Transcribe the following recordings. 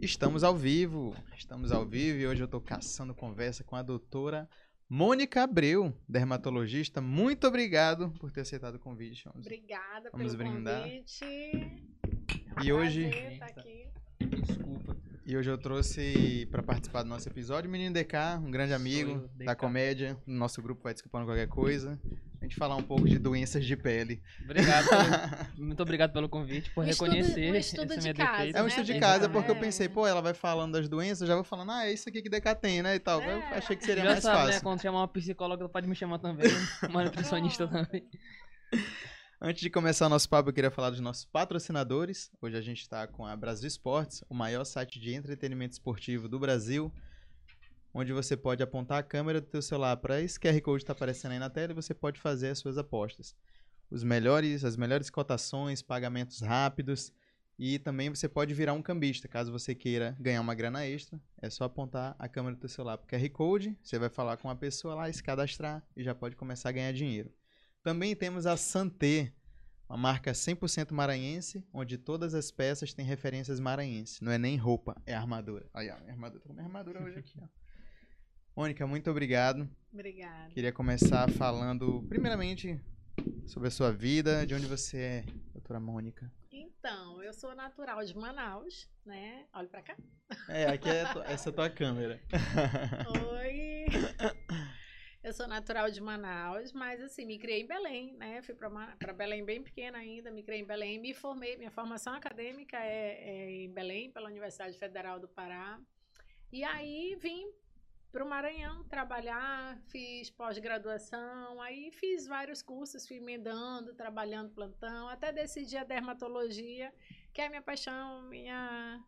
Estamos ao vivo, estamos ao vivo e hoje eu estou caçando conversa com a doutora Mônica Abreu, dermatologista. Muito obrigado por ter aceitado o convite. Vamos, Obrigada vamos pelo brindar. convite. É um E hoje- prazer aqui. Desculpa. E hoje eu trouxe para participar do nosso episódio o Menino DK, um grande amigo eu, DK. da comédia. No nosso grupo vai desculpando qualquer coisa. Gente falar um pouco de doenças de pele. Obrigado. pelo- muito obrigado pelo convite, por Um estudo- reconhecer um estudo esse de casa, defeito. É um né, estudo de DK? casa, porque eu É. pensei, pô, ela vai falando das doenças, eu já vou falando, ah, é isso aqui que DK tem, né? E tal. Eu É. achei que seria Já mais sabe, né? fácil. Quando chamar uma psicóloga, ela pode me chamar também. Uma nutricionista Oh. também. Antes de começar o nosso papo, eu queria falar dos nossos patrocinadores. Hoje a gente está com a Brasil Esportes, o maior site de entretenimento esportivo do Brasil, onde você pode apontar a câmera do teu celular para esse QR Code que está aparecendo aí na tela e você pode fazer as suas apostas. Os melhores, as melhores cotações, pagamentos rápidos e também você pode virar um cambista, caso você queira ganhar uma grana extra. É só apontar a câmera do teu celular para o QR Code, você vai falar com a pessoa lá, se cadastrar e já pode começar a ganhar dinheiro. Também temos a Santé, uma marca 100% maranhense, onde todas as peças têm referências maranhenses. Não é nem roupa, é armadura. Olha, minha armadura, tô com minha armadura hoje aqui, ó. Mônica, muito obrigado. Obrigada. Queria começar falando, primeiramente, sobre a sua vida, de onde você é, doutora Mônica. Então, eu sou natural de Manaus, né? Olha pra cá. É, aqui é essa é tua câmera. Oi! Eu sou natural de Manaus, mas assim, me criei em Belém, né? Fui pra Belém bem pequena ainda, me criei em Belém, me formei, minha formação acadêmica é, é em Belém, pela Universidade Federal do Pará. E aí vim para o Maranhão trabalhar, fiz pós-graduação, aí fiz vários cursos, fui emendando, trabalhando plantão, até decidi a dermatologia, que é minha paixão, minha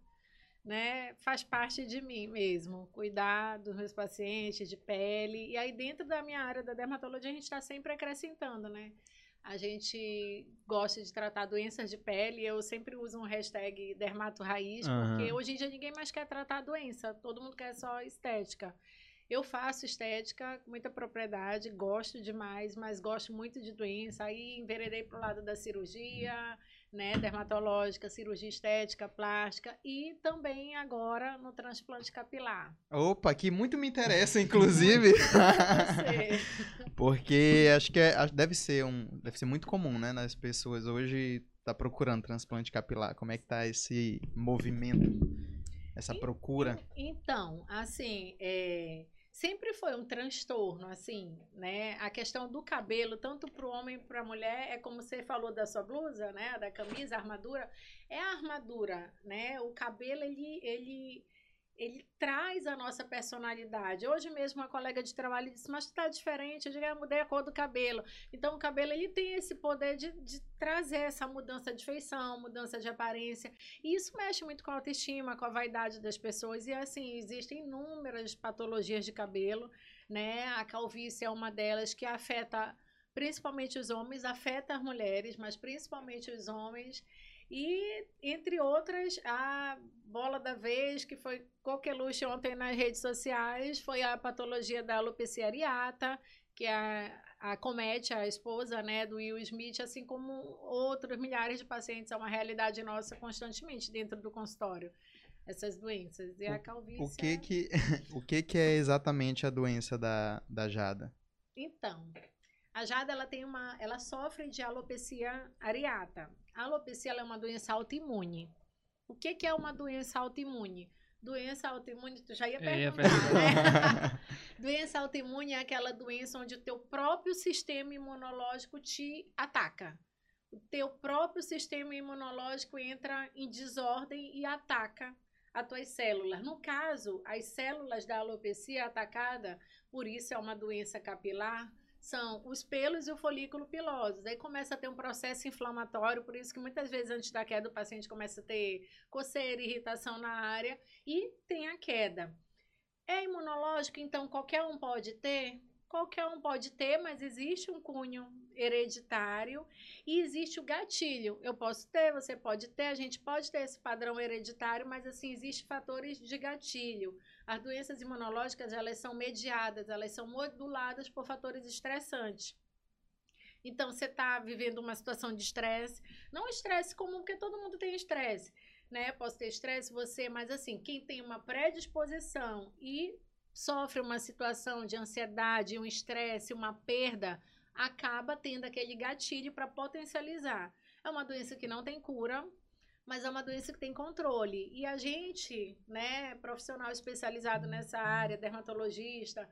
né, faz parte de mim mesmo, cuidar dos meus pacientes de pele. E aí, dentro da minha área da dermatologia, a gente está sempre acrescentando, né? A gente gosta de tratar doenças de pele. Eu sempre uso um hashtag dermato raiz, porque hoje em dia ninguém mais quer tratar doença, todo mundo quer só estética. Eu faço estética com muita propriedade, gosto demais, mas gosto muito de doença. Aí enveredei para o lado da cirurgia, né, dermatológica, cirurgia estética, plástica e também agora no transplante capilar. Opa, que muito me interessa, inclusive. Porque acho que é- deve ser um, deve ser muito comum, né, nas pessoas hoje tá procurando transplante capilar. Como é que tá esse movimento, essa procura? Então, assim, é, sempre foi um transtorno, assim, né? A questão do cabelo, tanto para o homem e para a mulher, é como você falou da sua blusa, né? Da camisa, armadura, é a armadura, né? O cabelo, ele, ele, ele traz a nossa personalidade. Hoje mesmo, uma colega de trabalho disse, mas tá diferente, eu digo, "Ah, mudei a cor do cabelo. Então, o cabelo, ele tem esse poder de, de trazer essa mudança de feição, mudança de aparência. E isso mexe muito com a autoestima, com a vaidade das pessoas. E assim, existem inúmeras patologias de cabelo, né? A calvície é uma delas que afeta principalmente os homens, afeta as mulheres, mas principalmente os homens. E, entre outras, a bola da vez, que foi coqueluche ontem nas redes sociais, foi a patologia da alopecia areata, que é a, a comete a esposa né, do Will Smith, assim como outros milhares de pacientes. É uma realidade nossa constantemente dentro do consultório, essas doenças. E a calvície. O que é- que, o que que é exatamente a doença da, da Jada? Então, a Jada ela tem uma, ela sofre de alopecia areata. A alopecia é uma doença autoimune. O que que é uma doença autoimune? Doença autoimune, tu já ia ia perguntar, né? doença autoimune é aquela doença onde o teu próprio sistema imunológico te ataca. O teu próprio sistema imunológico entra em desordem e ataca as tuas células. No caso, as células da alopecia atacada, por isso é uma doença capilar, são os pelos e o folículo piloso. Aí começa a ter um processo inflamatório, por isso que muitas vezes antes da queda o paciente começa a ter coceira, irritação na área e tem a queda. É imunológico, então qualquer um pode ter? Qualquer um pode ter, mas existe um cunho hereditário e existe o gatilho. Eu posso ter, você pode ter, a gente pode ter esse padrão hereditário, mas assim, existem fatores de gatilho. As doenças imunológicas, elas são mediadas, elas são moduladas por fatores estressantes. Então, você está vivendo uma situação de estresse, não estresse comum, porque todo mundo tem estresse. né? Posso ter estresse, você, mas assim, quem tem uma predisposição e sofre uma situação de ansiedade, um estresse, uma perda, acaba tendo aquele gatilho para potencializar. É uma doença que não tem cura, mas é uma doença que tem controle. E a gente, né, profissional especializado nessa área, dermatologista,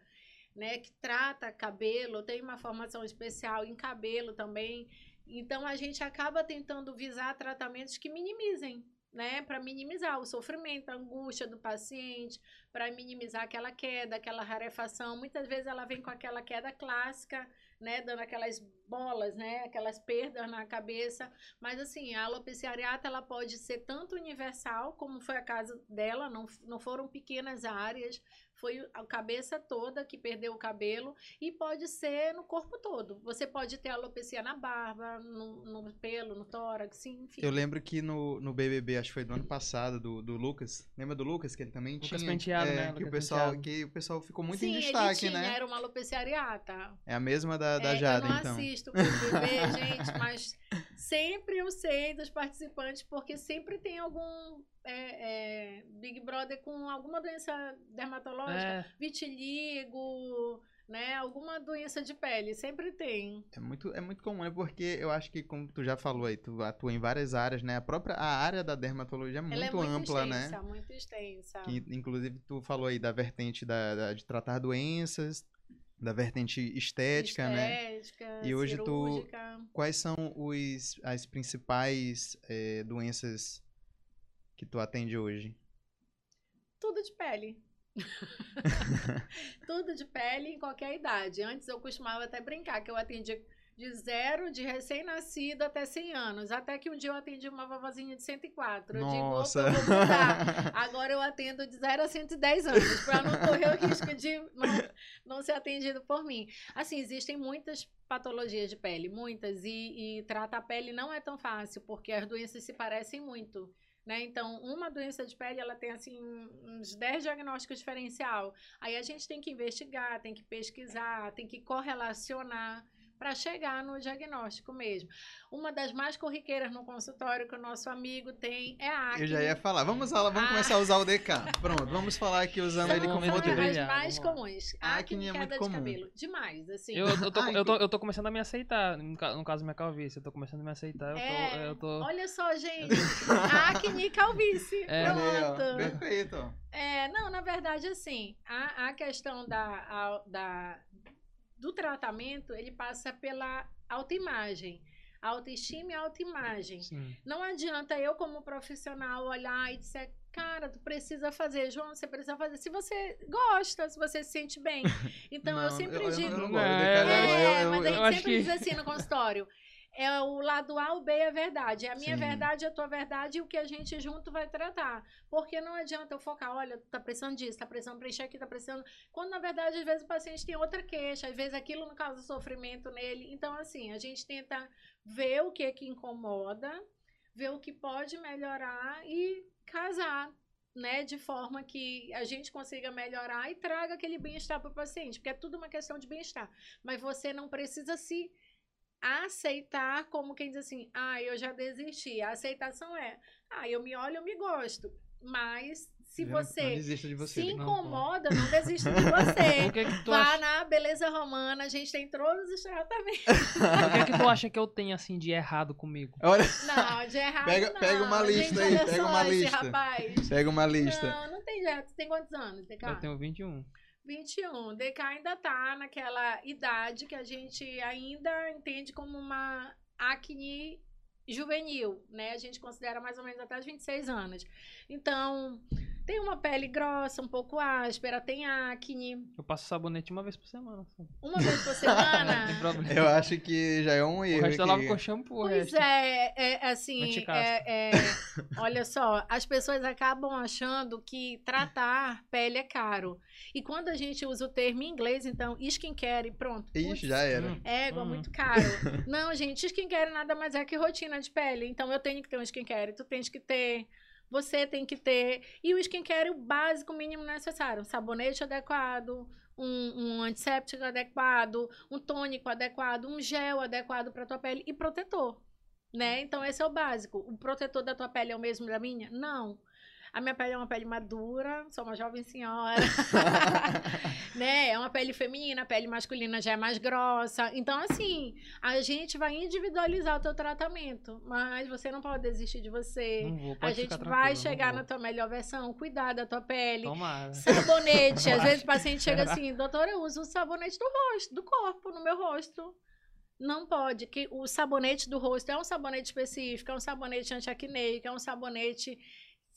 né, que trata cabelo, tem uma formação especial em cabelo também. Então a gente acaba tentando visar tratamentos que minimizem né, para minimizar o sofrimento, a angústia do paciente, para minimizar aquela queda, aquela rarefação. Muitas vezes ela vem com aquela queda clássica, né, dando aquelas bolas, né, aquelas perdas na cabeça. Mas assim, a alopecia areata ela pode ser tanto universal, como foi a casa dela, não, não foram pequenas áreas, foi a cabeça toda que perdeu o cabelo e pode ser no corpo todo. Você pode ter alopecia na barba, no, no pelo, no tórax, enfim. Eu lembro que no, no BBB, acho que foi do ano passado, do, do Lucas. Lembra do Lucas que ele também Lucas tinha? Penteado, é, né? que Lucas o pessoal Penteado. que o pessoal ficou muito Sim, em destaque, ele tinha, né? era uma alopecia areata. É a mesma da, da É, Jada, eu não então. assisto o BBB, gente, mas sempre eu sei dos participantes, porque sempre tem algum é, é, Big Brother com alguma doença dermatológica, É, vitiligo, né, alguma doença de pele, sempre tem. É muito, é muito comum, é porque eu acho que, como tu já falou aí, tu atua em várias áreas, né? A própria a área da dermatologia é muito, é muito ampla, extensa, né? muito extensa. Que, inclusive, tu falou aí da vertente da, da- de tratar doenças, da vertente estética, né? Estética, E hoje tu- cirúrgica. Quais são os, as principais eh, doenças que tu atende hoje? Tudo de pele. Tudo de pele em qualquer idade. Antes eu costumava até brincar que eu atendia de zero, de recém-nascido até 100 anos. Até que um dia eu atendi uma vovozinha de 104. Eu Nossa! digo, eu vou mudar. Agora eu atendo de 0 a 110 anos, para não correr o risco de não, não ser atendido por mim. Assim, existem muitas patologias de pele, muitas, e, e tratar a pele não é tão fácil, porque as doenças se parecem muito. Né? Então, uma doença de pele, ela tem assim uns 10 diagnósticos diferencial. Aí a gente tem que investigar, tem que pesquisar, tem que correlacionar para chegar no diagnóstico mesmo. Uma das mais corriqueiras no consultório que o nosso amigo tem é a acne. Eu já ia falar. Vamos, falar, vamos Ah. começar a usar o DK. Pronto, vamos falar aqui usando São ele como Momento de as modelo. mais comuns. A acne Acne é muito de comum. cabelo. Demais, assim. eu, eu, tô, eu, tô, eu tô começando a me aceitar. No, ca- no caso, minha calvície. Eu tô começando a me aceitar. Eu tô. É, Eu tô... Olha só, gente. acne e calvície. É. Olha aí. Pronto. Perfeito. É, não, na verdade, assim, a, a questão da, a- da, do tratamento, ele passa pela autoimagem. Autoestima e autoimagem. Sim. Não adianta eu, como profissional, olhar e dizer, cara, tu precisa fazer, João, você precisa fazer. Se você gosta, se você se sente bem. Então, eu Não, sempre eu, digo. Eu, não É, gosto. é, É, eu- mas eu- a eu gente sempre que- diz assim no consultório. É o lado A, o B é verdade. É a minha Sim. verdade, a tua verdade e o que a gente junto vai tratar. Porque não adianta eu focar, olha, tá precisando disso, tá precisando preencher aqui, tá precisando. Quando na verdade, às vezes, o paciente tem outra queixa, às vezes aquilo não causa sofrimento nele. Então, assim, a gente tenta ver o que que incomoda, ver o que pode melhorar e casar. Né, de forma que a gente consiga melhorar e traga aquele bem-estar para o paciente, porque é tudo uma questão de bem-estar. Mas você não precisa se aceitar como quem diz assim, ah, eu já desisti. A aceitação é, ah, eu me olho, eu me gosto. Mas se você você. se DK. não, incomoda, não desista de você. O que que tu Vá acha? na beleza romana, a gente tem todos os tratamentos. O que que tu acha que eu tenho assim de errado comigo? Olha, Não, de errado Pega- não. pega uma lista gente, aí, olha pega uma esse lista. rapaz. pega uma lista. Não, não tem jeito. Você tem quantos anos, DK? Eu tenho 21. 21. DK ainda tá naquela idade que a gente ainda entende como uma acne juvenil, né? A gente considera mais ou menos até os 26 anos. Então, tem uma pele grossa, um pouco áspera, tem acne. Eu passo sabonete uma vez por semana. só. Uma vez por Não tem semana. problema. Eu acho que já é um O erro. resto eu lavo com shampoo. o Pois resto. é, é assim, é, é, olha só, as pessoas acabam achando que tratar pele é caro. E quando a gente usa o termo em inglês, então, skincare e pronto. Ixi, putz, já era. Hum. Égua, Uhum. muito caro. Não, gente, skincare nada mais é que rotina de pele. Então, eu tenho que ter um skincare, tu tens que ter, você tem que ter. E o skincare, o básico, mínimo necessário. Um sabonete adequado, um, um antisséptico adequado, um tônico adequado, um gel adequado para tua pele e protetor. né? Então esse é o básico. O protetor da tua pele é o mesmo da minha? Não. A minha pele é uma pele madura, sou uma jovem senhora. né? É uma pele feminina, a pele masculina já é mais grossa. Então, assim, a gente vai individualizar o teu tratamento. Mas você não pode desistir de você. Não vou, A gente vai chegar na tua melhor versão, cuidar da tua pele. Tomara. Sabonete. Às vezes o paciente chega assim, doutora, eu uso o sabonete do rosto, do corpo, no meu rosto. Não pode, que o sabonete do rosto é um sabonete específico, é um sabonete anti-acneico, é um sabonete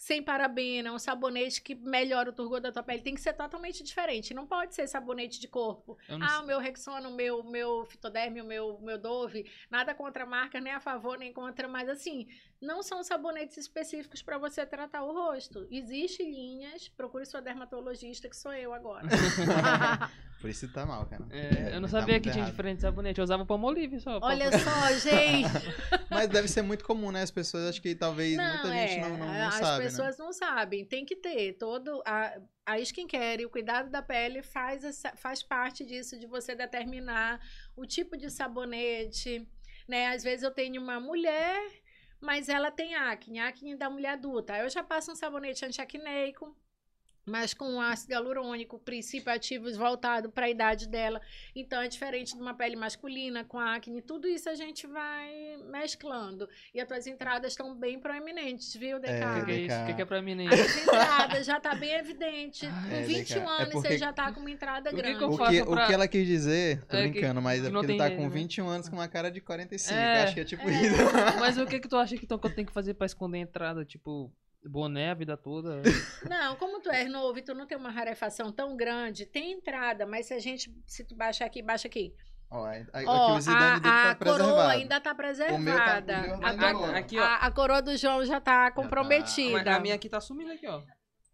sem parabena, é um sabonete que melhora o turgor da tua pele. Tem que ser totalmente diferente. Não pode ser sabonete de corpo. Não Ah, sei. o meu Rexona, o meu, meu Fitoderme, o meu, meu Dove, nada contra a marca, nem a favor, nem contra, mas assim, não são sabonetes específicos para você tratar o rosto. Existem linhas, procure sua dermatologista, que sou eu agora. Por isso tá mal, cara. É, eu não tá sabia muito que tinha errado. diferente sabonete. Eu usava Palmolive só. Olha só, gente. Mas deve ser muito comum, né? As pessoas acho que talvez muita gente é, não, não, não as sabe, pessoas não sabem. Tem que ter todo a, a skincare o cuidado da pele faz, essa- faz parte disso de você determinar o tipo de sabonete, né? Às vezes eu tenho uma mulher, mas ela tem acne, acne da mulher adulta. Eu já passo um sabonete antiacneico. Mas com ácido hialurônico, princípios ativos voltado para a idade dela. Então é diferente de uma pele masculina com acne. Tudo isso a gente vai mesclando. E as tuas entradas estão bem proeminentes, viu, O que, DK? que é isso? O que, que é nem As entradas já tá bem evidente. Ah, Com é, 20 DK. É anos porque- você já tá com uma entrada O que que grande. O que, pra- o que ela quis dizer, tô É que- brincando, mas é que porque ele tá com jeito, né? 21 anos com uma cara de 45. É. Acho que é tipo É. isso. Mas o que que tu acha que, então, que eu tenho que fazer pra esconder a entrada? Tipo, boné a vida toda? Não, como tu és novo e tu não tem uma rarefação tão grande, tem entrada, mas se a gente, se tu baixa aqui, baixa aqui. Ó, a, a, Ó, aqui o Zidane dele a, tá a coroa ainda tá preservada. O meu tá- o meu a, a-. Aqui, ó. a- a coroa do João já tá Mas comprometida. a minha aqui tá sumindo aqui, ó.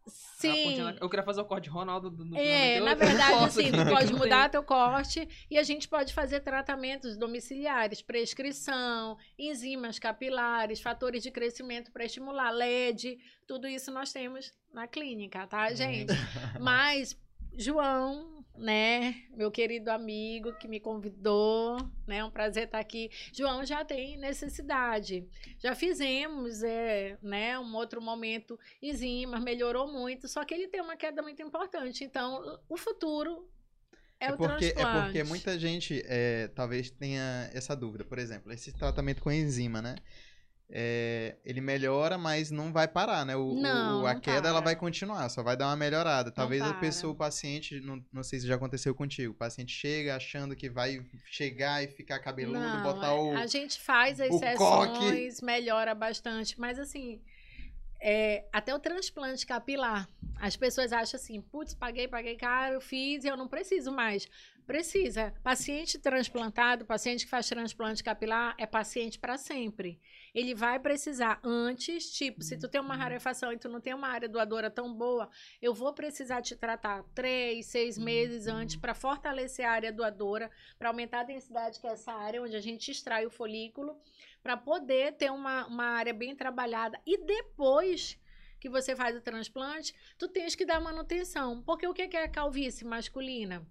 Sim. Eu queria fazer o corte Ronaldo do, do É, na verdade, assim, aqui, tu pode mudar teu corte e a gente pode fazer tratamentos domiciliares, prescrição, enzimas capilares, fatores de crescimento para estimular, LED, tudo isso nós temos na clínica, Uhum. tá, gente? Mas, João, né, meu querido amigo que me convidou, né, é um prazer estar aqui. João já tem necessidade. Já fizemos, é, né, um outro momento enzimas, melhorou muito, só que ele tem uma queda muito importante. Então, o futuro é, É o porque, é transplante. porque muita gente é, talvez tenha essa dúvida. Por exemplo, esse tratamento com enzima, né? É, ele melhora, mas não vai parar, né? O, o- Não, a não queda ela para. vai continuar, só vai dar uma melhorada. Talvez a pessoa, o paciente, não, não sei se já aconteceu contigo, o paciente chega achando que vai chegar e ficar cabeludo, Não, botar o. a gente faz as o sessões, melhora bastante, mas assim, é, até o transplante capilar, as pessoas acham assim, putz, paguei, paguei caro, fiz e eu não preciso mais. Precisa. Paciente transplantado, paciente que faz transplante capilar, é paciente para sempre. Ele vai precisar antes, tipo, se tu tem uma rarefação e tu não tem uma área doadora tão boa, eu vou precisar te tratar três, seis meses antes para fortalecer a área doadora, para aumentar a densidade, que é essa área onde a gente extrai o folículo, para poder ter uma, uma área bem trabalhada. E depois que você faz o transplante, tu tens que dar manutenção. Porque o que que é a calvície masculina?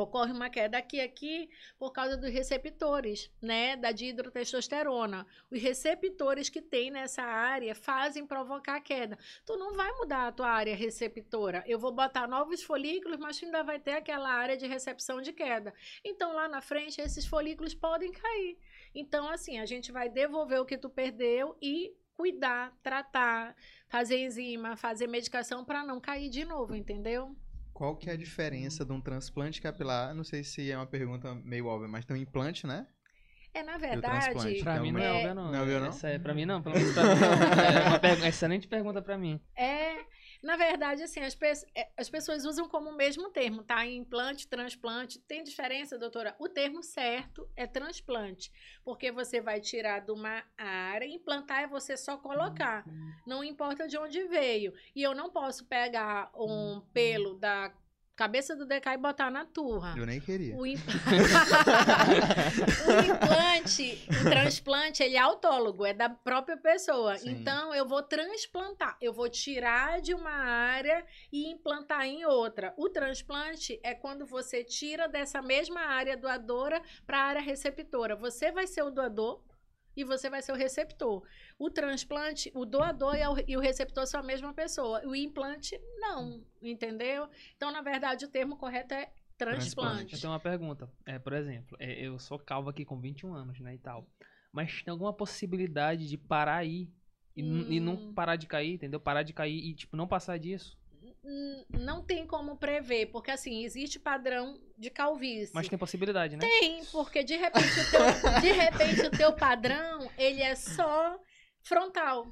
Ocorre uma queda aqui aqui por causa dos receptores, né, da dihidrotestosterona. Os receptores que tem nessa área fazem provocar a queda. Tu não vai mudar a tua área receptora. Eu vou botar novos folículos, mas tu ainda vai ter aquela área de recepção de queda. Então lá na frente esses folículos podem cair. Então assim, a gente vai devolver o que tu perdeu e cuidar, tratar, fazer enzima, fazer medicação para não cair de novo, entendeu? Qual que é a diferença de um transplante capilar? Não sei se é uma pergunta meio óbvia, mas tem um implante, né? É, na verdade, Pra mim não é óbvio, não. Não é óbvio, não? Essa é, pra mim não, pelo menos pra mim não. É uma excelente pergunta pra mim. É, na verdade, assim, as, pe- é, as pessoas usam como o mesmo termo, tá? Implante, transplante. Tem diferença, doutora? O termo certo é transplante, porque você vai tirar de uma área, implantar é você só colocar. Não importa de onde veio. E eu não posso pegar um pelo da cabeça do DK e botar na turra. Eu nem queria. O, im- o implante, o transplante, ele é autólogo, é da própria pessoa. Sim. Então, eu vou transplantar, eu vou tirar de uma área e implantar em outra. O transplante é quando você tira dessa mesma área doadora para a área receptora. Você vai ser o doador e você vai ser o receptor. O transplante, o doador e o, receptor são a mesma pessoa. O implante, não, entendeu? Então, na verdade, o termo correto é transplante. Eu tenho uma pergunta. É, por exemplo, é, eu sou calvo aqui com 21 anos, né, e tal. Mas tem alguma possibilidade de parar aí e, n- e não Hum. parar de cair, entendeu? Parar de cair e, tipo, não passar disso. Não tem como prever, porque assim, existe padrão de calvície. Mas tem possibilidade, né? Tem, porque de repente o teu, de repente o teu padrão, ele é só frontal.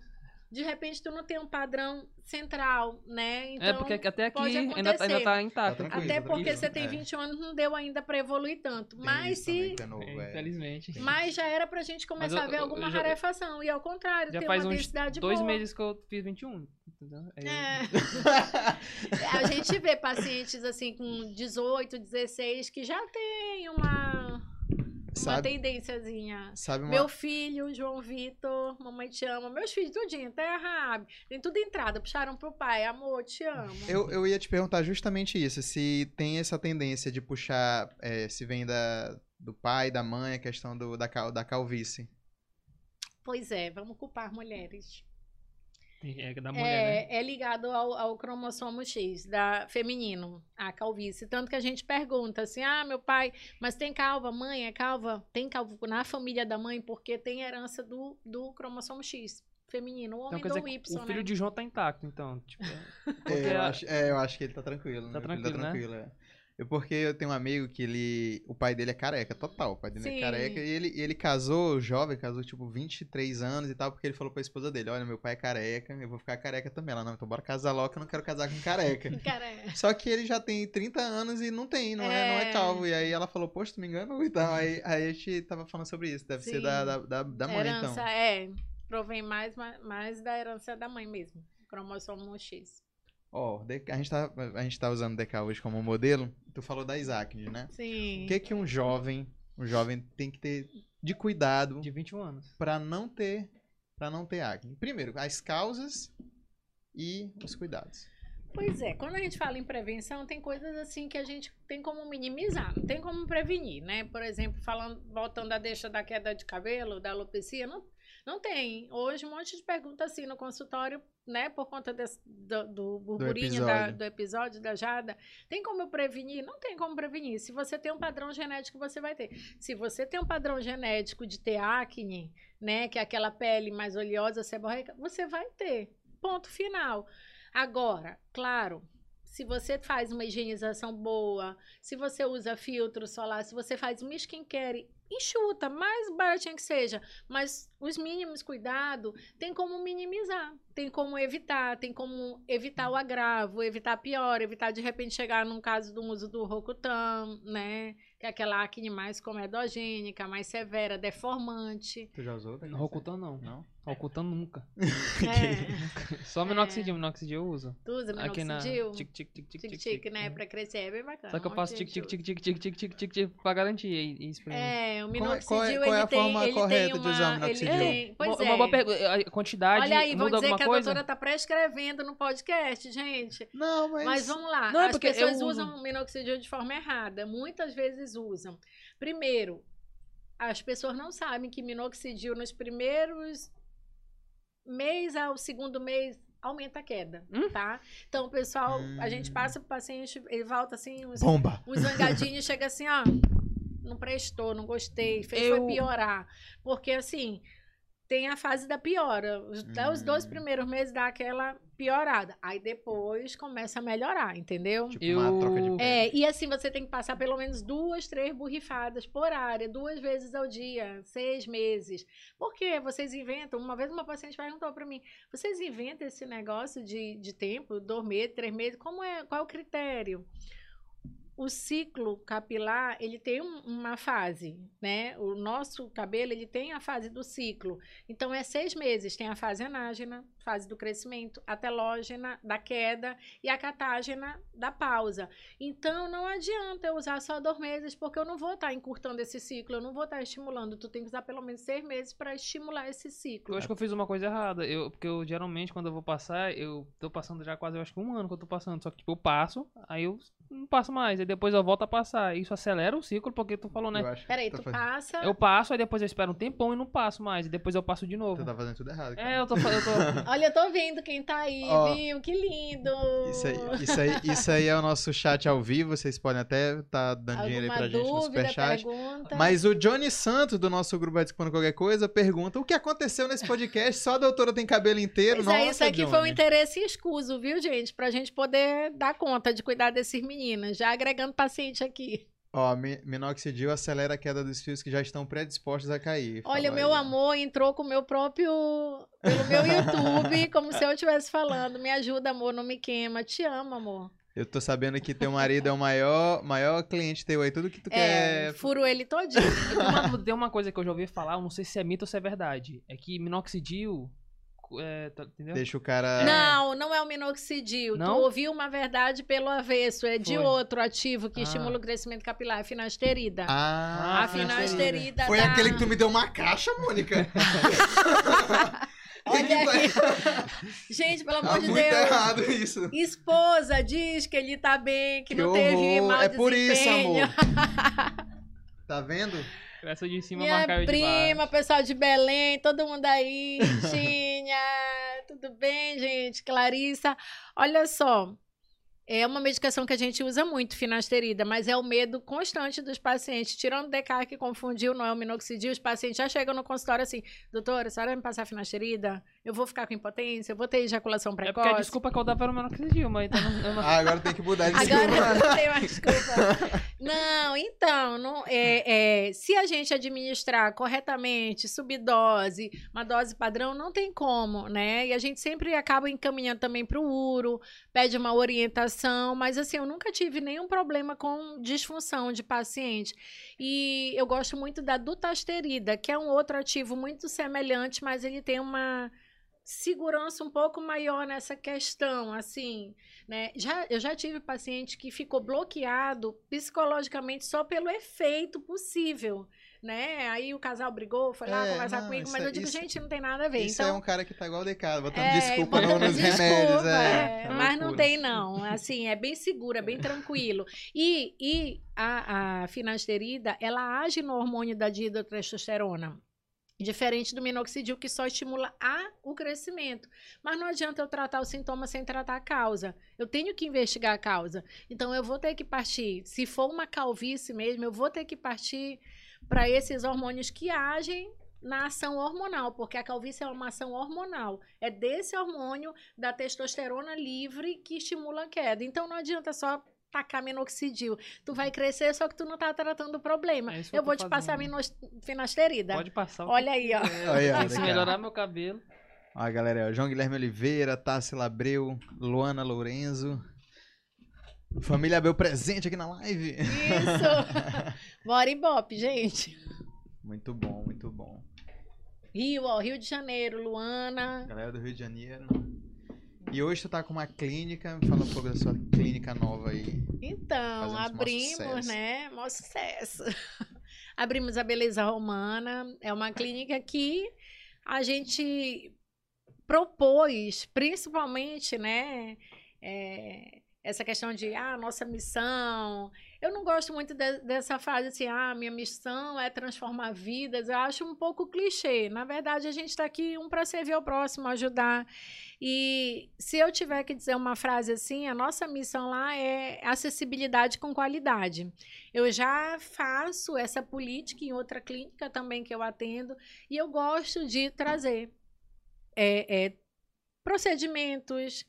De repente tu não tem um padrão central, né? Então, é, porque até aqui pode ainda, ainda acontecer. tá intacto. Tá até tá porque você tem É. 21 anos, não deu ainda pra evoluir tanto. Mas se é novo, É, é. Infelizmente. mas já era pra gente começar eu- a ver alguma já- rarefação. E ao contrário, Já tem faz uma densidade dois boa. meses que eu fiz 21. Entendeu? Eu- É. A gente vê pacientes assim com 18, 16 que já tem uma, uma Sabe, tendênciazinha. sabe uma... Meu filho, João Vitor, mamãe te ama. Meus filhos, tudinho, terra, Rabi. Tem tudo entrada. Puxaram pro pai, amor, te amo. Eu, eu ia te perguntar justamente isso, se tem essa tendência de puxar, é, se vem da, do pai, da mãe, a questão do, da, cal- da calvície. Pois é, vamos culpar mulheres. É da mulher, né? É, é ligado ao, ao cromossomo X, da feminino, a calvície. Tanto que a gente pergunta assim: ah, meu pai, mas tem calva, mãe é calva? Tem calvo na família da mãe, porque tem herança do, do cromossomo X, feminino. O homem Então quer dizer do Y, o filho né? de João tá intacto, então. Tipo, é- É, eu acho, é, eu acho que ele tá tranquilo. Tá meu filho tranquilo, né? tranquilo, é. Eu, porque eu tenho um amigo que ele. O pai dele é careca, total. O pai dele Sim. é careca. E ele, ele casou, jovem, casou tipo 23 anos e tal, porque ele falou pra esposa dele: Olha, meu pai é careca, eu vou ficar careca também. Ela, não, então bora casar logo, que eu não quero casar com careca. Cara, é. Só que ele já tem 30 anos e não tem, não é, não é É. calvo. E aí ela falou, poxa, tu me enganou e tal. Aí, aí a gente tava falando sobre isso. Deve ser Sim. da, da, da, da mãe, herança então. é. Provém mais, mais da herança da mãe mesmo. Cromossomo X. Ó, de- a, gente tá, a gente tá usando o DK hoje como modelo. Tu falou da Isaac, né? Sim. O que que um jovem, um jovem tem que ter de cuidado de 21 anos. pra não ter para não ter acne? Primeiro, as causas e os cuidados. Pois é, quando a gente fala em prevenção, tem coisas assim que a gente tem como minimizar, não tem como prevenir, né? Por exemplo, falando, voltando à deixa da queda de cabelo, da alopecia, não, não tem. Hoje, um monte de pergunta assim no consultório, né? Por conta desse- do, do burburinho da- episódio. do episódio da Jada. Tem como eu prevenir? Não tem como prevenir. Se você tem um padrão genético, você vai ter. Se você tem um padrão genético de ter acne, né? Que é aquela pele mais oleosa, seborreica, você vai ter. Ponto final. Agora, claro, se você faz uma higienização boa, se você usa filtro solar, se você faz uma skincare enxuta, mais baratinha que seja, mas os mínimos cuidado tem como minimizar, tem como evitar, tem como evitar o agravo, evitar pior, evitar de repente chegar num caso do uso do Rocutan, né? Que é aquela acne mais comedogênica, mais severa, deformante. Tu já usou? Rocutan não. Não? Rocutan nunca. É, Só minoxidil, minoxidil eu uso. tu usa Aqui na minoxidil? tic tic tic tic Tic-tic, né? É. Pra crescer é bem bacana. Só que eu faço de tic tic tic tic tic tic tic tic tic pra garantir e. É, o Qual é- minoxidil, qual é- qual é ele a forma correta de usar o minoxidil? Pois Uma- é. Uma boa pergunta. A quantidade Olha aí, vão dizer que a doutora tá prescrevendo no podcast, gente. Não, mas. Mas vamos lá. Não, é As pessoas usam minoxidil de forma errada. Muitas vezes usam. Primeiro, as pessoas não sabem que minoxidil nos primeiros mês ao segundo mês aumenta a queda, Hum? tá? Então, o pessoal, a gente Hum. passa pro paciente, ele volta assim, uns, Bomba! uns zangadinhos, chega assim, ó, não prestou, não gostei, fez Eu- foi piorar. Porque, assim, tem a fase da piora. Os, até os dois Hum. primeiros meses dá aquela piorada. Aí depois começa a melhorar, entendeu? Tipo, Eu- uma troca de pele. É, e assim você tem que passar pelo menos duas, três borrifadas por área, duas vezes ao dia, seis meses. Por quê? Vocês inventam. Uma vez uma paciente perguntou para mim: vocês inventam esse negócio de, de tempo, dois meses, três meses? Como é? Qual é o critério? O ciclo capilar, ele tem um- uma fase, né? O nosso cabelo, ele tem a fase do ciclo. Então, é seis meses. Tem a fase anágena, fase do crescimento, a telógena, da queda, e a catágena, da pausa. Então, não adianta eu usar só dois meses, porque eu não vou estar encurtando esse ciclo, eu não vou estar estimulando. Tu tem que usar pelo menos seis meses para estimular esse ciclo. Eu acho que eu fiz uma coisa errada. Eu, porque eu geralmente, quando eu vou passar, eu tô passando já quase, eu acho que um ano que eu tô passando. Só que, tipo, eu passo, aí eu não passo mais. E depois eu volto a passar. Isso acelera o ciclo, porque tu falou, né? Eu acho que Peraí, tô tu fazendo- passa. Eu passo, aí depois eu espero um tempão e não passo mais. E depois eu passo de novo. Tu tá fazendo tudo errado. cara. É, eu tô falando. Eu tô... Olha, eu tô vendo quem tá aí, Ó, viu? Que lindo! Isso aí, isso, aí, isso aí é o nosso chat ao vivo. Vocês podem até estar dando dinheiro aí Alguma pra gente no dúvida, superchat. pergunta? Mas o Johnny Santos, do nosso grupo Participando Qualquer Coisa, pergunta: o que aconteceu nesse podcast? Só a doutora tem cabelo inteiro? Pois é, Nossa, isso aqui Johnny. foi um interesse escuso, viu, gente? Pra gente poder dar conta de cuidar desses meninos. Já agregando paciente aqui. Ó, mi- minoxidil acelera a queda dos fios que já estão predispostos a cair. Olha, meu aí. amor entrou com o meu próprio. pelo meu YouTube, como se eu estivesse falando. Me ajuda, amor, não me queima. Te amo, amor. Eu tô sabendo que teu marido é o maior, maior cliente teu aí. Tudo que tu É, quer. furo ele todinho. Uma- tem uma coisa que eu já ouvi falar, eu não sei se é mito ou se é verdade. É que minoxidil. É, tá- entendeu? Deixa o cara. Não, não é o minoxidil. Não? Tu ouviu uma verdade pelo avesso. É de Foi. outro ativo que Ah. estimula o crescimento capilar, a finasterida. Ah, a finasterida Foi dá- aquele que tu me deu uma caixa, Mônica. Olha aí. Gente, pelo amor Tá de muito Deus. errado isso. Esposa diz que ele tá bem, que, Que não teve horror. mau É por isso, amor. Tá vendo? Essa de cima Minha marca eu de prima, baixo. pessoal de Belém, todo mundo aí. Tinha, tudo bem, gente? Clarissa. Olha só, é uma medicação que a gente usa muito, finasterida, mas é o medo constante dos pacientes. Tirando o DK que confundiu, não é o minoxidil, os pacientes já chegam no consultório assim, doutora, a senhora vai me passar finasterida? Eu vou ficar com impotência? Eu vou ter ejaculação É precoce? porque a desculpa que eu dava era minoxidil, mas então não, eu não- Ah, agora tem que mudar de Agora desculpa. não tem mais desculpa. Não, então, não, é, é, se a gente administrar corretamente, subdose, uma dose padrão, não tem como, né? E a gente sempre acaba encaminhando também para o URO, pede uma orientação, mas assim, eu nunca tive nenhum problema com disfunção de paciente. E eu gosto muito da dutasterida, que é um outro ativo muito semelhante, mas ele tem uma segurança um pouco maior nessa questão, assim, né? Já, eu já tive paciente que ficou bloqueado psicologicamente só pelo efeito possível, né? Aí o casal brigou, foi lá É, conversar não, comigo, mas é- eu digo, isso- gente, não tem nada a ver. Isso então, é um cara que tá igual o Decado, botando é, desculpa botando no- nos desculpa, remédios. é. É, Mas não tem, não. Assim, é bem seguro, é bem tranquilo. E, e a, a finasterida, ela age no hormônio da dihidrotestosterona. Diferente do minoxidil, que só estimula a, o crescimento. Mas não adianta eu tratar o sintoma sem tratar a causa. Eu tenho que investigar a causa. Então, eu vou ter que partir. Se for uma calvície mesmo, eu vou ter que partir para esses hormônios que agem na ação hormonal, porque a calvície é uma ação hormonal. É desse hormônio da testosterona livre que estimula a queda. Então não adianta só tacar minoxidil. Tu vai crescer, só que tu não tá tratando o problema. É eu eu vou te passar fazendo. minos- finasterida. Pode passar. Olha aí, ó. que se melhorar meu cabelo. Ó, galera, ó, João Guilherme Oliveira, Tassi Labreu, Luana Lourenço. Família Abel presente aqui na live. Isso! Bora Ibope, gente. Muito bom, muito bom. Rio, ó, Rio de Janeiro, Luana. Galera do Rio de Janeiro. E hoje tu tá com uma clínica, fala um pouco da sua clínica nova aí. Então, maior abrimos, né? Maior sucesso. abrimos a Beleza Romana. É uma clínica que a gente propôs, principalmente, né? é, essa questão de, ah, nossa missão. Eu não gosto muito de- dessa frase assim, ah, minha missão é transformar vidas. Eu acho um pouco clichê. Na verdade, a gente está aqui um para servir ao próximo, ajudar. E se eu tiver que dizer uma frase assim, a nossa missão lá é acessibilidade com qualidade. Eu já faço essa política em outra clínica também que eu atendo e eu gosto de trazer é, é, procedimentos,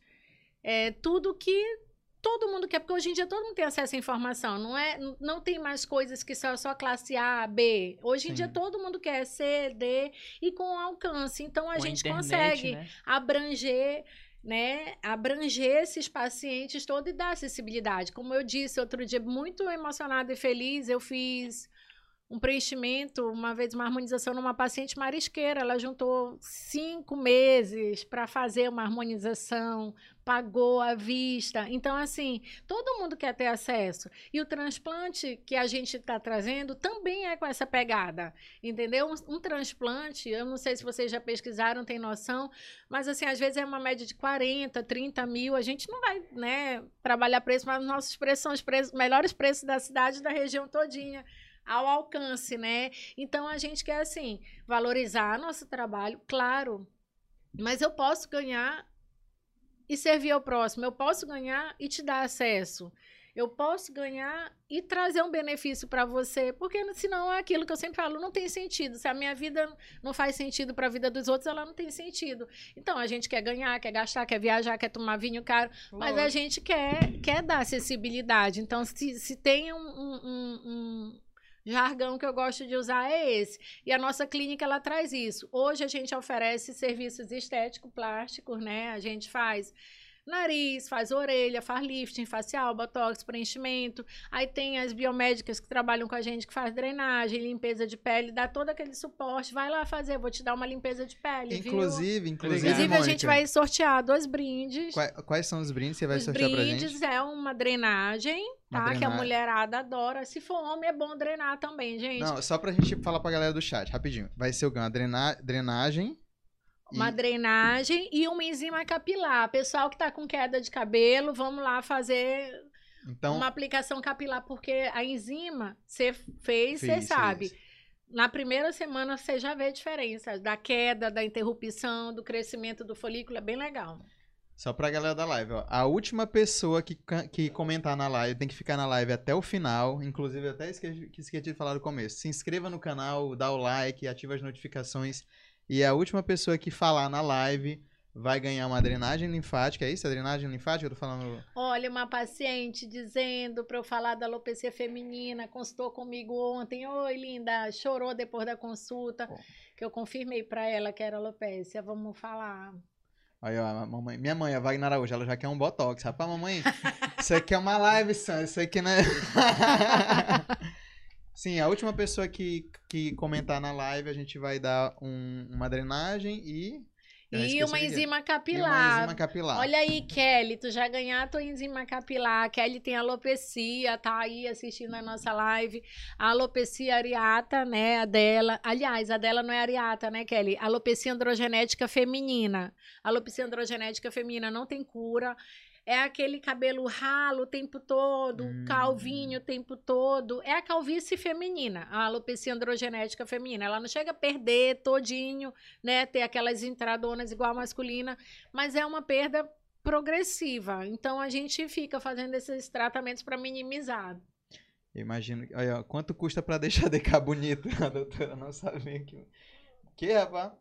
é, tudo que todo mundo quer, porque hoje em dia todo mundo tem acesso à informação, não é? Não tem mais coisas que são só classe A, B. Hoje em Sim. dia todo mundo quer C, D e com alcance. Então a Com gente internet, consegue né? abranger, né, abranger esses pacientes todos e dar acessibilidade. Como eu disse outro dia, muito emocionada e feliz, eu fiz um preenchimento, uma vez uma harmonização numa paciente marisqueira. Ela juntou cinco meses para fazer uma harmonização, pagou à vista. Então, assim, todo mundo quer ter acesso. E o transplante que a gente está trazendo também é com essa pegada, entendeu? Um, um, transplante, eu não sei se vocês já pesquisaram, tem noção, mas, assim, às vezes é uma média de 40, 30 mil. A gente não vai, né, trabalhar preço, mas os nossos preços são os preços, melhores preços da cidade da região todinha ao alcance, né? Então a gente quer assim valorizar nosso trabalho, claro, mas eu posso ganhar e servir ao próximo, eu posso ganhar e te dar acesso. Eu posso ganhar e trazer um benefício para você, porque senão é aquilo que eu sempre falo, não tem sentido. Se a minha vida não faz sentido para a vida dos outros, ela não tem sentido. Então a gente quer ganhar, quer gastar, quer viajar, quer tomar vinho caro, mas a gente quer, quer dar acessibilidade. Então, se, se tem um, um, um jargão que eu gosto de usar é esse. E a nossa clínica ela traz isso. Hoje a gente oferece serviços estéticos plásticos, né? A gente faz nariz, faz orelha, faz lifting facial, botox, preenchimento. Aí tem as biomédicas que trabalham com a gente, que faz drenagem, limpeza de pele, dá todo aquele suporte. Vai lá fazer, vou te dar uma limpeza de pele. Inclusive, viu? inclusive. Inclusive, a gente vai sortear dois brindes. Quais, quais são os brindes que você vai os sortear pra gente? Os brindes é uma drenagem, tá? Que a mulherada adora. Se for homem, é bom drenar também, gente. Não, só pra gente falar pra galera do chat, rapidinho. Vai ser o quê? Uma drena- drenagem. Uma e- drenagem e uma enzima capilar. Pessoal que tá com queda de cabelo, vamos lá fazer Então, uma aplicação capilar, porque a enzima, você fez, você sabe. fiz. Na primeira semana você já vê a diferença da queda, da interrupção, do crescimento do folículo, é bem legal. Só pra galera da live, ó. A última pessoa que, que comentar na live tem que ficar na live até o final. Inclusive, até esqueci, que esqueci de falar no começo. Se inscreva no canal, dá o like, ativa as notificações. E a última pessoa que falar na live vai ganhar uma drenagem linfática. É isso? A drenagem linfática? Eu tô falando. Olha, uma paciente dizendo para eu falar da alopecia feminina, consultou comigo ontem. Oi, linda, chorou depois da consulta, Bom. que eu confirmei para ela que era alopecia. Vamos falar. Aí, ó, mamãe, minha mãe, a Wagner Araújo, ela já quer um botox. Rapaz, mamãe, isso aqui é uma live, Sam. Isso aqui não é. Sim, a última pessoa que, que comentar na live, a gente vai dar um- uma drenagem e. Já E uma é. enzima E capilar. uma enzima capilar. Olha aí, Kelly, tu já ganhar a tua enzima capilar. Kelly tem alopecia, tá aí assistindo a nossa live. A alopecia areata, né, a dela. Aliás, a dela não é areata, né, Kelly? Alopecia androgenética feminina. Alopecia androgenética feminina não tem cura. É aquele cabelo ralo o tempo todo, Hum. calvinho o tempo todo. É a calvície feminina, a alopecia androgenética feminina. Ela não chega a perder todinho, né? Ter aquelas entradonas igual a masculina, mas é uma perda progressiva. Então a gente fica fazendo esses tratamentos para minimizar. Eu imagino. Olha, ó, quanto custa pra deixar DK bonito? A doutora não o que. Que, rapaz?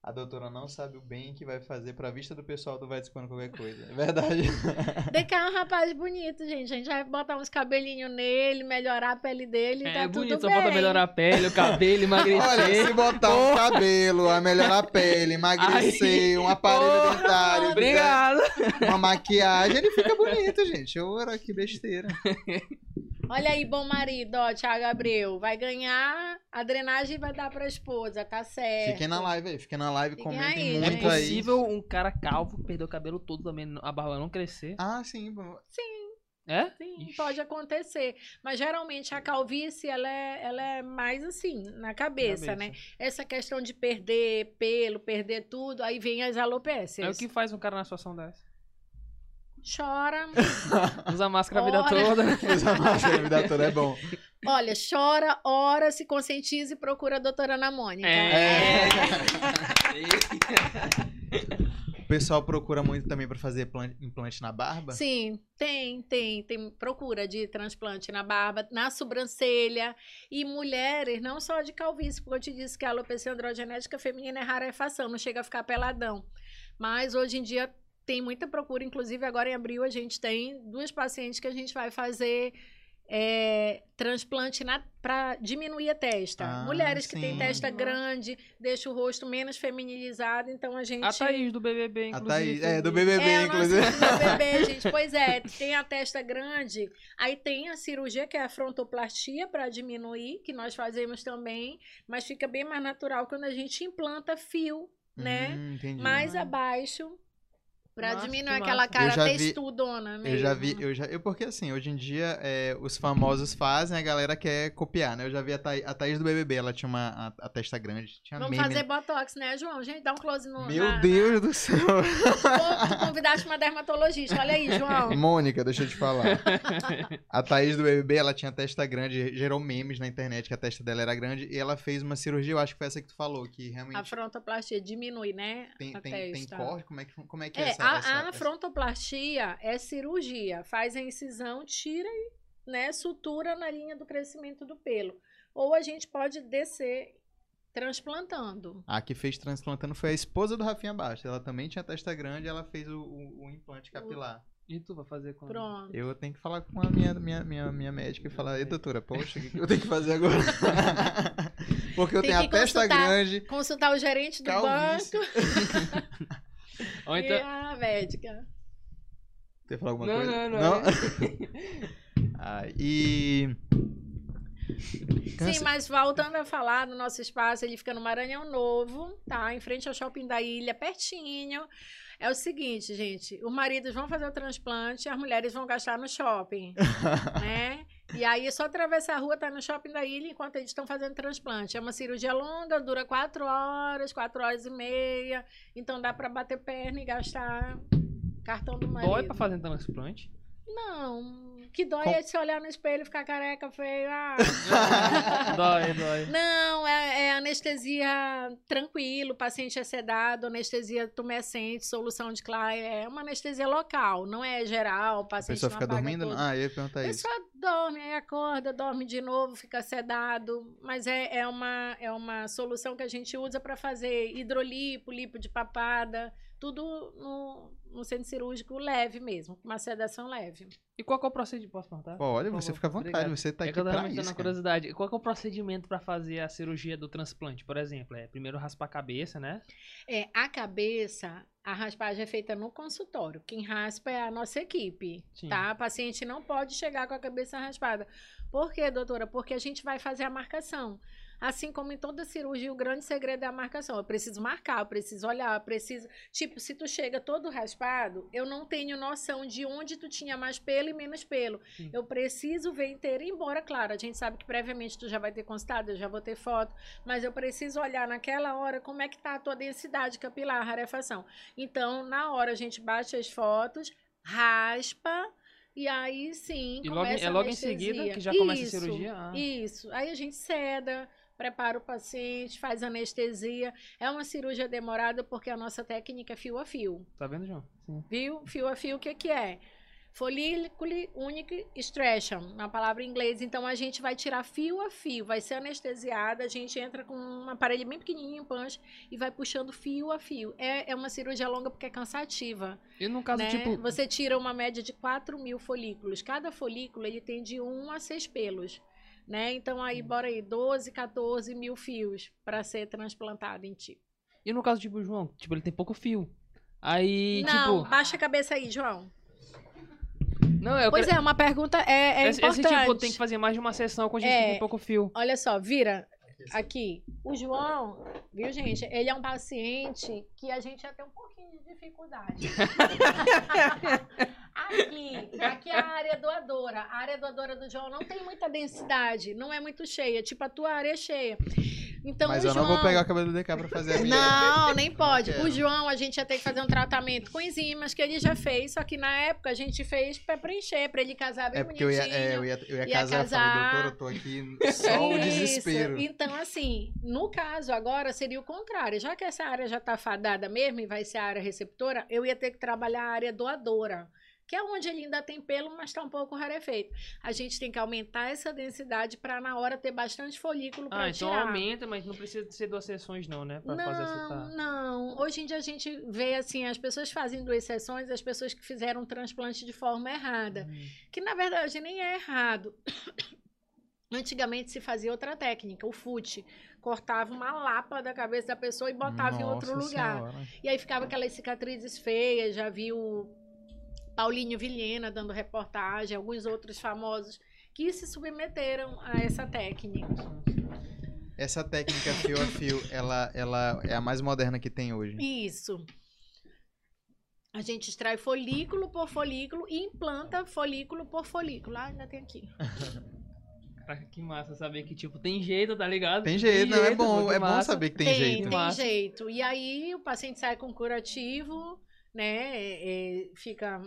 A doutora não sabe o bem que vai fazer pra vista do pessoal do Vai Dispando qualquer coisa. É verdade. DK é um rapaz bonito, gente. A gente vai botar uns cabelinhos nele, melhorar a pele dele, É tá bonito, tudo só falta melhorar a pele, o cabelo, Olha, emagrecer. se botar um cabelo, a melhorar a pele, emagrecer, um aparelho Porra, dentário, Obrigado. uma maquiagem, ele fica bonito, gente. Ora, que besteira. Olha aí, bom marido, ó, Thiago Abreu. Vai ganhar a drenagem e vai dar pra esposa, tá certo. Fiquem na live aí, fiquem na live, Fiquem comentem aí, É gente. muito aí. possível um cara calvo perder o cabelo todo também, a barba não crescer? Ah, sim. bom. É? Sim, Ixi. pode acontecer. Mas geralmente a calvície, ela é, ela é mais assim, na cabeça, né? Essa questão de perder pelo, perder tudo, aí vem as alopécias. É o que faz um cara na situação dessa. Chora, Usa máscara a vida toda. Usar máscara a vida toda é bom. olha, chora, ora, se conscientiza e procura a doutora Ana Mônica. É. O pessoal procura muito também pra fazer plan- implante na barba. Sim, tem, tem, tem procura de transplante na barba, na sobrancelha e mulheres, não só de calvície, porque eu te disse que a alopecia androgenética feminina é rarefação, não chega a ficar peladão. Mas hoje em dia tem muita procura, inclusive agora em abril a gente tem duas pacientes que a gente vai fazer é, transplante para diminuir a testa. Ah, Mulheres que têm sim. testa grande, deixa o rosto menos feminilizado, então a gente... A Thaís do BBB, A inclusive. Thaís, é, do. BBB, É, a inclusive. nossa do bebê, gente. Pois é, tem a testa grande, aí tem a cirurgia, que é a frontoplastia, para diminuir, que nós fazemos também, mas fica bem mais natural quando a gente implanta fio, né? Hum, entendi. mais abaixo, para Massa, diminuir que aquela massa. cara Eu já vi- textudona mesmo. Eu já vi, eu já, eu porque assim, hoje em dia é, os famosos fazem, a galera quer copiar, né? Eu já vi a, Thaí- a Thaís do BBB, ela tinha uma a, a testa grande, tinha Vamos meme. fazer botox, né, João? Gente, dá um close no. Meu na- Deus do céu. Tu convidaste uma dermatologista. Olha aí, João. Mônica, deixa eu te falar. A Thaís do BBB, ela tinha testa grande, gerou memes na internet que a testa dela era grande e ela fez uma cirurgia, eu acho que foi essa que tu falou, que A realmente frontoplastia diminui, né? tem, a tem, tem testa. corte, como é que, como é, que é, É, essa, a, essa- a essa- frontoplastia é cirurgia. Faz a incisão, tira e né, sutura na linha do crescimento do pelo. Ou a gente pode descer transplantando. A que fez transplantando foi a esposa do Rafinha Bastos. Ela também tinha testa grande e ela fez o, o- o implante capilar. E tu vai fazer quando? Pronto. Eu tenho que falar com a minha, minha, minha, minha médica e falar, ei doutora, poxa, o que eu tenho que fazer agora? Porque eu Tem tenho a testa grande, Consultar o gerente do calvície. banco Ou e então... a médica. Você falar alguma Não, coisa? não, não, Ah, e... Sim, mas voltando a falar do nosso espaço, ele fica no Maranhão Novo, tá? Em frente ao shopping da ilha, pertinho. É o seguinte, gente, os maridos vão fazer o transplante, as mulheres vão gastar no shopping, né? E aí é só atravessar a rua, tá no shopping da ilha, enquanto eles estão fazendo transplante. É uma cirurgia longa, dura quatro horas, quatro horas e meia. Então dá pra bater perna e gastar cartão do marido. Dói pra fazer transplante? Não, que dói Com- é se olhar no espelho e ficar careca, feio. Ah. dói, dói. Não, é, é anestesia tranquilo, o paciente é sedado, anestesia tumescente, solução de Clay, é uma anestesia local, não é geral, o A paciente pessoa não fica apaga dormindo? tudo. Ah, eu ia perguntar A isso. pessoa dorme, aí acorda, dorme de novo, fica sedado, mas é, é, uma, é uma solução que a gente usa para fazer hidrolipo, lipo de papada, tudo no, no centro cirúrgico leve mesmo, com uma sedação leve. E qual que é o procedimento? Posso perguntar? Pô, olha, você fica à vontade, Obrigado. você tá é aqui pra isso, a cara. curiosidade. Qual que é o procedimento pra fazer a cirurgia do transplante, por exemplo? É primeiro raspar a cabeça, né? É, a cabeça, a raspagem é feita no consultório. Quem raspa é a nossa equipe, Sim. tá? A paciente não pode chegar com a cabeça raspada. Por quê, doutora? Porque a gente vai fazer a marcação. Assim como em toda cirurgia, o grande segredo é a marcação. Eu preciso marcar, eu preciso olhar, eu preciso. Tipo, se tu chega todo raspado, eu não tenho noção de onde tu tinha mais pelo e menos pelo. Eu preciso ver inteiro, embora, claro, a gente sabe que previamente tu já vai ter constado, eu já vou ter foto, mas eu preciso olhar naquela hora como é que tá a tua densidade capilar, rarefação. Então, na hora a gente baixa as fotos, raspa. E aí sim. E logo, começa é a logo em seguida que já começa Isso, a cirurgia? Ah, Isso. Aí a gente ceda, prepara o paciente, faz anestesia. É uma cirurgia demorada porque a nossa técnica é fio a fio. tá vendo, João? Sim. Viu? Fio a fio, o que, que é? Folículo unique extraction, uma palavra em inglês. Então a gente vai tirar fio a fio, vai ser anestesiada, a gente entra com um aparelho bem pequenininho, punch, e vai puxando fio a fio. É, é uma cirurgia longa porque é cansativa. E no caso, né? tipo. Você tira uma média de 4 mil folículos. Cada folículo ele tem de 1 a 6 pelos. Né? Então aí, bora aí, 12, 14 mil fios para ser transplantado em ti. E no caso, tipo, João, tipo, ele tem pouco fio. Aí, Não, tipo. baixa a cabeça aí, João. Não, eu Pois quero- é, uma pergunta é, é esse, importante. esse tipo tem que fazer mais de uma sessão com a gente É. que tem pouco fio. Olha só, vira aqui. O João, viu, gente? Ele é um paciente que a gente já tem um pouquinho de dificuldade. aqui, aqui é a área doadora. A área doadora do João não tem muita densidade, não é muito cheia. Tipo, a tua área é cheia. Então, Mas o eu não João... vou pegar o cabelo do DK pra fazer a minha. Não, nem pode. O João, a gente ia ter que fazer um tratamento com enzimas que ele já fez, só que na época a gente fez pra preencher, pra ele casar bem É porque eu ia, bonitinho. é, eu ia, eu ia ia casar, eu falei, casar. doutor, eu tô aqui só o desespero. Então, assim, no caso agora seria o contrário. Já que essa área já tá fadada mesmo e vai ser a área receptora, eu ia ter que trabalhar a área doadora. Que é onde ele ainda tem pelo, mas está um pouco rarefeito. A gente tem que aumentar essa densidade para na hora ter bastante folículo para Ah, então tirar. aumenta, mas não precisa ser duas sessões não, né? Pra não, fazer essa tá. não. Hoje em dia a gente vê assim, as pessoas fazem duas sessões, as pessoas que fizeram um transplante de forma errada. Hum. Que na verdade nem é errado. Antigamente se fazia outra técnica, o fute. Cortava uma lapa da cabeça da pessoa e botava em outro Nossa lugar. Senhora. E aí ficava aquelas cicatrizes feias, já vi o Paulinho Vilhena dando reportagem, alguns outros famosos que se submeteram a essa técnica. Essa técnica fio a fio, ela, ela é a mais moderna que tem hoje. Isso. A gente extrai folículo por folículo e implanta folículo por folículo. Ah, ainda tem aqui. Caraca, que massa saber que, tipo, tem jeito, tá ligado? Tem jeito, não é pô, bom, que é bom massa. saber que tem, tem, jeito. tem Massa. jeito. E aí o paciente sai com curativo, né? é, é, fica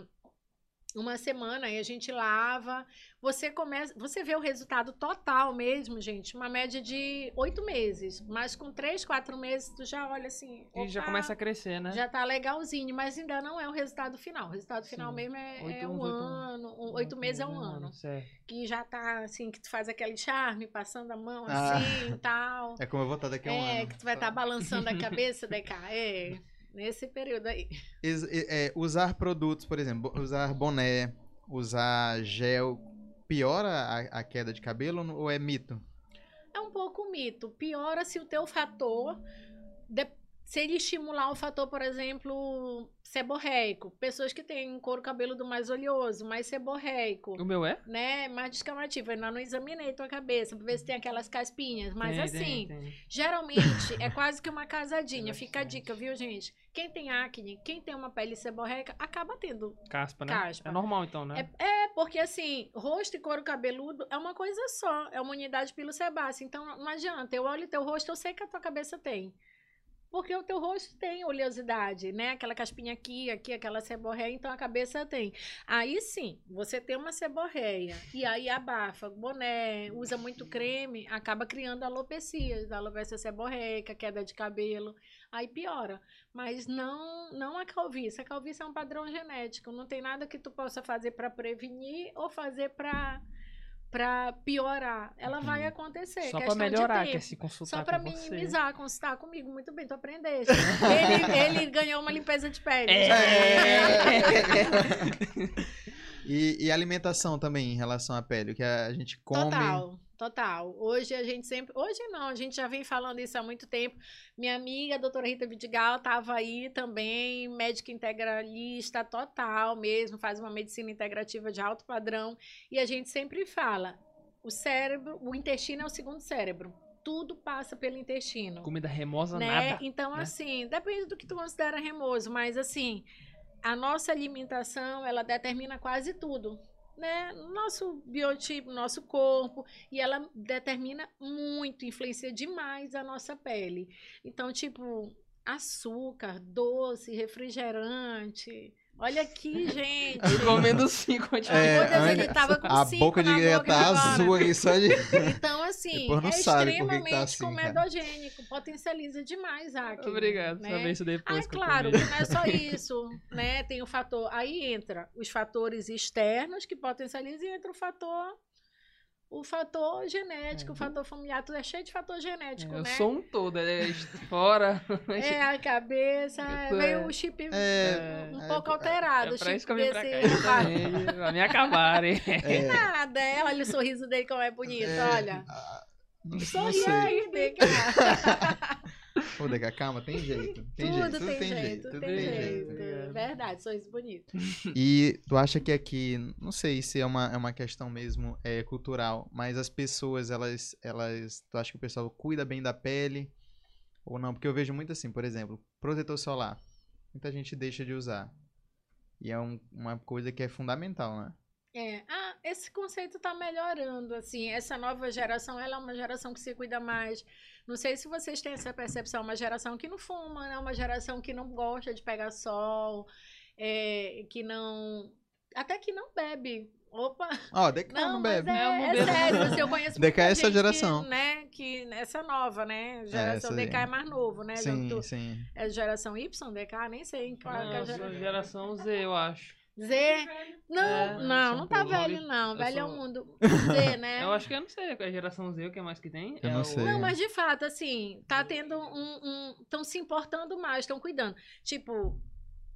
uma semana e a gente lava. Você começa, você vê o resultado total mesmo, gente. Uma média de oito meses, mas com três, quatro meses tu já olha assim. E já começa a crescer, né? Já tá legalzinho, mas ainda não é o resultado final. O resultado final Sim. mesmo é, Oito é um oito- ano, um- oito meses é um ano. Certo. Que já tá assim, que tu faz aquele charme, passando a mão Ah. assim e tal. É como eu vou estar daqui a um É, ano. que tu vai estar balançando a cabeça, daí cá. É, nesse período aí. É, é, usar produtos, por exemplo, usar boné, usar gel, piora a, a queda de cabelo ou é mito? É um pouco mito. Piora se o teu fator. de- se ele estimular o fator, por exemplo, seborreico. Pessoas que têm couro cabeludo mais oleoso, mais seborreico. O meu é? Né, mais descamativo. Eu ainda não examinei tua cabeça pra ver se tem aquelas caspinhas. Mas Tem, assim, tem, tem. Geralmente é quase que uma casadinha. Fica a dica, viu, gente? Quem tem acne, quem tem uma pele seborreica, acaba tendo. Caspa, né? Caspa. É normal então, né? É porque assim, rosto e couro cabeludo é uma coisa só, é uma unidade pilosebácea. Então não adianta, eu olho teu rosto, eu sei que a tua cabeça tem. Porque o teu rosto tem oleosidade, né? Aquela caspinha aqui, aqui, aquela seborreia, então a cabeça tem. Aí sim, você tem uma seborreia e aí abafa, boné, usa muito creme, acaba criando alopecias, alopecia seborreica, queda de cabelo, aí piora. Mas não, não a calvície. A calvície é um padrão genético, não tem nada que tu possa fazer para prevenir ou fazer para para piorar. Ela vai acontecer. Só de melhorar, quer se consultar Só para com você. minimizar, consultar comigo. Muito bem, tu aprendeste. ele, ele ganhou uma limpeza de pele. E, e alimentação também em relação à pele, o que a gente come. Total, total. Hoje a gente sempre. Hoje não, a gente já vem falando isso há muito tempo. Minha amiga, a doutora Rita Vidigal, estava aí também, médica integralista total mesmo, faz uma medicina integrativa de alto padrão. E a gente sempre fala: o cérebro, o intestino é o segundo cérebro. Tudo passa pelo intestino. Comida remosa, né? nada. Então, né? assim, depende do que tu considera remoso, mas assim, a nossa alimentação, ela determina quase tudo, né? Nosso biotipo, nosso corpo, e ela determina muito, influencia demais a nossa pele. Então, tipo, açúcar, doce, refrigerante. Olha aqui, gente. Eu comendo cinco Meu É, Deus, ele tava com A cinco boca de na boca tá agora. azul aqui só de. Então, assim, é que extremamente tá assim, cara. comedogênico, potencializa demais a. Obrigado, né? saber isso Ah, depois. é que eu claro, que não é só isso, né? Tem o fator. Aí entra os fatores externos que potencializam e entra o fator. O fator genético, É. o fator familiar, tudo é cheio de fator genético, Eu né? sou um todo, é fora. É a cabeça, Eu tô- veio o chip É, um é, pouco é, alterado. É o pra chip isso que eu vim pra cá. exatamente, Pra me acabarem. É, Nada, é, olha o sorriso dele como é bonito, é, olha. ah, Não, Sorri aí, Deca. Pô, Deca, calma, tem jeito. Tem tudo jeito, tudo tem, tem jeito, jeito. Tudo tem jeito. jeito. jeito. Verdade, sorriso bonito. E tu acha que aqui, não sei se é uma, é uma questão mesmo é, cultural, mas as pessoas, elas, elas, tu acha que o pessoal cuida bem da pele ou não? Porque eu vejo muito assim, por exemplo, protetor solar. Muita gente deixa de usar. E é um- uma coisa que é fundamental, né? É, ah, esse conceito tá melhorando, assim, essa nova geração, ela é uma geração que se cuida mais. Não sei se vocês têm essa percepção, uma geração que não fuma, né? Uma geração que não gosta de pegar sol, é, que não... Até que não bebe. Opa! Ó, Deca Não, não, bebe. é, É, não é sério, assim, eu conheço DK é essa gente geração. Que, né, que essa nova, né? Geração essa aí. DK é mais novo, né? Sim, sim. É geração Y, DK? Nem sei qual é a Nossa, geração. geração Z, eu acho. Z. Não, É, não, não tá velho, não. Eu Velho é o sou- mundo. Z, né? Eu acho que eu não sei, a geração Z, o que mais que tem? Eu é não o- sei. Não, mas de fato, assim, tá tendo um. Estão se importando mais, estão cuidando. Tipo,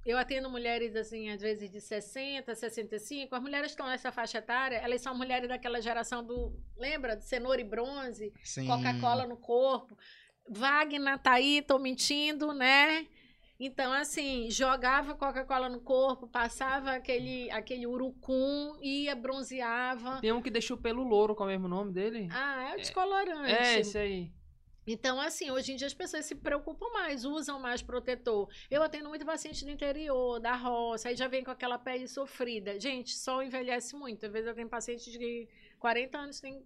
eu atendo mulheres, assim, às vezes de 60, 65. As mulheres que estão nessa faixa etária, elas são mulheres daquela geração do. Lembra? De cenoura e bronze, Sim. Coca-Cola no corpo. Wagner tá aí, tô mentindo, né? Então, assim, jogava Coca-Cola no corpo, passava aquele, aquele urucum, ia, bronzeava. Tem um que deixa o pelo louro, qual é o mesmo nome dele? Ah, é o descolorante. é, esse aí. Então, assim, hoje em dia as pessoas se preocupam mais, usam mais protetor. Eu atendo muito paciente do interior, da roça, aí já vem com aquela pele sofrida. Gente, sol envelhece muito. Às vezes eu tenho paciente de 40 anos, tem,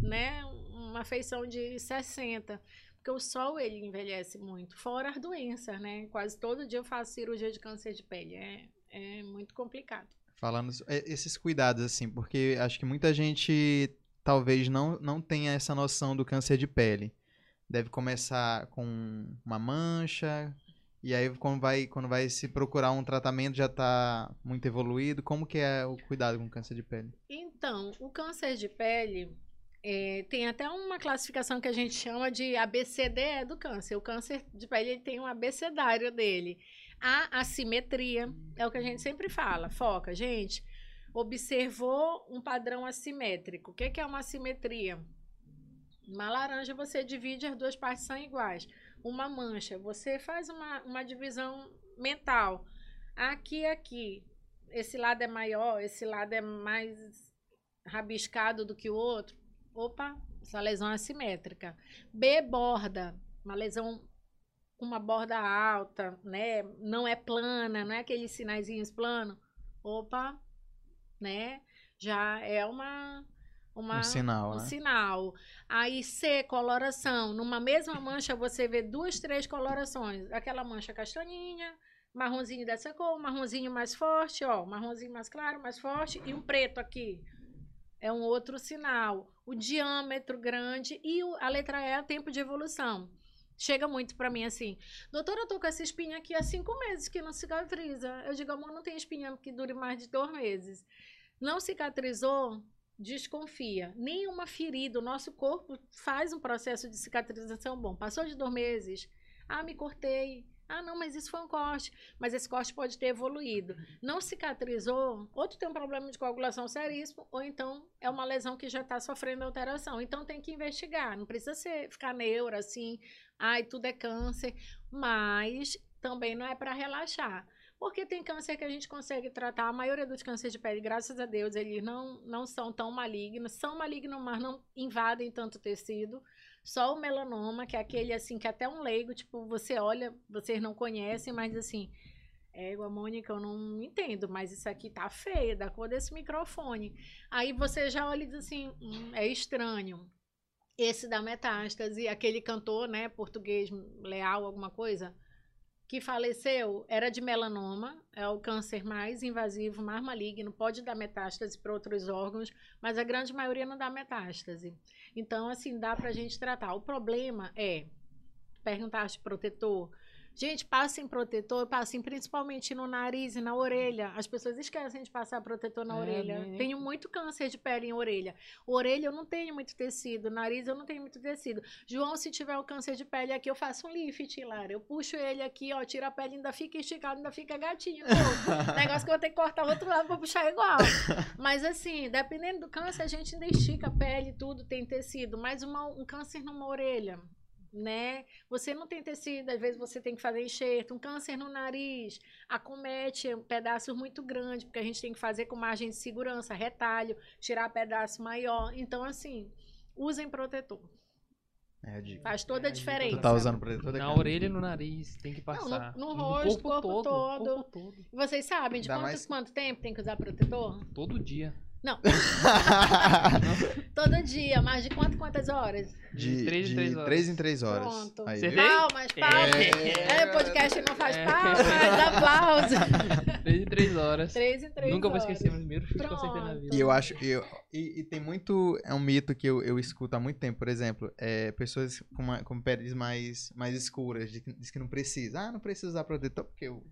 né, uma feição de 60. Porque o sol, ele envelhece muito. Fora as doenças, né? Quase todo dia eu faço cirurgia de câncer de pele. É, é muito complicado. Falando é, esses cuidados, assim, porque acho que muita gente talvez não, não tenha essa noção do câncer de pele. Deve começar com uma mancha, e aí quando vai, quando vai se procurar um tratamento já tá muito evoluído. Como que é o cuidado com câncer de pele? Então, o câncer de pele é, tem até uma classificação que a gente chama de ABCDE do câncer. O câncer de pele ele tem um abecedário dele. A assimetria é o que a gente sempre fala. Foca, gente. Observou um padrão assimétrico. O que que é uma assimetria? Uma laranja você divide, as duas partes são iguais. Uma mancha, você faz uma, uma divisão mental. Aqui, aqui. Esse lado é maior, esse lado é mais rabiscado do que o outro. Opa, essa lesão é assimétrica. B, borda. Uma lesão com uma borda alta, né? Não é plana, não é aqueles sinaizinhos planos. Opa, né? Já é uma... uma um sinal, um né? sinal. Aí C, coloração. Numa mesma mancha você vê duas, três colorações. Aquela mancha castanhinha, marronzinho dessa cor, marronzinho mais forte, ó, marronzinho mais claro, mais forte e um preto aqui. É um outro sinal. O diâmetro grande e o- a letra E é tempo de evolução. Chega muito pra mim assim, doutora, eu tô com essa espinha aqui há cinco meses que não cicatriza. Eu digo, amor, não tem espinha que dure mais de dois meses. Não cicatrizou, desconfia. Nenhuma ferida, o nosso corpo faz um processo de cicatrização bom. Passou de dois meses, ah, me cortei. Ah, não, mas isso foi um corte. Mas esse corte pode ter evoluído. Não cicatrizou, ou tu tem um problema de coagulação seríssimo, ou então é uma lesão que já está sofrendo alteração. Então tem que investigar. Não precisa ser, ficar neura assim, ai, tudo é câncer. Mas também não é para relaxar. Porque tem câncer que a gente consegue tratar. A maioria dos cânceres de pele, graças a Deus, eles não, não são tão malignos. São malignos, mas não invadem tanto tecido. Só o melanoma, que é aquele assim, que até um leigo, tipo, você olha, vocês não conhecem, mas assim, é, a Mônica, eu não entendo, mas isso aqui tá feio, da cor desse microfone. Aí você já olha e diz assim, hum, é estranho. Esse da metástase, aquele cantor, né, português, leal, alguma coisa, que faleceu, era de melanoma, é o câncer mais invasivo, mais maligno, pode dar metástase para outros órgãos, mas a grande maioria não dá metástase. Então, assim, dá pra gente tratar. O problema é, perguntaste protetor, Gente, passem protetor, passem principalmente no nariz e na orelha. As pessoas esquecem de passar protetor na É, orelha. nem- Tenho muito câncer de pele em orelha. Orelha eu não tenho muito tecido, nariz eu não tenho muito tecido. João, se tiver o câncer de pele aqui, eu faço um lift, Lara. Eu puxo ele aqui, ó, tiro a pele, ainda fica esticado, ainda fica gatinho. Negócio que eu vou ter que cortar o outro lado pra puxar igual. Mas assim, dependendo do câncer, a gente ainda estica a pele, tudo tem tecido. Mas uma- um câncer numa orelha, né? Você não tem tecido, às vezes você tem que fazer enxerto. Um câncer no nariz acomete pedaços muito grandes, porque a gente tem que fazer com margem de segurança, retalho, tirar pedaço maior. Então, assim, usem protetor. É dica. Faz toda É a dica. diferença. Tu tá usando protetor Na orelha e no nariz, tem que passar. no- no rosto, corpo todo. corpo todo. Vocês sabem de quanto, mais- quanto tempo tem que usar protetor? Todo dia. Não. Todo dia, mas de quanto, quantas horas? de Três em de três horas. três em três horas. Pronto. Aí, viu? tem? Palmas, palmas. É. É, podcast não faz É. palmas, aplausos. Três em três horas. Três em três Nunca vou horas. esquecer o primeiro chute que eu acertei na vida. E eu acho. Eu- e, e tem muito. É um mito que eu, eu escuto há muito tempo, por exemplo. É, pessoas com, uma, com peles mais, mais escuras, de que- diz que não precisa. Ah, não precisa usar protetor, porque eu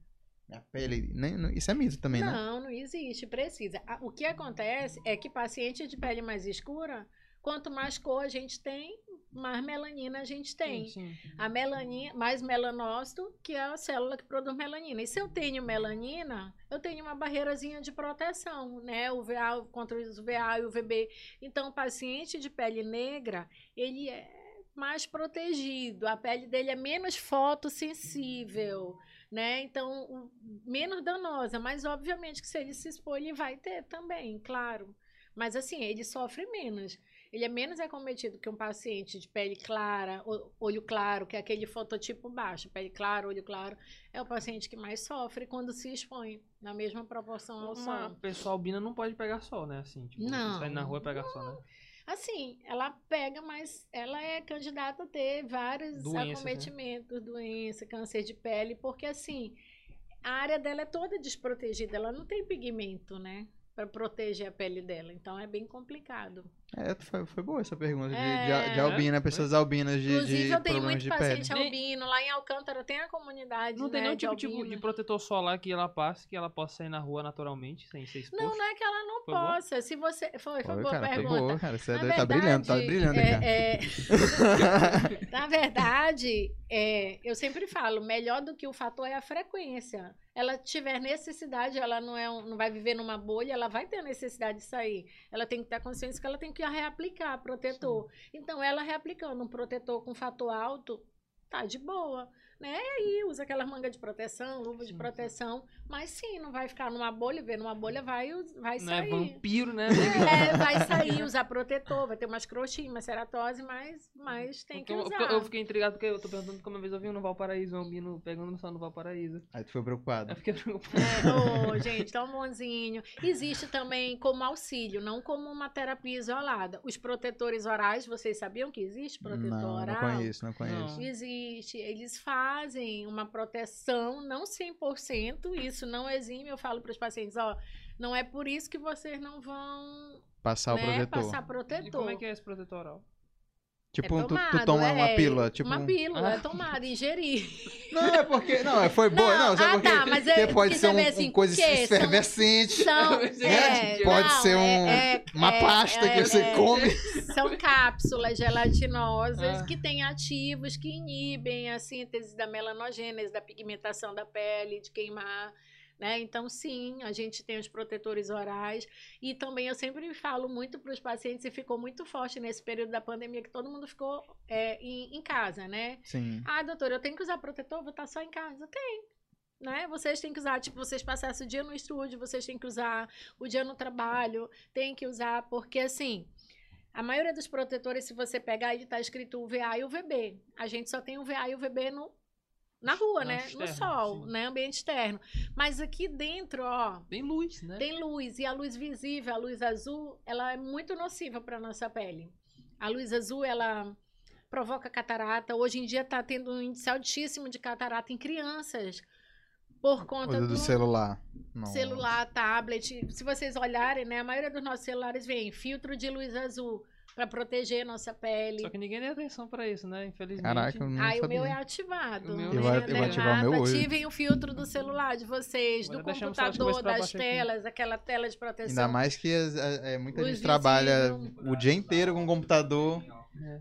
A pele. Nem, não- isso é mito também, né? Não, não existe, precisa. O que acontece é que paciente de pele mais escura, quanto mais cor a gente tem, mais melanina a gente tem. Sim, sim. A melanina, mais melanócito, que é a célula que produz melanina. E se eu tenho melanina, eu tenho uma barreirazinha de proteção, né? UVA contra os UVA e UVB. Então, o paciente de pele negra, ele é mais protegido, a pele dele é menos fotossensível, né? Então, menos danosa, mas obviamente que se ele se expor, ele vai ter também, claro. Mas assim, ele sofre menos. Ele é menos acometido que um paciente de pele clara, olho claro, que é aquele fototipo baixo. Pele clara, olho claro, é o paciente que mais sofre quando se expõe, na mesma proporção ao Uma sol. pessoa albina não pode pegar sol, né? Assim, tipo, Não. sair na rua e pegar sol, né? Assim, ela pega, mas ela é candidata a ter vários Doenças, né? acometimentos, doença, câncer de pele, porque assim, a área dela é toda desprotegida, ela não tem pigmento, né? Pra proteger a pele dela. Então é bem complicado. É, foi, foi boa essa pergunta de, É. de, de albina, pessoas albinas de, Inclusive, de eu tenho problemas muito de pele. paciente Nem- albino. Lá em Alcântara tem a comunidade. Não tem né, nenhum de tipo, tipo de protetor solar que ela passe, que ela possa sair na rua naturalmente, sem ser exposto. Não, não é que ela não Foi boa? possa. Se você. Foi, foi Foi, boa cara, foi pergunta. boa, cara. Você é Na tá brilhando, tá verdade, brilhando aqui. ó. é, é, Na verdade, é, eu sempre falo, melhor do que o fator é a frequência. Ela tiver necessidade, ela não, é um- não vai viver numa bolha, ela vai ter necessidade de sair. Ela tem que ter consciência que ela tem que reaplicar protetor. Então, ela reaplicando um protetor com fator alto, tá de boa. Né? E aí usa aquela manga de proteção, luva de Sim, sim. proteção. Mas sim, não vai ficar numa bolha, ver numa bolha vai, vai Não é sair. vampiro, né? É, vai sair, usar protetor, vai ter umas crochinhas, uma ceratose, mas, mas tem que eu- usar. porque eu fiquei intrigado porque eu tô perguntando como uma vez eu vi um no Valparaíso, um albino pegando só no Valparaíso. Aí tu foi preocupado. Eu fiquei preocupado. É, ô, gente, tão bonzinho. Existe também como auxílio, não como uma terapia isolada. Os protetores orais, vocês sabiam que existe protetor Não, não oral? conheço, não conheço. Não. Existe. Eles fazem uma proteção, não 100%, isso não exime. Eu falo para os pacientes, ó, não é por isso que vocês não vão Passar o né, protetor. passar E protetor. como é que é esse protetor oral? Tipo, é tu, tu tomado, toma uma é, pílula, tipo... Uma pílula, Ah. é tomada, ingerir. Não, é porque... Não, é- foi boa. Não, Não, ah, por quê? tá, mas é Porque pode porque ser um, assim, coisa que efervescente. São, né? é, Pode não, ser um- é- é- uma pasta é- que você é- come. São cápsulas gelatinosas Ah. que têm ativos que inibem a síntese da melanogênese, da pigmentação da pele, de queimar. Né? Então, sim, a gente tem os protetores orais. E também eu sempre falo muito para os pacientes, e ficou muito forte nesse período da pandemia, que todo mundo ficou é, em, em casa, né? Sim. Ah, doutor, eu tenho que usar protetor? Vou estar só em casa? Tem. Né? Vocês têm que usar, tipo, vocês passassem o dia no estúdio, vocês têm que usar o dia no trabalho, tem que usar, porque assim, a maioria dos protetores, se você pegar, ele tá escrito UVA e UVB. A gente só tem UVA e UVB no, na rua, No né? no sol, sim. né? Ambiente externo. Mas aqui dentro, ó, Tem luz, né? tem luz e a luz visível, a luz azul, ela é muito nociva para nossa pele. A luz azul, ela provoca catarata. Hoje em dia está tendo um índice altíssimo de catarata em crianças por conta do, do celular. Nossa. celular, tablet. Se vocês olharem, né, a maioria dos nossos celulares vem filtro de luz azul para proteger nossa pele. Só que ninguém deu atenção pra isso, né? Infelizmente. Caraca, eu não Aí o sabia. meu é ativado. O meu? Eu vou- eu vou ativar o meu hoje. Ativem o filtro do celular de vocês, do Agora cabeça computador, das baixo aqui. telas, aquela tela de proteção. Ainda mais que as- é, é, muita Luz gente trabalha o dia inteiro com o computador. É.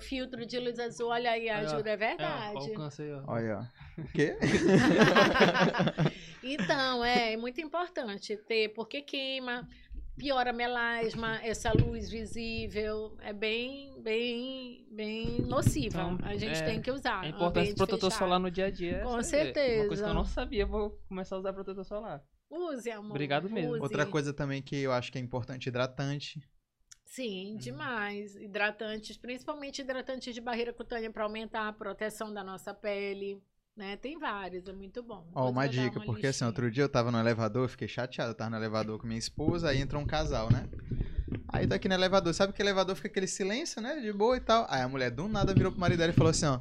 Filtro de luz azul, olha aí, ajuda, é É, verdade. alcance aí, ó. Olha, ó. O quê? então, é muito importante ter, porque queima, piora a melasma, essa luz visível, é bem, bem, bem nociva. Então, a gente é- tem que usar. É importante protetor fechado. solar no dia a dia. Com você vê. Uma coisa que certeza. eu não sabia, vou começar a usar protetor solar. Use, amor. Obrigado mesmo. use. Outra coisa também que eu acho que é importante, hidratante. Sim, demais. Hidratantes, principalmente hidratantes de barreira cutânea para aumentar a proteção da nossa pele. Né? Tem vários, é muito bom. Ó, uma vou dar dica, uma porque assim, listinha. outro dia eu tava no elevador, eu fiquei chateado, eu tava no elevador com minha esposa, aí entra um casal, né? Aí tá aqui no elevador, sabe que elevador fica aquele silêncio, né? De boa e tal. Aí a mulher do nada virou pro marido dela e falou assim, ó.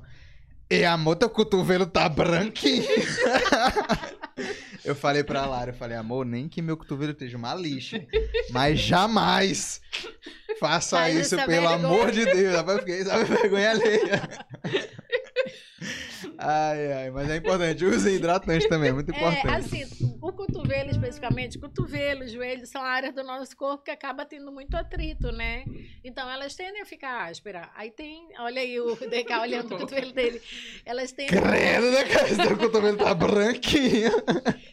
E amor, teu cotovelo tá branquinho. eu falei pra Lara, eu falei, amor, nem que meu cotovelo esteja uma lixa. Mas jamais faça Faz isso, pelo vergonha. amor de Deus. Rapaz, eu fiquei, sabe, vergonha alheia. Ai, ai, mas é importante. Use hidratante também, é muito É, importante. assim, o cotovelo especificamente, cotovelo, joelho são áreas do nosso corpo que acaba tendo muito atrito, né? Então elas tendem a ficar áspera. Aí tem, olha aí o DK olhando o cotovelo dele. Elas tendem, Credo, né, cara? Seu cotovelo tá branquinho.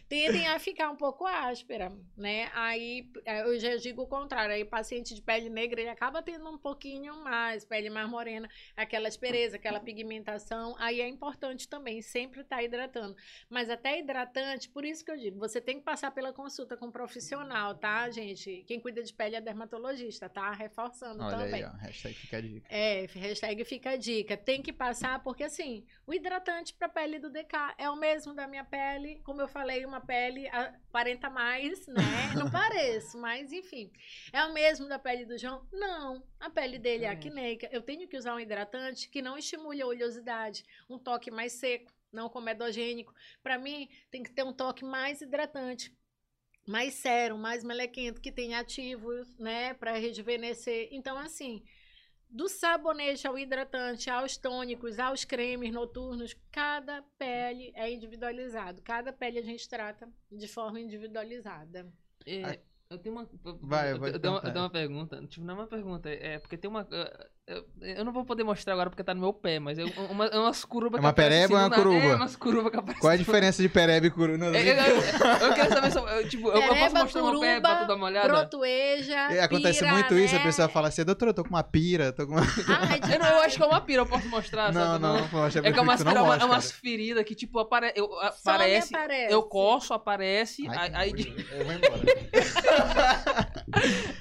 tendem a ficar um pouco áspera, né? Aí é, eu já digo o contrário, aí paciente de pele negra ele acaba tendo um pouquinho mais, pele mais morena, aquela aspereza, aquela pigmentação, aí é importante também sempre estar hidratando. Mas até hidratante, por isso que eu digo, você tem que passar pela consulta com um profissional, tá, gente? Quem cuida de pele é dermatologista, tá? Reforçando Olha também. aí, ó. Hashtag fica a dica. É, hashtag fica a dica. Tem que passar, porque assim, o hidratante para pele do DK é o mesmo da minha pele. Como eu falei, uma pele a 40 a mais, né? Não pareço, mas enfim. É o mesmo da pele do João? Não. A pele dele é Diferente. acneica. Eu tenho que usar um hidratante que não estimule a oleosidade, um toque mais seco, não comedogênico. Para mim, tem que ter um toque mais hidratante. Mais sérum, mais melequento, que tem ativos, né, para rejuvenescer. Então, assim, do sabonete ao hidratante, aos tônicos, aos cremes noturnos, cada pele é individualizado. Cada pele a gente trata de forma individualizada. É, Ai. eu tenho uma. Vai, eu, vai eu, tenho uma, perguntar. eu tenho uma pergunta. Tipo, não é uma pergunta. É porque tem uma. Eu- Eu, não vou poder mostrar agora porque tá no meu pé, mas é uma, é umas curvas É uma pereba ou é uma nada. curuba? É umas curvas que aparecem. Qual é a diferença de perebe e curu? Não, nada. Eu, eu, eu quero saber se. eu- Tipo, eu, eu posso Pereba, mostrar meu pé pra curuba, tu dar uma olhada? Brotueja, É, Acontece pira, muito isso, a né? pessoa fala assim, doutor, eu tô com uma pira, tô com uma... Ai, Eu, não, eu acho que é uma pira, eu posso mostrar, Não, sabe? não, poxa, É que é umas, não pira, é uma- é mostra, umas feridas que, tipo, apare, eu, aparece, aparece. eu coço, aparece, aí, Ai, aí, nojo. Eu vou embora.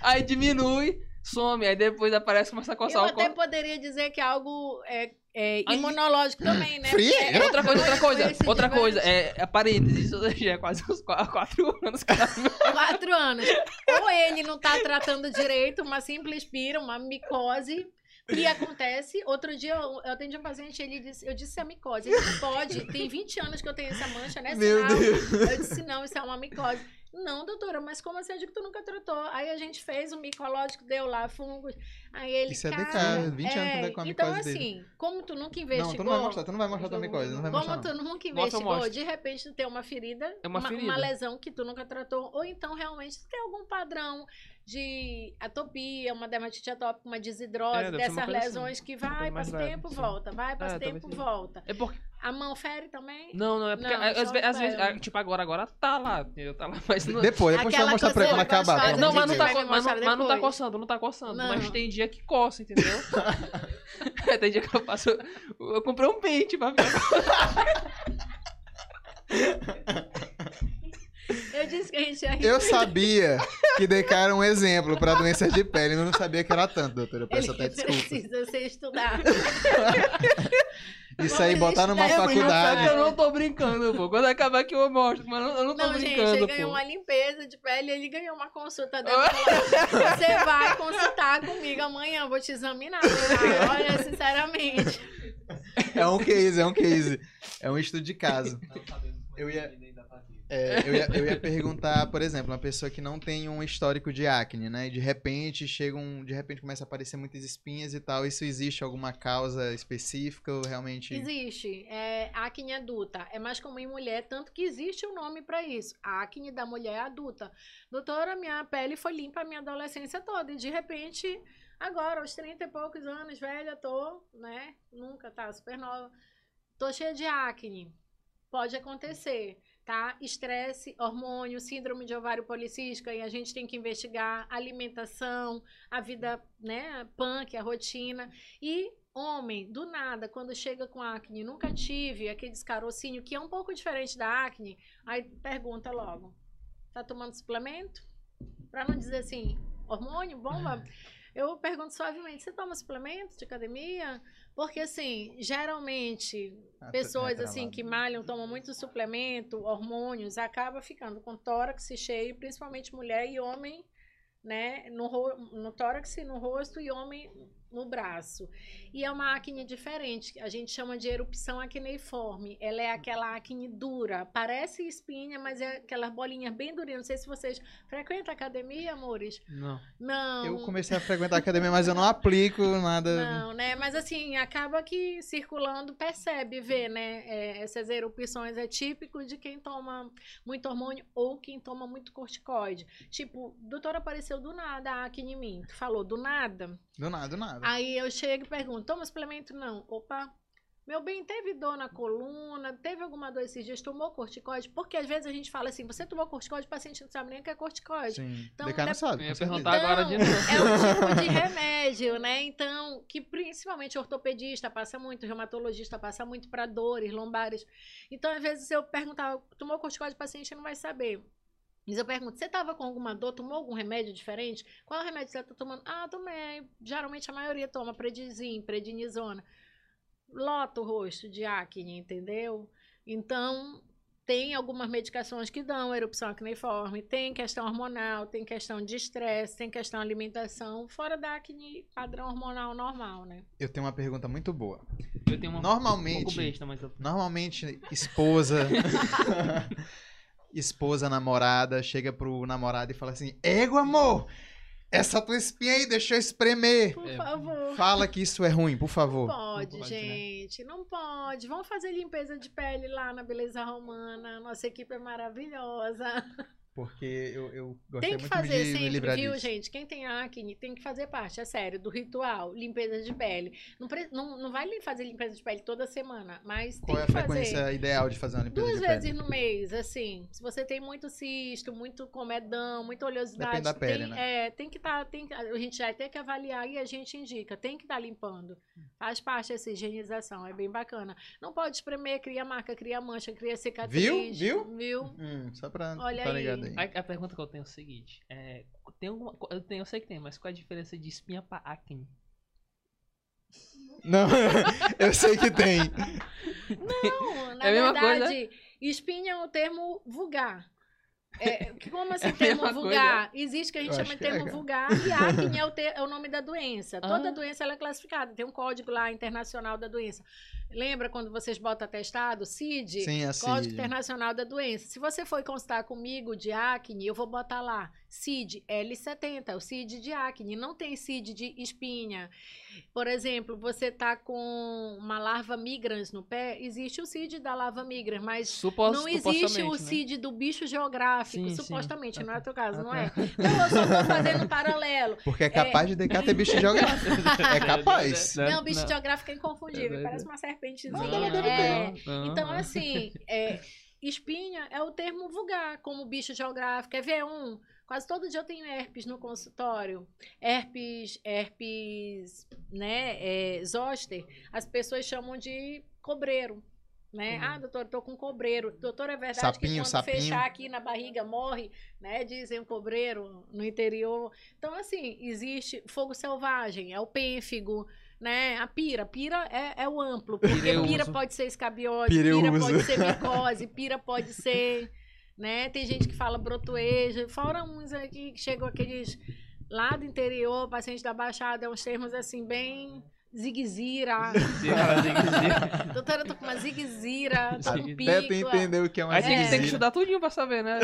aí diminui, some, aí depois aparece começa a Eu coçar o até corpo. poderia dizer que é algo é, é, imunológico também, né? Frio? Porque- Outra coisa, outra coisa, outra coisa, é, é parênteses, isso já é quase uns qua- quatro anos Quatro anos. Ou ele não tá tratando direito, uma simples pira, uma micose. E acontece, outro dia eu, eu atendi um paciente, ele disse, eu disse é micose. Ele disse, pode, tem 20 anos que eu tenho essa mancha, né? Meu sinal?" Deus. Eu disse, não, isso é uma micose. Não, doutora, mas como assim? Eu digo que tu nunca tratou. Aí a gente fez o micológico, deu lá fungos. Aí ele. Isso é cara, DK, 20 anos que tá com a Então, micose dele. assim, como tu nunca Não, investigou. tu não vai mostrar, tu não vai mostrar tua micose, não vai mostrar Como não. tu nunca investigou, de repente tu tem uma ferida, É uma ferida. lesão que tu nunca tratou, ou então realmente tu tem algum padrão de atopia, uma dermatite atópica, uma desidrose, É, dessas assim. lesões que vai, passa leve, tempo, sim. volta, vai, passa É, tempo, volta. É porque. A mão fere também? Não, não, é porque. Não, às, ve- às vezes, ah, tipo, agora, agora tá lá. Eu tá lá, mas não. Depois, depois Aquela mostrar pra ele quando coceira acabar. não, mas não, tá, mas, não, mas não tá coçando, não tá coçando. Não. Mas tem dia que coça, entendeu? tem dia que eu faço. Eu comprei um pente pra ficar. Eu disse que a gente ia Eu sabia que DK era um exemplo pra doenças de pele, mas eu não sabia que era tanto, doutora. Eu peço Ele até desculpa. precisa ser estudado. Isso aí, botar numa. É, faculdade. Eu não tô brincando, pô. Quando acabar aqui eu mostro, mas eu não, eu não tô Não, gente, brincando, ele ganhou pô. uma limpeza de pele, ele ganhou uma consulta. Você vai consultar comigo amanhã, eu vou te examinar. tá? Olha, sinceramente. É um case, é um case. É um estudo de caso. Eu ia, é, eu, ia, eu ia perguntar, por exemplo, uma pessoa que não tem um histórico de acne, né? E de repente chega um. De repente começa a aparecer muitas espinhas e tal. Isso existe alguma causa específica ou realmente. Existe. É, acne adulta. É mais comum em mulher, tanto que existe um nome pra isso. Acne da mulher adulta. Doutora, minha pele foi limpa a minha adolescência toda. E de repente, agora, aos 30 e poucos anos, velha, tô, né? Nunca, tá? Super nova. Tô cheia de acne. Pode acontecer, tá? Estresse, hormônio, síndrome de ovário policística, e a gente tem que investigar alimentação, a vida, né, punk, a rotina. E homem, do nada, quando chega com acne, nunca tive aquele descarocínio, que é um pouco diferente da acne, aí pergunta logo: tá tomando suplemento? Pra não dizer assim, hormônio, bomba. Eu pergunto suavemente: você toma suplemento de academia? Porque, assim, geralmente, Ah, pessoas assim que malham, tomam muito suplemento, hormônios, acaba ficando com tórax cheio, principalmente mulher e homem, né? No, no tórax, no rosto e homem no braço. E é uma acne diferente, a gente chama de erupção acneiforme. Ela é aquela acne dura, parece espinha, mas é aquelas bolinhas bem durinhas. Não sei se vocês frequentam academia, amores? Não. Não. Eu comecei a frequentar a academia, mas eu não aplico nada. Não, né? Mas assim, acaba que circulando percebe, vê, né? É, essas erupções é típico de quem toma muito hormônio ou quem toma muito corticoide. Tipo, doutora apareceu do nada a acne em mim. Tu falou do nada? Do nada, do nada. Aí eu chego e pergunto, toma suplemento? Não. Opa, meu bem, teve dor na coluna, teve alguma dor esses dias, tomou corticoide? Porque às vezes a gente fala assim, você tomou corticoide, o paciente não sabe nem o que é corticoide. Sim. Então, não né, sabe. Eu ia perguntar agora de novo. é um tipo de remédio, né? Então, que principalmente ortopedista passa muito, reumatologista passa muito para dores lombares. Então, às vezes, se eu perguntar, tomou corticoide, o paciente não vai saber. Mas eu pergunto, você estava com alguma dor, tomou algum remédio diferente? Qual remédio você está tomando? Ah, tomei. Geralmente a maioria toma predizin, prednisona. Lota o rosto de acne, entendeu? Então, tem algumas medicações que dão erupção acneiforme, tem questão hormonal, tem questão de estresse, tem questão alimentação, fora da acne padrão hormonal normal, né? Eu tenho uma pergunta muito boa. Eu tenho uma um Normalmente, pouco besta, mas eu... normalmente, esposa. esposa, namorada, chega pro namorado e fala assim: Ego, amor! Essa tua espinha aí, deixa eu espremer. Por É. favor. Fala que isso é ruim, por favor. Pode, Não pode, né? gente, não pode. Vamos fazer limpeza de pele lá na Beleza Romana. Nossa equipe é maravilhosa. Porque eu, eu gostei Tem que muito fazer de me sempre, livrar viu, disso. gente? Quem tem acne tem que fazer parte, é sério, do ritual, limpeza de pele. Não, pre- não, não vai fazer limpeza de pele toda semana, mas Qual é tem a que frequência fazer. ideal de fazer uma limpeza Duas de vezes pele? no mês, assim. Se você tem muito cisto, muito comedão, muita oleosidade, Depende da pele, tem, né? é, tem que estar, tem que- a gente vai ter que avaliar e a gente indica, tem que estar limpando. Faz parte dessa higienização, é bem bacana. Não pode espremer, cria marca, cria mancha, cria cicatriz. Viu? Viu? Viu? Hum, só pra Olha tá aí. Aí. A, a pergunta que eu tenho é o seguinte: é, tem alguma, eu, tenho, eu sei que tem, mas qual é a diferença de espinha pra acne? Não, eu sei que tem. Não, na É a mesma verdade, espinha é um termo vulgar. É, como assim É termo vulgar? Existe que a gente Eu chama de é, termo cara. vulgar e acne é o, ter- é o nome da doença. Toda Ah. doença ela é classificada, tem um código lá internacional da doença. Lembra quando vocês botam atestado, CID? Sim, Código assim. Internacional da Doença. Se você for consultar comigo de acne, eu vou botar lá CID L70, o CID de acne. Não tem CID de espinha. Por exemplo, você tá com uma larva migrans no pé, existe o CID da larva migrans, mas Supos, não existe o supostamente, né? CID do bicho geográfico, Sim, sim. supostamente, Ah, não é o teu caso, Ah, não tá. é? Então eu só tô fazendo um paralelo. Porque é capaz de DK ter bicho geográfico. É capaz. Não, bicho geográfico é inconfundível, É parece uma serpentezinha. Não, não deve É, Então, assim, é, espinha é o termo vulgar, como bicho geográfico. É V1. Quase todo dia eu tenho herpes no consultório. Herpes, herpes, né, é, zoster. As pessoas chamam de cobreiro. Né? Uhum. Ah, doutor, eu tô com cobreiro. Doutor, é verdade Sapinho, que quando sapinho. fechar aqui na barriga morre, né? Dizem o cobreiro no interior. Então, assim, existe fogo selvagem, é o pênfigo, né? A pira. Pira é, é o amplo, porque Pireuso. pira pode ser escabiose, Pireuso. pira pode ser micose, pira pode ser, né? Tem gente que fala brotoeja, fora uns aqui que chegam aqueles lá do interior, paciente da Baixada, é uns termos assim bem dizer. Doutora, eu tô com uma ziguezira, tô com Até pico. Até entender o que é uma Aí tem que, tem que estudar tudinho pra saber, né?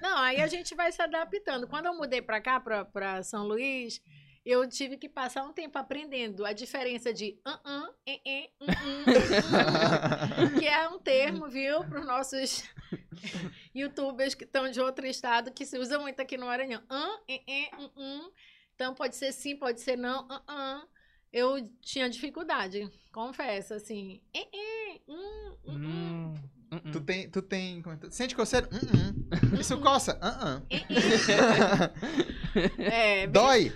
Não, aí a gente vai se adaptando. Quando eu mudei pra cá, pra, pra São Luís, eu tive que passar um tempo aprendendo a diferença de uh -uh, eh, eh, uh -uh, que é um termo, viu, para os nossos youtubers que estão de outro estado, que se usa muito aqui no Maranhão. Uh, eh, eh, uh -uh. Então pode ser sim, pode ser não. Uh -uh. Eu tinha dificuldade, confesso, assim. Eh, eh, hum, hum, Hum, Tu tem, tu tem. é Sente coceira? Hum, hum. Isso coça? Eh. É, Dói?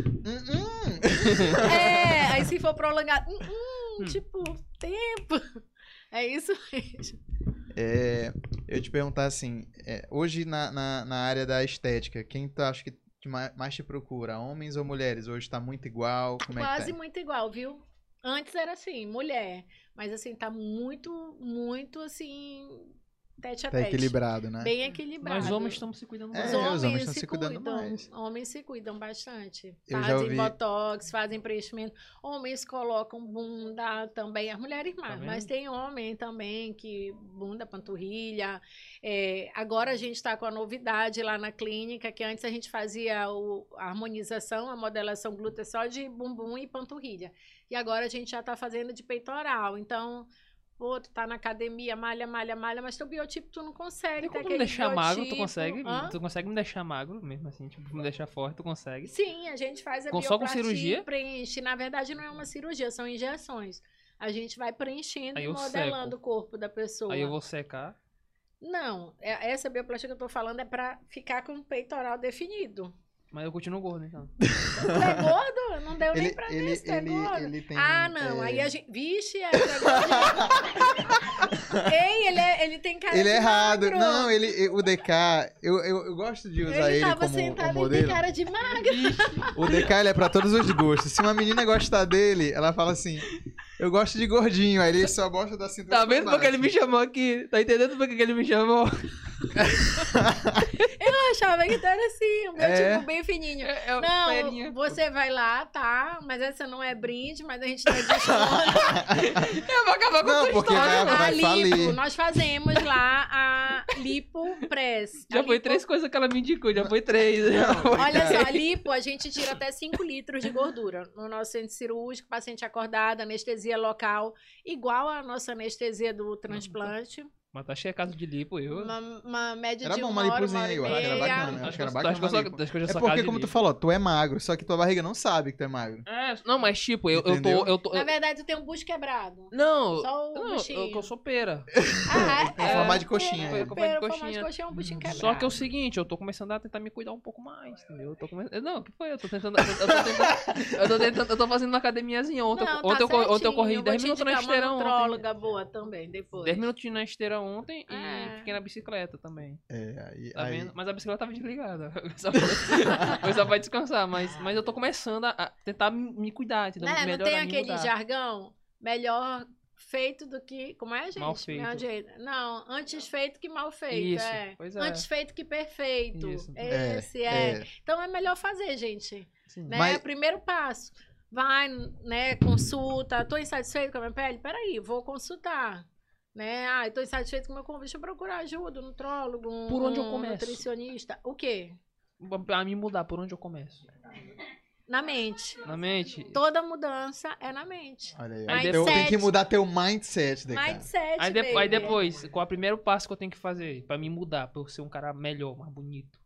É, aí se for prolongado, hum, tipo, tempo. É isso mesmo. É, eu te perguntar assim, é, hoje na, na, na área da estética, quem tu acha que mais te procura? Homens ou mulheres? Hoje tá muito igual? Como é Quase que tá? muito igual, viu? Antes era assim, mulher. Mas assim, tá muito, muito assim. Tete a Tá tete. equilibrado, né? Bem equilibrado. Nós homens estamos se cuidando É, mais. Os homens, homens estão se, se cuidando cuidam. mais. Homens se cuidam bastante. Eu fazem ouvi- botox, fazem preenchimento. Homens colocam bunda também, as mulheres mais. vendo? mas tem homem também que bunda, panturrilha. É, agora a gente está com a novidade lá na clínica, que antes a gente fazia o- a harmonização, a modelação glútea só de bumbum e panturrilha. E agora a gente já está fazendo de peitoral. Então, pô, tu tá na academia, malha, malha, malha, mas teu biotipo tu não consegue. Tem me deixar magro, tu biotipo. consegue? Hã? Tu consegue me deixar magro, mesmo assim, tipo, me deixar forte, tu consegue? Sim, a gente faz a Com- só com cirurgia? preenche. Na verdade, não é uma cirurgia, são injeções. A gente vai preenchendo e modelando seco. o corpo da pessoa. Aí eu vou secar. Não, é- essa bioplastia que eu tô falando é pra ficar com o peitoral definido. Mas eu continuo gordo, então. Tu é gordo? Não deu nem Ele, pra ver ele, se tu é ele, gordo. ele tem. ah, não. é, Aí a gente. Vixe, é gordinho. Ei, ele, é- ele tem cara Ele é de errado. magro. Não, ele, o DK, eu, eu, eu gosto de usar ele ele, tava como, sentado como e tem modelo. cara de magro. O DK ele é pra todos os gostos. Se uma menina gostar dele, ela fala assim: Eu gosto de gordinho. Aí ele só gosta da cintura. Tá pra vendo porque ele me chamou aqui? Tá entendendo porque que ele me chamou? Eu achava que tu era assim, o meu É. tipo bem fininho. É, é Não, ferinha. você vai lá, tá? Mas essa não é brinde, mas a gente tá descontando. Eu vou acabar com Não, tua história. vai- a lipo, falir. nós fazemos lá a lipo press. Já A foi lipo- três coisas que ela me indicou, já foi três. Já foi. Olha só, a lipo, a gente tira até 5 litros de gordura. No nosso centro cirúrgico, paciente acordado, anestesia local, igual a nossa anestesia do transplante. Mas tá cheio caso de lipo, eu. Uma, uma média Era de bom uma uma hora, uma lipozinha hora aí, e eu acho que era bacana. Acho que era eu- bacana acho que eu acho que eu É porque, como tu falou, tu é magro, só que tua barriga não sabe que tu é magro. É, não, mas tipo, eu, eu tô. Eu tô Na verdade, tu tem um bucho quebrado. Não, Só o não, buchinho. eu, eu sou pera. Ah, É, formato de coxinha, Pera, é. Formato de pera, coxinha. de coxinha é um buchinho quebrado. Só que é o seguinte, eu tô começando a tentar me cuidar um pouco mais, entendeu? Eu tô começando. Não, o que foi? Eu tô tentando. Eu tô, eu tentando. Eu tô tentando. Eu tô fazendo uma academiazinha. Ontem, Não, eu- tá ontem, eu, ontem eu corri Vou 10 te minutos na indicar esteira uma boa também, depois. 10 minutinhos na esteira ontem e É. fiquei na bicicleta também. É, aí. Tá aí-? Mas a bicicleta tava desligada. Foi só pra descansar. Mas, mas eu tô começando a, tentar me, cuidar, entendeu? Né? Não tem aquele mudar. jargão? Melhor feito do que. Como é, gente? Mal feito. Não, gente. Não, antes feito que mal feito. Isso, é. pois é. Antes feito que perfeito. Isso. É, Esse é. é. Então é melhor fazer, gente. Sim. Né? Mas- É o primeiro passo. Vai, né, consulta. Tô insatisfeito com a minha pele? Peraí, vou consultar. Né? Ah, eu tô insatisfeito com o meu corpo. Deixa eu procurar ajuda, um nutrólogo, um, Por onde eu um começo? nutricionista. O quê? Pra me mudar, por onde eu começo? Na mente. Na mente? Toda mudança é na mente. Olha aí. Aí Então tem mindset. que mudar teu mindset, DK. Mindset, Aí, de- aí depois, qual é o primeiro passo que eu tenho que fazer pra me mudar, pra eu ser um cara melhor, mais bonito?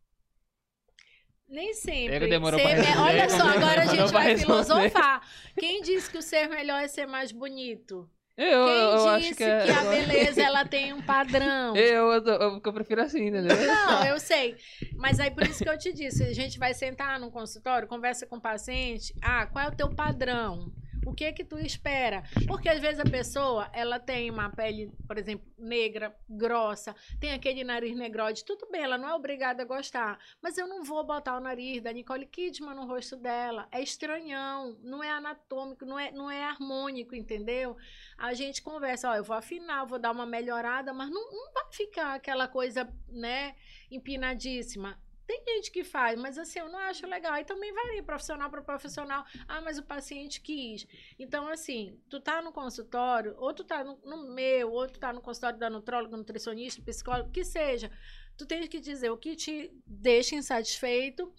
Nem sempre. Pega, demorou Ser pra me- responder. Olha só, agora a gente vai filosofar. Quem disse que o ser melhor é ser mais bonito? Eu, Quem eu, disse acho que é. a beleza ela tem um padrão? Eu, eu, eu, eu prefiro assim, entendeu? Não, eu sei. Mas aí por isso que eu te disse, a gente vai sentar num consultório, conversa com o paciente. Ah, qual é o teu padrão? O que é que tu espera? Porque às vezes a pessoa, ela tem uma pele, por exemplo, negra, grossa, tem aquele nariz negroide, tudo bem, ela não é obrigada a gostar, mas eu não vou botar o nariz da Nicole Kidman no rosto dela. É estranhão, não é anatômico, não é, não é harmônico, entendeu? A gente conversa, ó, eu vou afinar, vou dar uma melhorada, mas não, não vai ficar aquela coisa, né, empinadíssima. Tem gente que faz, mas assim, eu não acho legal. Aí também varia, profissional para profissional. Ah, mas o paciente quis. Então, assim, tu tá no consultório, ou tu tá no, no meu, ou tu tá no consultório da nutróloga, nutricionista, psicólogo, que seja. Tu tem que dizer o que te deixa insatisfeito.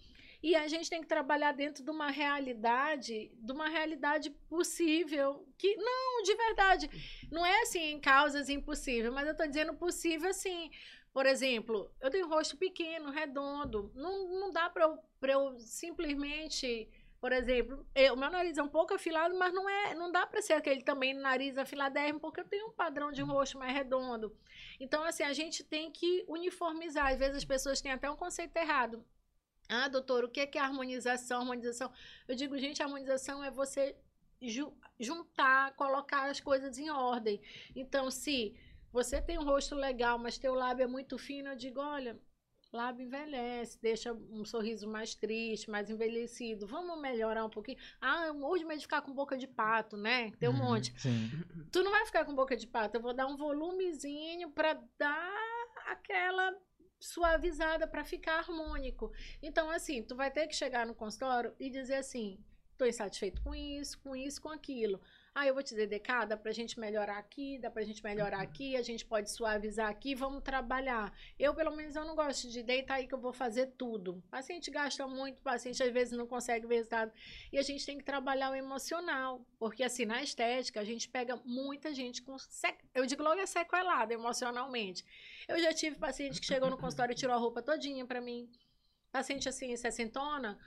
E a gente tem que trabalhar dentro de uma realidade, de uma realidade possível, que não, de verdade, não é assim causas impossíveis, mas eu tô dizendo possível assim. Por exemplo, eu tenho um rosto pequeno, redondo. Não, não dá para eu, pra eu simplesmente. Por exemplo, eu- o meu nariz é um pouco afilado, mas não é, não dá para ser aquele também nariz afiladérrimo, porque eu tenho um padrão de rosto mais redondo. Então, assim, a gente tem que uniformizar. Às vezes as pessoas têm até um conceito errado. Ah, doutor, o que é, que é harmonização? Harmonização. Eu digo, gente, harmonização é você ju- juntar, colocar as coisas em ordem. Então, se você tem um rosto legal, mas teu lábio é muito fino, eu digo, olha, lábio envelhece, deixa um sorriso mais triste, mais envelhecido. Vamos melhorar um pouquinho. Ah, de medo de ficar com boca de pato, né? Tem um Uhum, monte. Sim. Tu não vai ficar com boca de pato, eu vou dar um volumezinho pra dar aquela suavizada para ficar harmônico. Então, assim, tu vai ter que chegar no consultório e dizer assim: tô insatisfeito com isso, com isso, com aquilo. Ah, eu vou te dedicar, dá pra gente melhorar aqui, dá pra gente melhorar aqui, a gente pode suavizar aqui, vamos trabalhar. Eu, pelo menos, eu não gosto de deitar aí que eu vou fazer tudo. O paciente gasta muito, o paciente às vezes não consegue ver resultado. E a gente tem que trabalhar o emocional. Porque, assim, na estética, a gente pega muita gente com. Sec... Eu digo logo é sequelada emocionalmente. Eu já tive paciente que chegou no consultório e tirou a roupa todinha pra mim. Paciente, assim, sessentona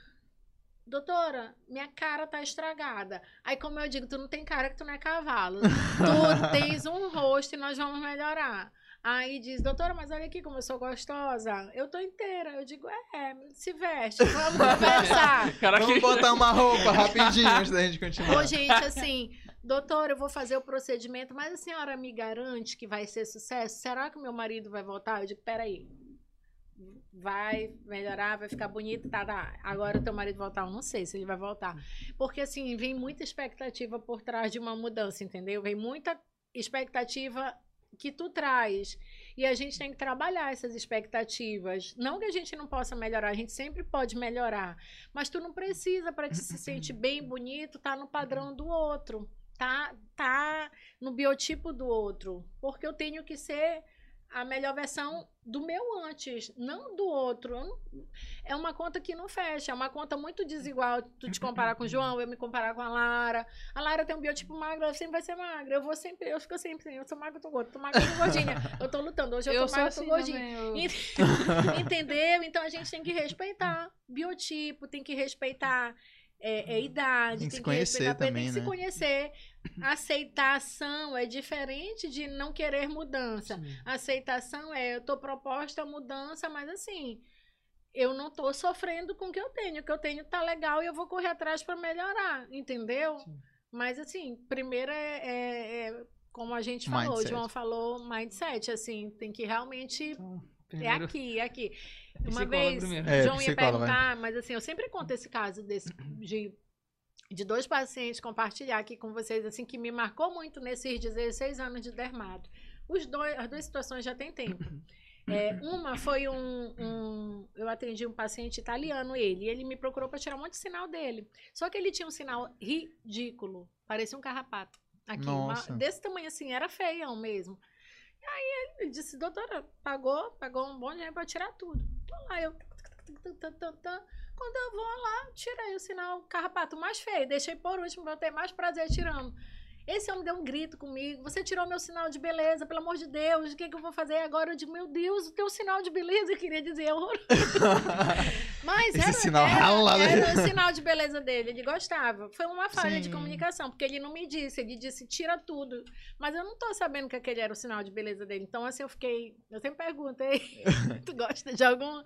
Doutora, minha cara tá estragada. Aí, como eu digo, tu não tem cara que tu não é cavalo. tu tens um rosto e nós vamos melhorar. Aí diz, doutora, mas olha aqui como eu sou gostosa. Eu tô inteira. Eu digo, é, se veste, vamos conversar. Caraca. Vamos botar uma roupa rapidinho antes da gente continuar. Ô, gente, assim, doutora, eu vou fazer o procedimento, mas a senhora me garante que vai ser sucesso? Será que meu marido vai voltar? Eu digo, peraí, vai melhorar, vai ficar bonito, tá, tá. Agora o teu marido voltar, eu não sei se ele vai voltar. Porque, assim, vem muita expectativa por trás de uma mudança, entendeu? Vem muita expectativa que tu traz. E a gente tem que trabalhar essas expectativas. Não que a gente não possa melhorar, a gente sempre pode melhorar. Mas tu não precisa, para te se sentir bem, bonito, tá no padrão do outro. Tá, tá no biotipo do outro. Porque eu tenho que ser a melhor versão do meu antes, não do outro. É uma conta que não fecha, é uma conta muito desigual. Tu te comparar com o João, eu me comparar com a Lara. A Lara tem um biotipo magro, ela sempre vai ser magra. Eu vou sempre, eu fico sempre assim, eu sou magra, eu tô gorda, tô magra, eu tô gordinha. Eu tô lutando, hoje eu, eu tô magra, eu tô assim gordinha. Também, eu... Entendeu? Então a gente tem que respeitar biotipo, tem que respeitar é, é, idade, tem que, tem se conhecer também, tem que né? se conhecer. Aceitação é diferente de não querer mudança. Sim. Aceitação é eu tô proposta a mudança, mas assim, eu não tô sofrendo com o que eu tenho. O que eu tenho tá legal e eu vou correr atrás para melhorar, entendeu? Sim. Mas assim, primeiro é, é, é como a gente falou, mindset. o João falou, mindset, assim, tem que realmente então, primeiro... é aqui, é aqui. Uma vez, é, João ia perguntar, vai. mas assim, eu sempre conto esse caso desse, de, de dois pacientes compartilhar aqui com vocês, assim, que me marcou muito nesses 16 anos de dermato. Os dois, as duas situações já tem tempo. É, uma foi um, um, Eu atendi um paciente italiano, ele. E ele me procurou para tirar um monte de sinal dele. Só que ele tinha um sinal ridículo. Parecia um carrapato. Aqui, uma, desse tamanho assim, era feião mesmo. E aí ele disse, doutora, pagou, pagou um bom dinheiro para tirar tudo. Tô lá, eu. Quando eu vou lá, tirei o sinal carrapato mais feio, deixei por último, eu tenho mais prazer tirando. Esse homem deu um grito comigo. Você tirou meu sinal de beleza, pelo amor de Deus. O que, que eu vou fazer agora? Eu digo, meu Deus, o teu sinal de beleza, eu queria dizer, é Mas Esse era, sinal era, era o sinal de beleza dele. Ele gostava. Foi uma falha Sim. de comunicação, porque ele não me disse. Ele disse, tira tudo. Mas eu não tô sabendo que aquele era o sinal de beleza dele. Então, assim, eu fiquei. Eu sempre pergunto, tu gosta de algum.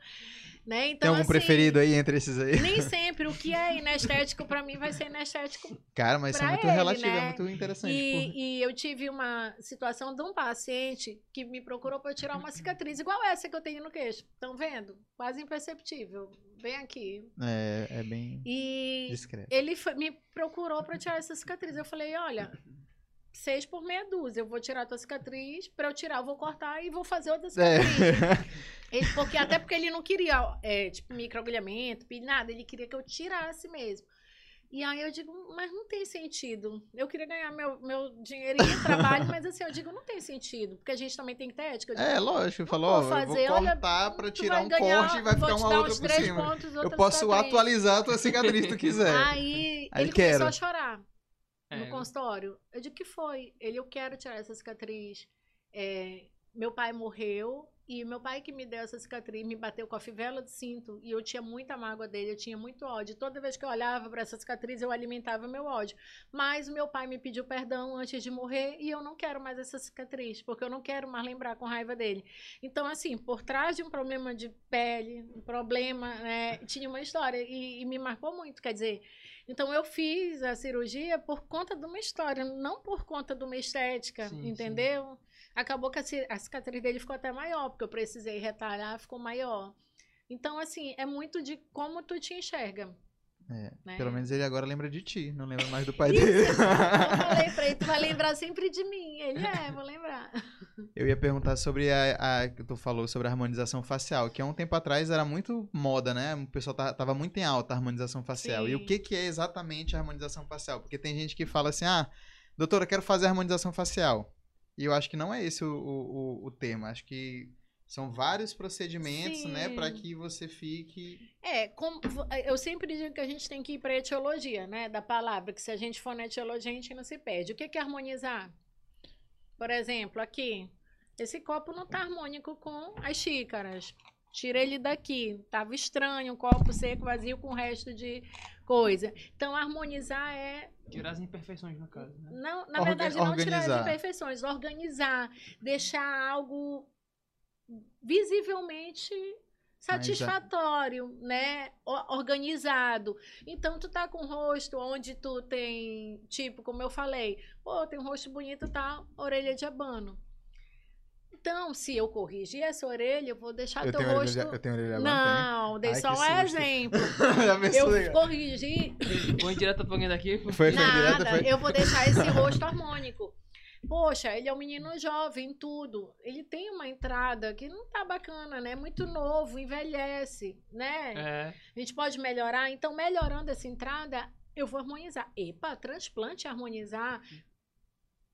Né? Então, Tem algum assim, preferido aí entre esses aí? Nem sempre. O que é inestético para mim vai ser inestético. Cara, mas isso é muito ele, relativo, é né? é muito interessante. E, e, eu tive uma situação de um paciente que me procurou para tirar uma cicatriz igual essa que eu tenho no queixo. Estão vendo? Quase imperceptível. Vem aqui. É, é bem e discreto. Ele foi, me procurou para tirar essa cicatriz. Eu falei, olha, seis por meia dúzia. Eu vou tirar a tua cicatriz, para eu tirar, eu vou cortar e vou fazer outra cicatriz. É. Ele, porque, até porque ele não queria, é, tipo, microagulhamento, nada. Ele queria que eu tirasse mesmo. E aí eu digo, mas não tem sentido. Eu queria ganhar meu, meu dinheirinho de trabalho, mas assim, eu digo, não tem sentido. Porque a gente também tem que ter ética. Digo, é, lógico. Falou, ó, eu vou cortar pra tirar um ganhar, corte e vai ficar uma outra por cima. Pontos, eu posso cicatriz. atualizar a tua cicatriz se tu quiser. Aí, aí ele quero. começou a chorar no é. consultório. Eu digo, que foi? Ele, eu quero tirar essa cicatriz. É, meu pai morreu e meu pai que me deu essa cicatriz me bateu com a fivela de cinto e eu tinha muita mágoa dele, eu tinha muito ódio. Toda vez que eu olhava para essa cicatriz, eu alimentava meu ódio. Mas o meu pai me pediu perdão antes de morrer e eu não quero mais essa cicatriz, porque eu não quero mais lembrar com raiva dele. Então, assim, por trás de um problema de pele, um problema, né, tinha uma história e, e me marcou muito. Quer dizer, então eu fiz a cirurgia por conta de uma história, não por conta de uma estética, sim, entendeu? Sim. Acabou que a cicatriz dele ficou até maior, porque eu precisei retalhar, ficou maior. Então, assim, é muito de como tu te enxerga. É, né? Pelo menos ele agora lembra de ti, não lembra mais do pai Isso, dele. Eu falei pra ele, tu vai lembrar sempre de mim. Ele é, vou lembrar. Eu ia perguntar sobre a, a que tu falou sobre a harmonização facial, que há um tempo atrás era muito moda, né? O pessoal tá- tava muito em alta a harmonização facial. E o Sim. que que é exatamente a harmonização facial? Porque tem gente que fala assim: "Ah, doutora, eu quero fazer a harmonização facial". E eu acho que não é esse o, o, o- o tema. Acho que são vários procedimentos, né, Sim. para que você fique É, como- eu sempre digo que a gente tem que ir para a etiologia, né, da palavra, que se a gente for na etiologia, a gente não se perde. O que que é harmonizar? Por exemplo, aqui, esse copo não tá harmônico com as xícaras. Tira ele daqui. Tava estranho, um copo seco, vazio com o resto de coisa. Então, harmonizar é Tirar as imperfeições, no caso, né? não, na Orga- verdade, não tirar as imperfeições, organizar, deixar algo visivelmente satisfatório, né? O- Organizado. Então, tu tá com o rosto onde tu tem, tipo, como eu falei, pô, tem um rosto bonito, tá? Orelha de abano. Então, se eu corrigir essa orelha, eu vou deixar eu teu tenho, rosto. orelha, eu tenho orelha Não, dei Ai, só que um exemplo. Eu corrigi Põe direto pra alguém daqui. Foi, foi direto, Nada, foi. eu vou deixar esse rosto harmônico. Poxa, ele é um menino jovem, tudo. Ele tem uma entrada que não tá bacana, né? Muito novo, envelhece, né? É. A gente pode melhorar. Então, melhorando essa entrada, eu vou harmonizar. Epa, transplante harmonizar.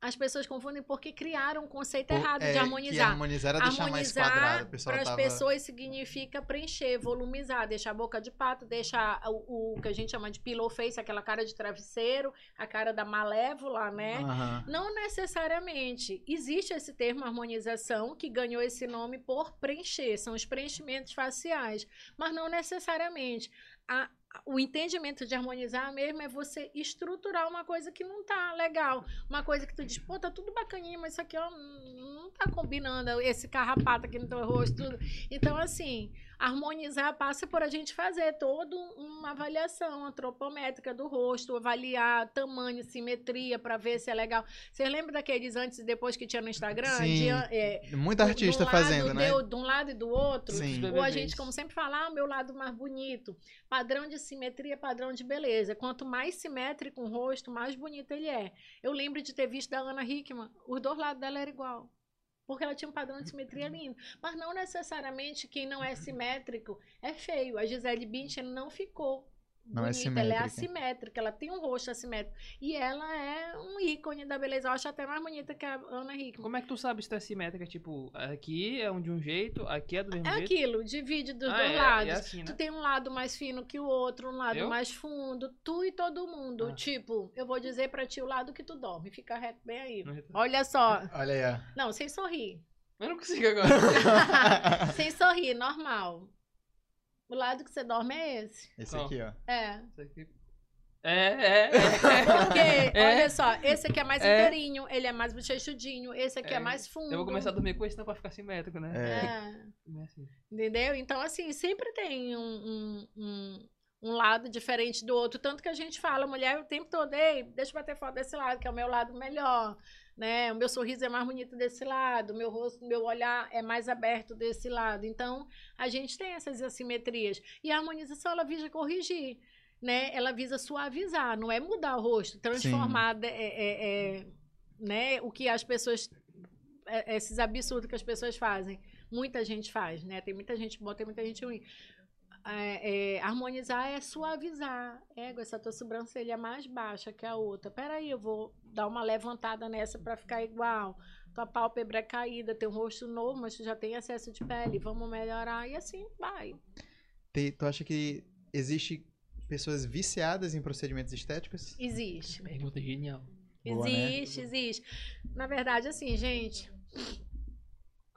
As pessoas confundem porque criaram um conceito Pô, errado é, de harmonizar. harmonizar era deixar mais quadrado. Para as tava... pessoas significa preencher, volumizar, deixar a boca de pato, deixar o, o que a gente chama de pillow face, aquela cara de travesseiro, a cara da malévola, né? Aham. Não necessariamente. Existe esse termo harmonização que ganhou esse nome por preencher, são os preenchimentos faciais, mas não necessariamente. A- o entendimento de harmonizar mesmo é você estruturar uma coisa que não tá legal. Uma coisa que tu diz, pô, tá tudo bacaninha, mas isso aqui ó, não tá combinando, esse carrapato aqui no teu rosto, tudo. Então, assim, harmonizar passa por a gente fazer toda uma avaliação antropométrica do rosto, avaliar tamanho, simetria, para ver se é legal. Você lembra daqueles antes e depois que tinha no Instagram? Sim. De, é, Muita de um artista lado fazendo, né? deu- de um lado e do outro. Sim. Ou a gente, como sempre fala, ah, meu lado mais bonito. Padrão de simetria, padrão de beleza. Quanto mais simétrico um rosto, mais bonito ele é. Eu lembro de ter visto da Ana Hickman, os dois lados dela eram igual. Porque ela tinha um padrão de simetria lindo. Mas não necessariamente quem não é simétrico é feio. A Gisele Bündchen não ficou Não é bonita. Ela é simétrica. assimétrica. Ela tem um rosto assimétrico. E ela é um ícone da beleza. Eu acho até mais bonita que a Ana Hickman. Como é que tu sabe se tu é simétrica? Tipo, aqui é um de um jeito, aqui é do mesmo É jeito? aquilo, divide dos Ah, dois é, lados. é assim, né? Tu tem um lado mais fino que o outro, um lado Eu? mais fundo, tu e todo mundo. Ah. Tipo, eu vou dizer pra ti o lado que tu dorme, fica reto bem aí. É? Olha só. Olha aí, ó. Não, sem sorrir. Eu não consigo agora. sem sorrir, normal. O lado que você dorme é esse. Esse Qual? aqui, ó. É. Isso aqui. É, é, é. Porque, É. olha só, esse aqui é mais É. inteirinho, ele é mais bochechudinho, esse aqui é, É. mais fundo. Eu vou começar a dormir com esse, não pra ficar simétrico, né? É. É. É assim. Entendeu? Então, assim, sempre tem um, um, um, um lado diferente do outro. Tanto que a gente fala, mulher, o tempo todo, ei, deixa eu bater foto desse lado, que é o meu lado melhor. Né? O meu sorriso é mais bonito desse lado, meu rosto, meu olhar é mais aberto desse lado. Então, a gente tem essas assimetrias. E a harmonização, ela visa corrigir. Né? Ela visa suavizar, não é mudar o rosto, transformar é, é, é, né? o que as pessoas. é, esses absurdos que as pessoas fazem muita gente faz, né? Tem muita gente boa, tem muita gente ruim. É, é, harmonizar é suavizar. Ego, essa tua sobrancelha é mais baixa que a outra. Peraí, eu vou dar uma levantada nessa para ficar igual. Tua pálpebra é caída, tem um rosto novo, mas tu já tem excesso de pele. Vamos melhorar. E assim vai. Tem- tu acha que existe pessoas viciadas em procedimentos estéticos? Existe. Pergunta genial. Boa, né? Existe, existe. Na verdade, assim, gente.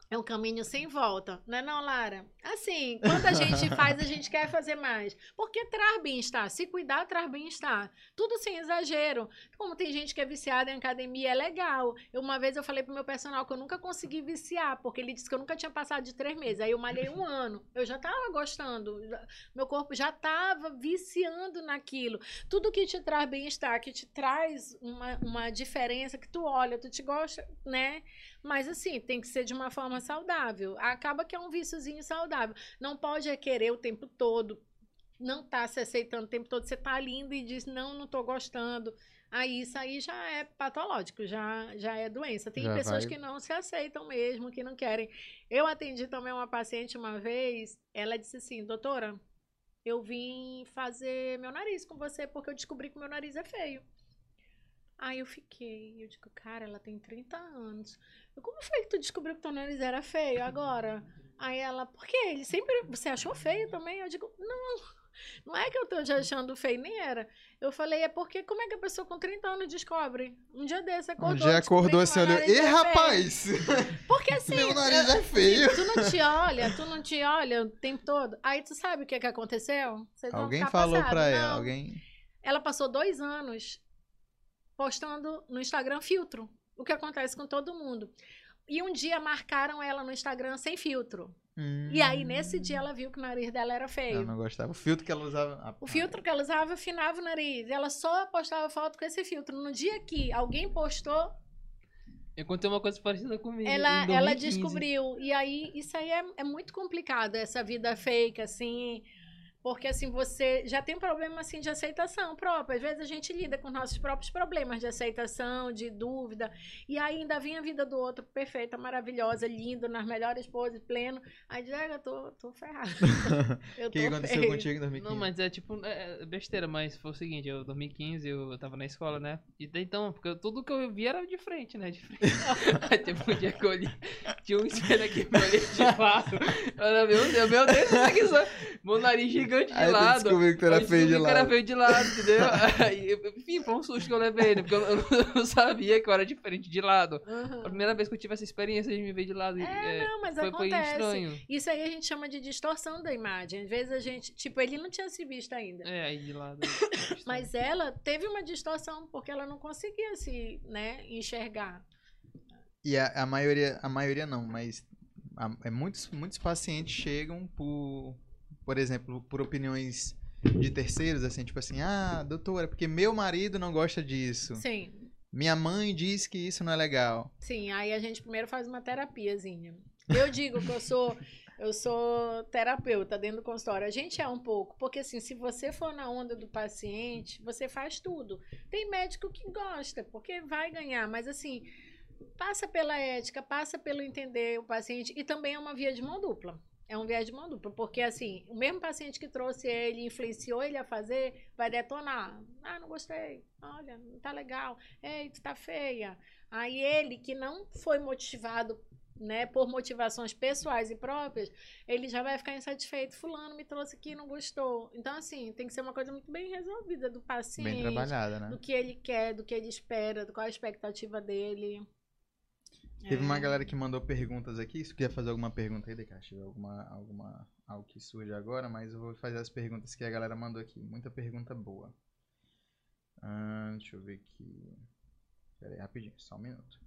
É um caminho sem volta, não é não, Lara? Assim, quando a gente faz, a gente quer fazer mais. Porque traz bem-estar. Se cuidar, traz bem-estar. Tudo sem exagero. Como tem gente que é viciada em academia, é legal. Eu, uma vez eu falei pro meu personal que eu nunca consegui viciar, porque ele disse que eu nunca tinha passado de três meses. Aí eu malhei um ano. Eu já tava gostando. Meu corpo já tava viciando naquilo. Tudo que te traz bem-estar, que te traz uma, uma diferença, que tu olha, tu te gosta, né? Mas assim, tem que ser de uma forma saudável. Acaba que é um víciozinho saudável. Não pode é querer o tempo todo não tá se aceitando o tempo todo, você tá lindo e diz, não, não tô gostando. Aí isso aí já é patológico, já, já é doença. Tem Já pessoas vai- que não se aceitam mesmo, que não querem. Eu atendi também uma paciente uma vez, ela disse assim, doutora, eu vim fazer meu nariz com você porque eu descobri que meu nariz é feio. Aí eu fiquei, eu digo, cara, ela tem 30 anos. Eu, como foi que tu descobriu que teu nariz era feio agora? Aí ela, por quê? Ele sempre, você achou feio também? Eu digo, não, não é que eu tô já achando feio, nem era. Eu falei, é porque como é que a pessoa com 30 anos descobre? Um dia desse acordou. Um dia acordou assim, olhou, e é feio." rapaz, Porque assim. meu nariz é feio. Tu não te olha, tu não te olha o tempo todo. Aí tu sabe o que, que aconteceu? Vocês Alguém falou passado. pra ela, Não. alguém... Ela passou dois anos postando no Instagram filtro. O que acontece com todo mundo. E um dia marcaram ela no Instagram sem filtro. E aí, nesse dia, ela viu que o nariz dela era Hum. Eu feio. não gostava. O filtro que ela usava... ah, O filtro que ela usava afinava o nariz. Ela só postava foto com esse filtro. No dia que alguém postou, Eu contei uma coisa parecida comigo. ela, ela 2015. descobriu. E aí, isso aí é, é muito complicado, essa vida fake, assim. Porque, assim, você já tem um problema, assim, de aceitação própria. Às vezes a gente lida com nossos próprios problemas de aceitação, de dúvida. E ainda vem a vida do outro perfeita, maravilhosa, lindo, nas melhores poses, pleno. Aí diz, ah, eu tô, tô ferrada. Eu O que aconteceu feio. contigo em 2015? Não, mas é tipo, é é besteira, mas foi o seguinte, eu 2015, eu, eu tava na escola, né? E daí, então, porque eu- tudo que eu vi era de frente, né? De frente. Aí teve um dia que eu olhei, tinha um espelho aqui, eu olhei de lado. Olha, meu Deus, meu Deus, isso aqui só. Meu nariz gigante de Aí lado. descobriu que tu era feio de descobri que era lado. feio de lado, entendeu? Aí, enfim, foi um susto que eu levei, né? Porque eu, eu não- sabia que eu era diferente de lado. A Aham. primeira vez que eu tive essa experiência de me ver de lado, É, é, não, mas foi, foi acontece. estranho. Isso aí a gente chama de distorção da imagem. Às vezes a gente, tipo, ele não tinha se visto ainda. É, aí de lado. foi estranho. Mas ela teve uma distorção porque ela não conseguia se, né, enxergar. E a, a maioria, a maioria não, mas a- é muitos, muitos pacientes chegam por, por exemplo, por opiniões de terceiros, assim, tipo assim, ah, doutora, porque meu marido não gosta disso. Sim, Minha mãe diz que isso não é legal. sim. Aí a gente primeiro faz uma terapiazinha. Eu digo que eu sou eu sou terapeuta dentro do consultório. A gente é um pouco, porque assim, se você for na onda do paciente, você faz tudo. Tem médico que gosta, porque vai ganhar, mas assim, passa pela ética, passa pelo entender o paciente e também é uma via de mão dupla. É um viés de mão dupla, porque assim, o mesmo paciente que trouxe ele, influenciou ele a fazer, vai detonar. Ah, não gostei. Olha, não tá legal. Ei, tu tá feia. Aí ele, que não foi motivado, né, por motivações pessoais e próprias, ele já vai ficar insatisfeito. Fulano me trouxe aqui e não gostou. Então, assim, tem que ser uma coisa muito bem resolvida do paciente Bem trabalhada, né? do que ele quer, do que ele espera, do qual a expectativa dele. Teve uma É. galera que mandou perguntas aqui. Se quiser fazer alguma pergunta aí, Decache, tiver alguma, alguma, algo que surge agora, mas eu vou fazer as perguntas que a galera mandou aqui. Muita pergunta boa. Ah, deixa eu ver aqui. Pera aí, rapidinho, só um minuto.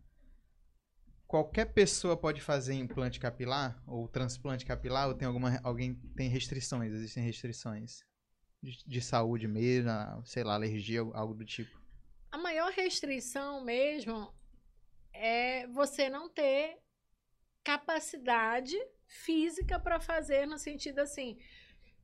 Qualquer pessoa pode fazer implante capilar ou transplante capilar ou tem alguma alguém tem restrições? Existem restrições de, de saúde mesmo, sei lá, alergia, algo do tipo. A maior restrição mesmo é você não ter capacidade física para fazer no sentido assim.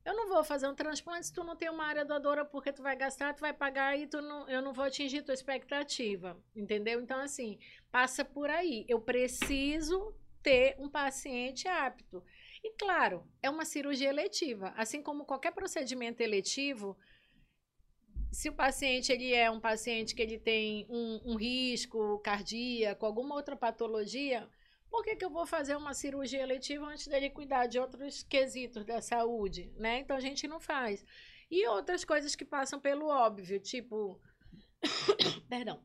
Eu não vou fazer um transplante se tu não tem uma área doadora porque tu vai gastar, tu vai pagar e tu não, eu não vou atingir tua expectativa, entendeu? Então assim, passa por aí. Eu preciso ter um paciente apto. E claro, é uma cirurgia eletiva, assim como qualquer procedimento eletivo, se o paciente ele é um paciente que ele tem um, um risco cardíaco, alguma outra patologia, por que, que eu vou fazer uma cirurgia eletiva antes dele cuidar de outros quesitos da saúde, né? Então a gente não faz. E outras coisas que passam pelo óbvio, tipo, perdão,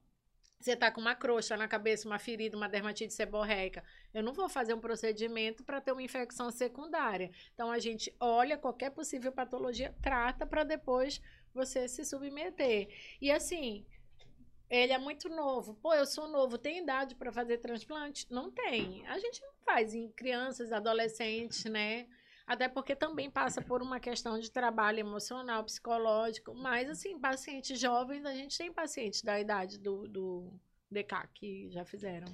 você tá com uma crosta na cabeça, uma ferida, uma dermatite seborreica. Eu não vou fazer um procedimento para ter uma infecção secundária. Então a gente olha qualquer possível patologia, trata para depois você se submeter. E assim, ele é muito novo. Pô, eu sou novo, tem idade para fazer transplante? Não tem. A gente não faz em crianças, adolescentes, né? Até porque também passa por uma questão de trabalho emocional, psicológico. Mas, assim, pacientes jovens, a gente tem pacientes da idade do, do DK que já fizeram.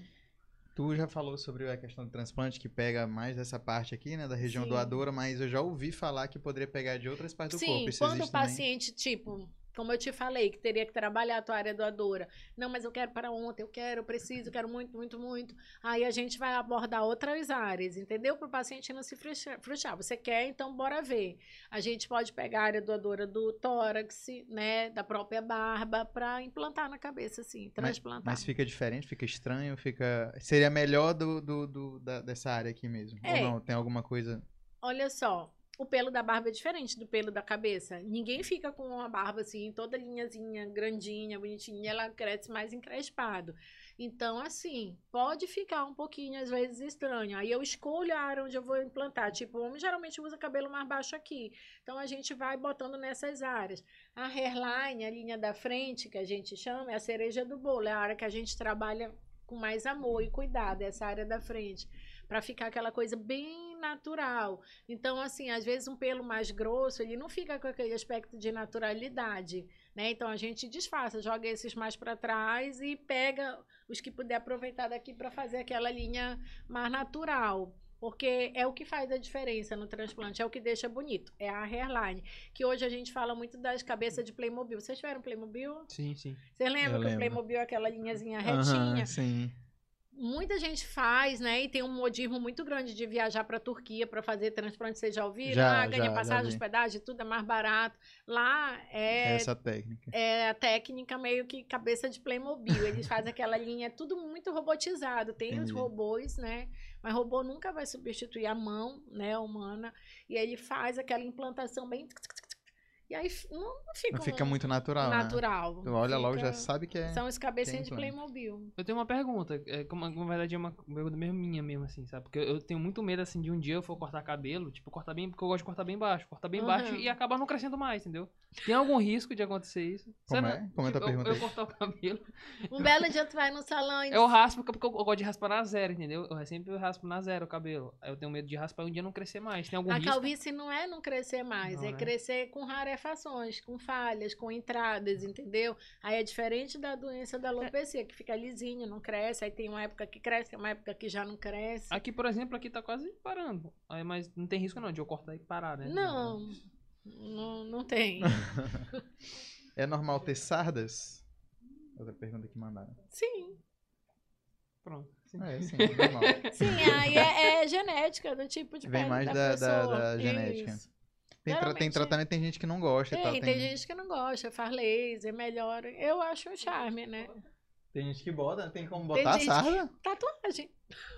Tu já falou sobre a questão do transplante que pega mais dessa parte aqui, né, da região Sim. doadora, mas eu já ouvi falar que poderia pegar de outras partes do Sim, corpo. Isso quando o também? paciente, tipo, como eu te falei, que teria que trabalhar a tua área doadora. Não, mas eu quero para ontem, eu quero, eu preciso, eu quero muito, muito, muito. Aí a gente vai abordar outras áreas, entendeu? Para o paciente não se frustrar. Você quer, então bora ver. A gente pode pegar a área doadora do tórax, né, da própria barba, para implantar na cabeça, assim, Mas, transplantar. mas fica diferente, fica estranho, fica. Seria melhor do, do, do- da- dessa área aqui mesmo. É. Ou não? Tem alguma coisa. Olha só, o pelo da barba é diferente do pelo da cabeça. Ninguém fica com uma barba assim, toda linhazinha, grandinha, bonitinha, ela cresce mais encrespado. Então, assim, pode ficar um pouquinho, às vezes, estranho. Aí eu escolho a área onde eu vou implantar. Tipo, o homem geralmente usa cabelo mais baixo aqui. Então, a gente vai botando nessas áreas. A hairline, a linha da frente, que a gente chama, é a cereja do bolo. É a área que a gente trabalha com mais amor e cuidado, essa área da frente. Pra ficar aquela coisa bem natural. Então, assim, às vezes um pelo mais grosso, ele não fica com aquele aspecto de naturalidade, né? Então a gente disfarça, joga esses mais para trás e pega os que puder aproveitar daqui para fazer aquela linha mais natural. Porque é o que faz a diferença no transplante, é o que deixa bonito. É a hairline. Que hoje a gente fala muito das cabeças de Playmobil. Vocês tiveram Playmobil? Sim, sim. Vocês lembram Eu que lembro. o Playmobil é aquela linhazinha retinha? sim. Muita gente faz, né? E tem um modismo muito grande de viajar para Turquia para fazer transplante. Vocês já ouviram? Já, ah, ganha já, já passagem, vi. hospedagem, tudo é mais barato. Lá é, Essa técnica. é a técnica meio que cabeça de Playmobil. Eles fazem aquela linha, é tudo muito robotizado. Tem os Entendi. robôs, né? Mas robô nunca vai substituir a mão, né, humana. E ele faz aquela implantação bem. E aí não, não fica, Não fica um- muito natural. Né? natural. Tu olha logo, Fica- já sabe que é. São os cabecinhas de. Playmobil. Eu tenho uma pergunta, é, como, na verdade é uma pergunta mesmo minha mesmo, assim, sabe? Porque eu, eu tenho muito medo, assim, de um dia eu for cortar cabelo, tipo, cortar bem, porque eu gosto de cortar bem baixo, cortar bem baixo Aham. e acabar não crescendo mais, entendeu? Tem algum risco de acontecer isso? Como Sério, é? Como é a tipo, pergunta eu, eu cortar o cabelo, Um belo dia tu vai no salão e eu raspo, porque eu, eu gosto de raspar na zero, entendeu? Eu sempre raspo na zero o cabelo. Aí eu tenho medo de raspar e um dia não crescer mais. Tem algum A risco? calvície não é não crescer mais, Não, é né? crescer com com falhas, com entradas, entendeu? Aí é diferente da doença da alopecia, que fica lisinho, não cresce, aí tem uma época que cresce, tem uma época que já não cresce. Aqui, por exemplo, aqui tá quase parando. Aí, mas não tem risco não de eu cortar e parar, né? Não, não, não tem. É normal ter sardas? Outra pergunta que mandaram. Sim, Pronto. sim. É, sim, normal. sim, aí é, é genética, do tipo de Vem pele mais da, da- da genética. Isso. Tem, tra- tem tratamento, tem gente que não gosta e tal. Tem, tem gente que não gosta, faz laser, melhora. Eu acho um charme, né? tem gente que bota, tem como Tem botar gente- sarda? Tatuagem,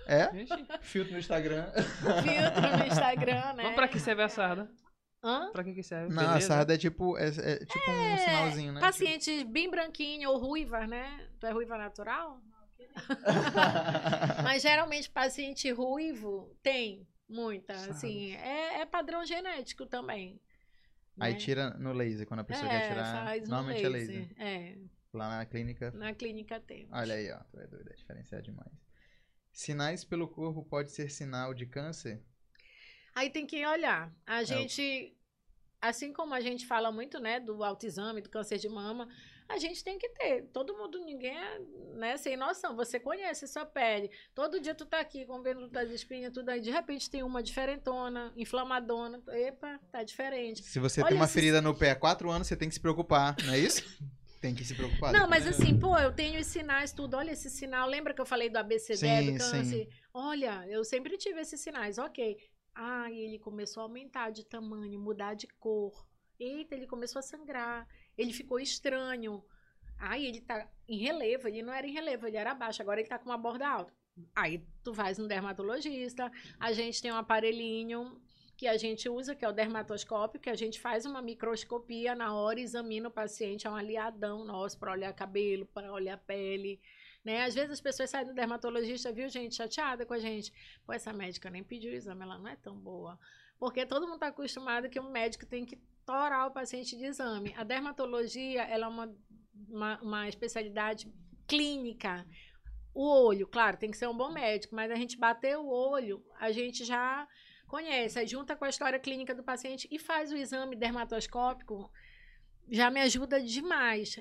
É? Vixe. Filtro no Instagram. filtro no Instagram, né? Mas pra que serve a sarda? Hã? Pra que que serve? Não, a Beleza? sarda é tipo, é, é tipo um sinalzinho, né? Pacientes bem branquinhos ou ruivas, né? Tu é ruiva natural? Mas geralmente paciente ruivo tem muita, Sardas. assim, é, é padrão genético também. Aí né? tira no laser, quando a pessoa é, quer tirar. Normalmente laser. é laser. É, Lá na clínica. na clínica tem. Olha aí, ó. Tu é doido, é diferenciado demais. Sinais pelo corpo pode ser sinal de câncer? Aí tem que olhar. É A gente, assim como a gente fala muito, né, do autoexame, do câncer de mama, a gente tem que ter. Todo mundo, ninguém é, né, sem noção. Você conhece sua pele. Todo dia tu tá aqui com vendo das espinhas, tudo aí. De repente tem uma diferentona, inflamadona. Epa, tá diferente. Se você Olha tem uma ferida no pé há quatro anos, você tem que se preocupar, não é isso? tem que se preocupar. Não, mas assim, pô, eu tenho os sinais, tudo. Olha esse sinal. Lembra que eu falei do ABCD, Sim, do câncer? sim. Olha, eu sempre tive esses sinais. Ok. Ah, ele começou a aumentar de tamanho, mudar de cor. Eita, ele começou a sangrar. Ele ficou estranho. Aí ele tá em relevo. Ele não era em relevo, ele era baixo. Agora ele tá com uma borda alta. Aí tu vais no dermatologista. A gente tem um aparelhinho que a gente usa, que é o dermatoscópio, que a gente faz uma microscopia na hora, examina o paciente, é um aliadão nosso para olhar cabelo, para olhar pele. Né? Às vezes as pessoas saem do dermatologista, viu, gente, chateada com a gente. Pô, essa médica nem pediu o exame, ela não é tão boa. Porque todo mundo está acostumado que um médico tem que torar o paciente de exame. A dermatologia, ela é uma, uma, uma especialidade clínica. O olho, claro, tem que ser um bom médico, mas a gente bater o olho, a gente já conhece, junta com a história clínica do paciente e faz o exame dermatoscópico, já me ajuda demais.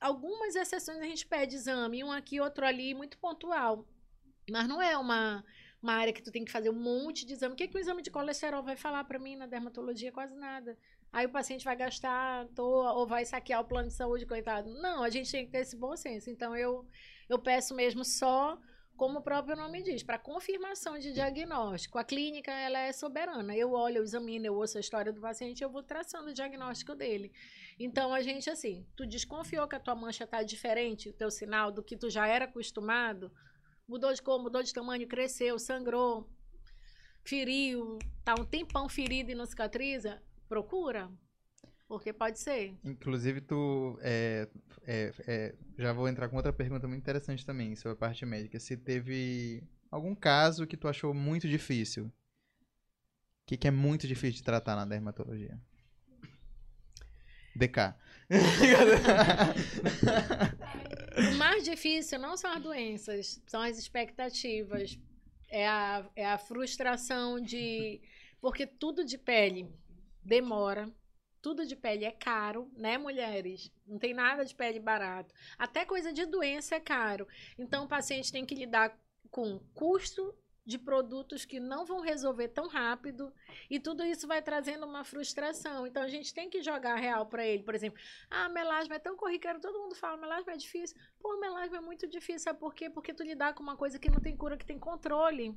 Algumas exceções a gente pede exame, um aqui, outro ali, muito pontual. Mas não é uma, uma área que tu tem que fazer um monte de exame. O que, que o exame de colesterol vai falar para mim na dermatologia? Quase nada. Aí o paciente vai gastar à toa ou vai saquear o plano de saúde, coitado. Não, a gente tem que ter esse bom senso. Então, eu, eu peço mesmo só, como o próprio nome diz, para confirmação de diagnóstico. A clínica, ela é soberana. Eu olho, eu examino, eu ouço a história do paciente, eu vou traçando o diagnóstico dele. Então, a gente, assim, tu desconfiou que a tua mancha tá diferente, o teu sinal, do que tu já era acostumado, mudou de cor, mudou de tamanho, cresceu, sangrou, feriu, tá um tempão ferido e não cicatriza, procura. Porque pode ser. Inclusive, tu. É, é, é, já vou entrar com outra pergunta muito interessante também sobre a parte médica. Se teve algum caso que tu achou muito difícil. O que, que é muito difícil de tratar na dermatologia? DK. o mais difícil não são as doenças, são as expectativas. É a, é a frustração de. Porque tudo de pele demora. Tudo de pele é caro, né, mulheres? Não tem nada de pele barato. Até coisa de doença é caro. Então, o paciente tem que lidar com custo de produtos que não vão resolver tão rápido e tudo isso vai trazendo uma frustração. Então a gente tem que jogar real para ele, por exemplo, ah, melasma é tão corriqueiro, todo mundo fala melasma é difícil. Pô, melasma é muito difícil, sabe por quê? Porque tu lidar com uma coisa que não tem cura, que tem controle.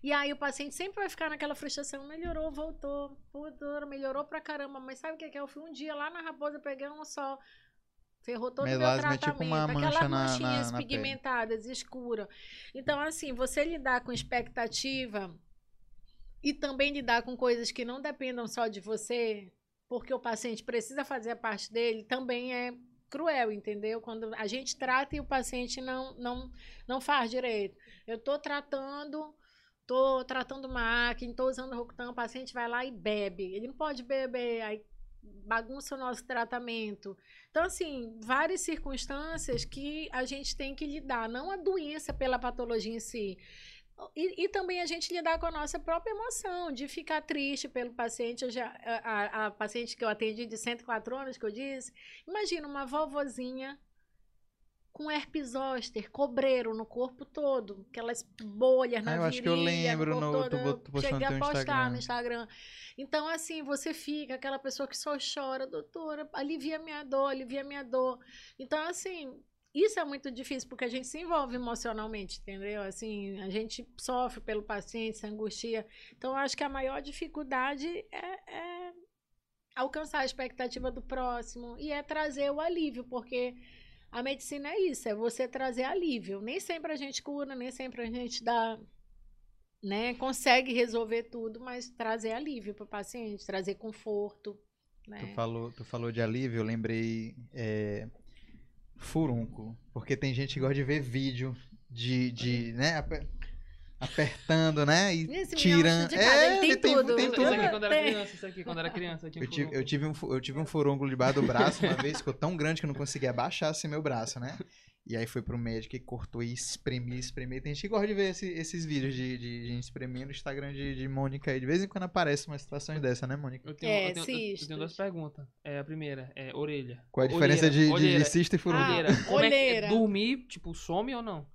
E aí o paciente sempre vai ficar naquela frustração, melhorou, voltou, doutora, melhorou pra caramba, mas sabe o que é? Eu fui um dia lá na Raposa, peguei um sol, ferrou todo o meu tratamento, é tipo uma mancha aquelas manchinhas na, na pigmentadas, escuras. Então, assim, você lidar com expectativa e também lidar com coisas que não dependam só de você, porque o paciente precisa fazer a parte dele, também é cruel, entendeu? Quando a gente trata e o paciente não não não faz direito. Eu tô tratando tô tratando máquina, tô usando Rocutan, o paciente vai lá e bebe. Ele não pode beber, aí bagunça o nosso tratamento. Então, assim, várias circunstâncias que a gente tem que lidar, não a doença pela patologia em si. E, e, também a gente lidar com a nossa própria emoção, de ficar triste pelo paciente. Eu já, a, a paciente que eu atendi de 104 anos, que eu disse, imagina uma vovozinha com herpes zoster, cobreiro no corpo todo, aquelas bolhas na ah, eu virilha, acho que eu lembro no, todo, tu, tu cheguei a postar Instagram. no Instagram. Então assim, você fica aquela pessoa que só chora, doutora, alivia minha dor, alivia minha dor. Então assim, isso é muito difícil porque a gente se envolve emocionalmente, entendeu? Assim, a gente sofre pelo paciente, se angustia. Então, eu acho que a maior dificuldade é, é alcançar a expectativa do próximo e é trazer o alívio, porque a medicina é isso, é você trazer alívio. Nem sempre a gente cura, nem sempre a gente dá, né, consegue resolver tudo, mas trazer alívio para o paciente, trazer conforto. Né? Tu, falou, tu falou de alívio, eu lembrei é, furúnculo, porque tem gente que gosta de ver vídeo de, de né, apertando, né? E Esse tirando. É, tem, tem, tudo. Tem tudo. Isso aqui quando era criança, isso aqui quando era criança. Eu tive, eu tive, um, eu tive um furúnculo debaixo do braço uma vez, ficou tão grande que eu não conseguia abaixar assim meu braço, né? E aí foi pro médico e cortou e espremia, espremia. Tem gente que gosta de ver esse, esses vídeos de, de gente espremendo no Instagram de, de Mônica aí. De vez em quando aparece uma situação dessa, né, Mônica? Eu tenho, é, eu tenho, eu, eu tenho duas perguntas. É, a primeira é orelha. Qual é a diferença olheira, de, olheira. de, cisto e furúnculo? Olheira. Ah, Como olheira. É, dormir, tipo, some ou não?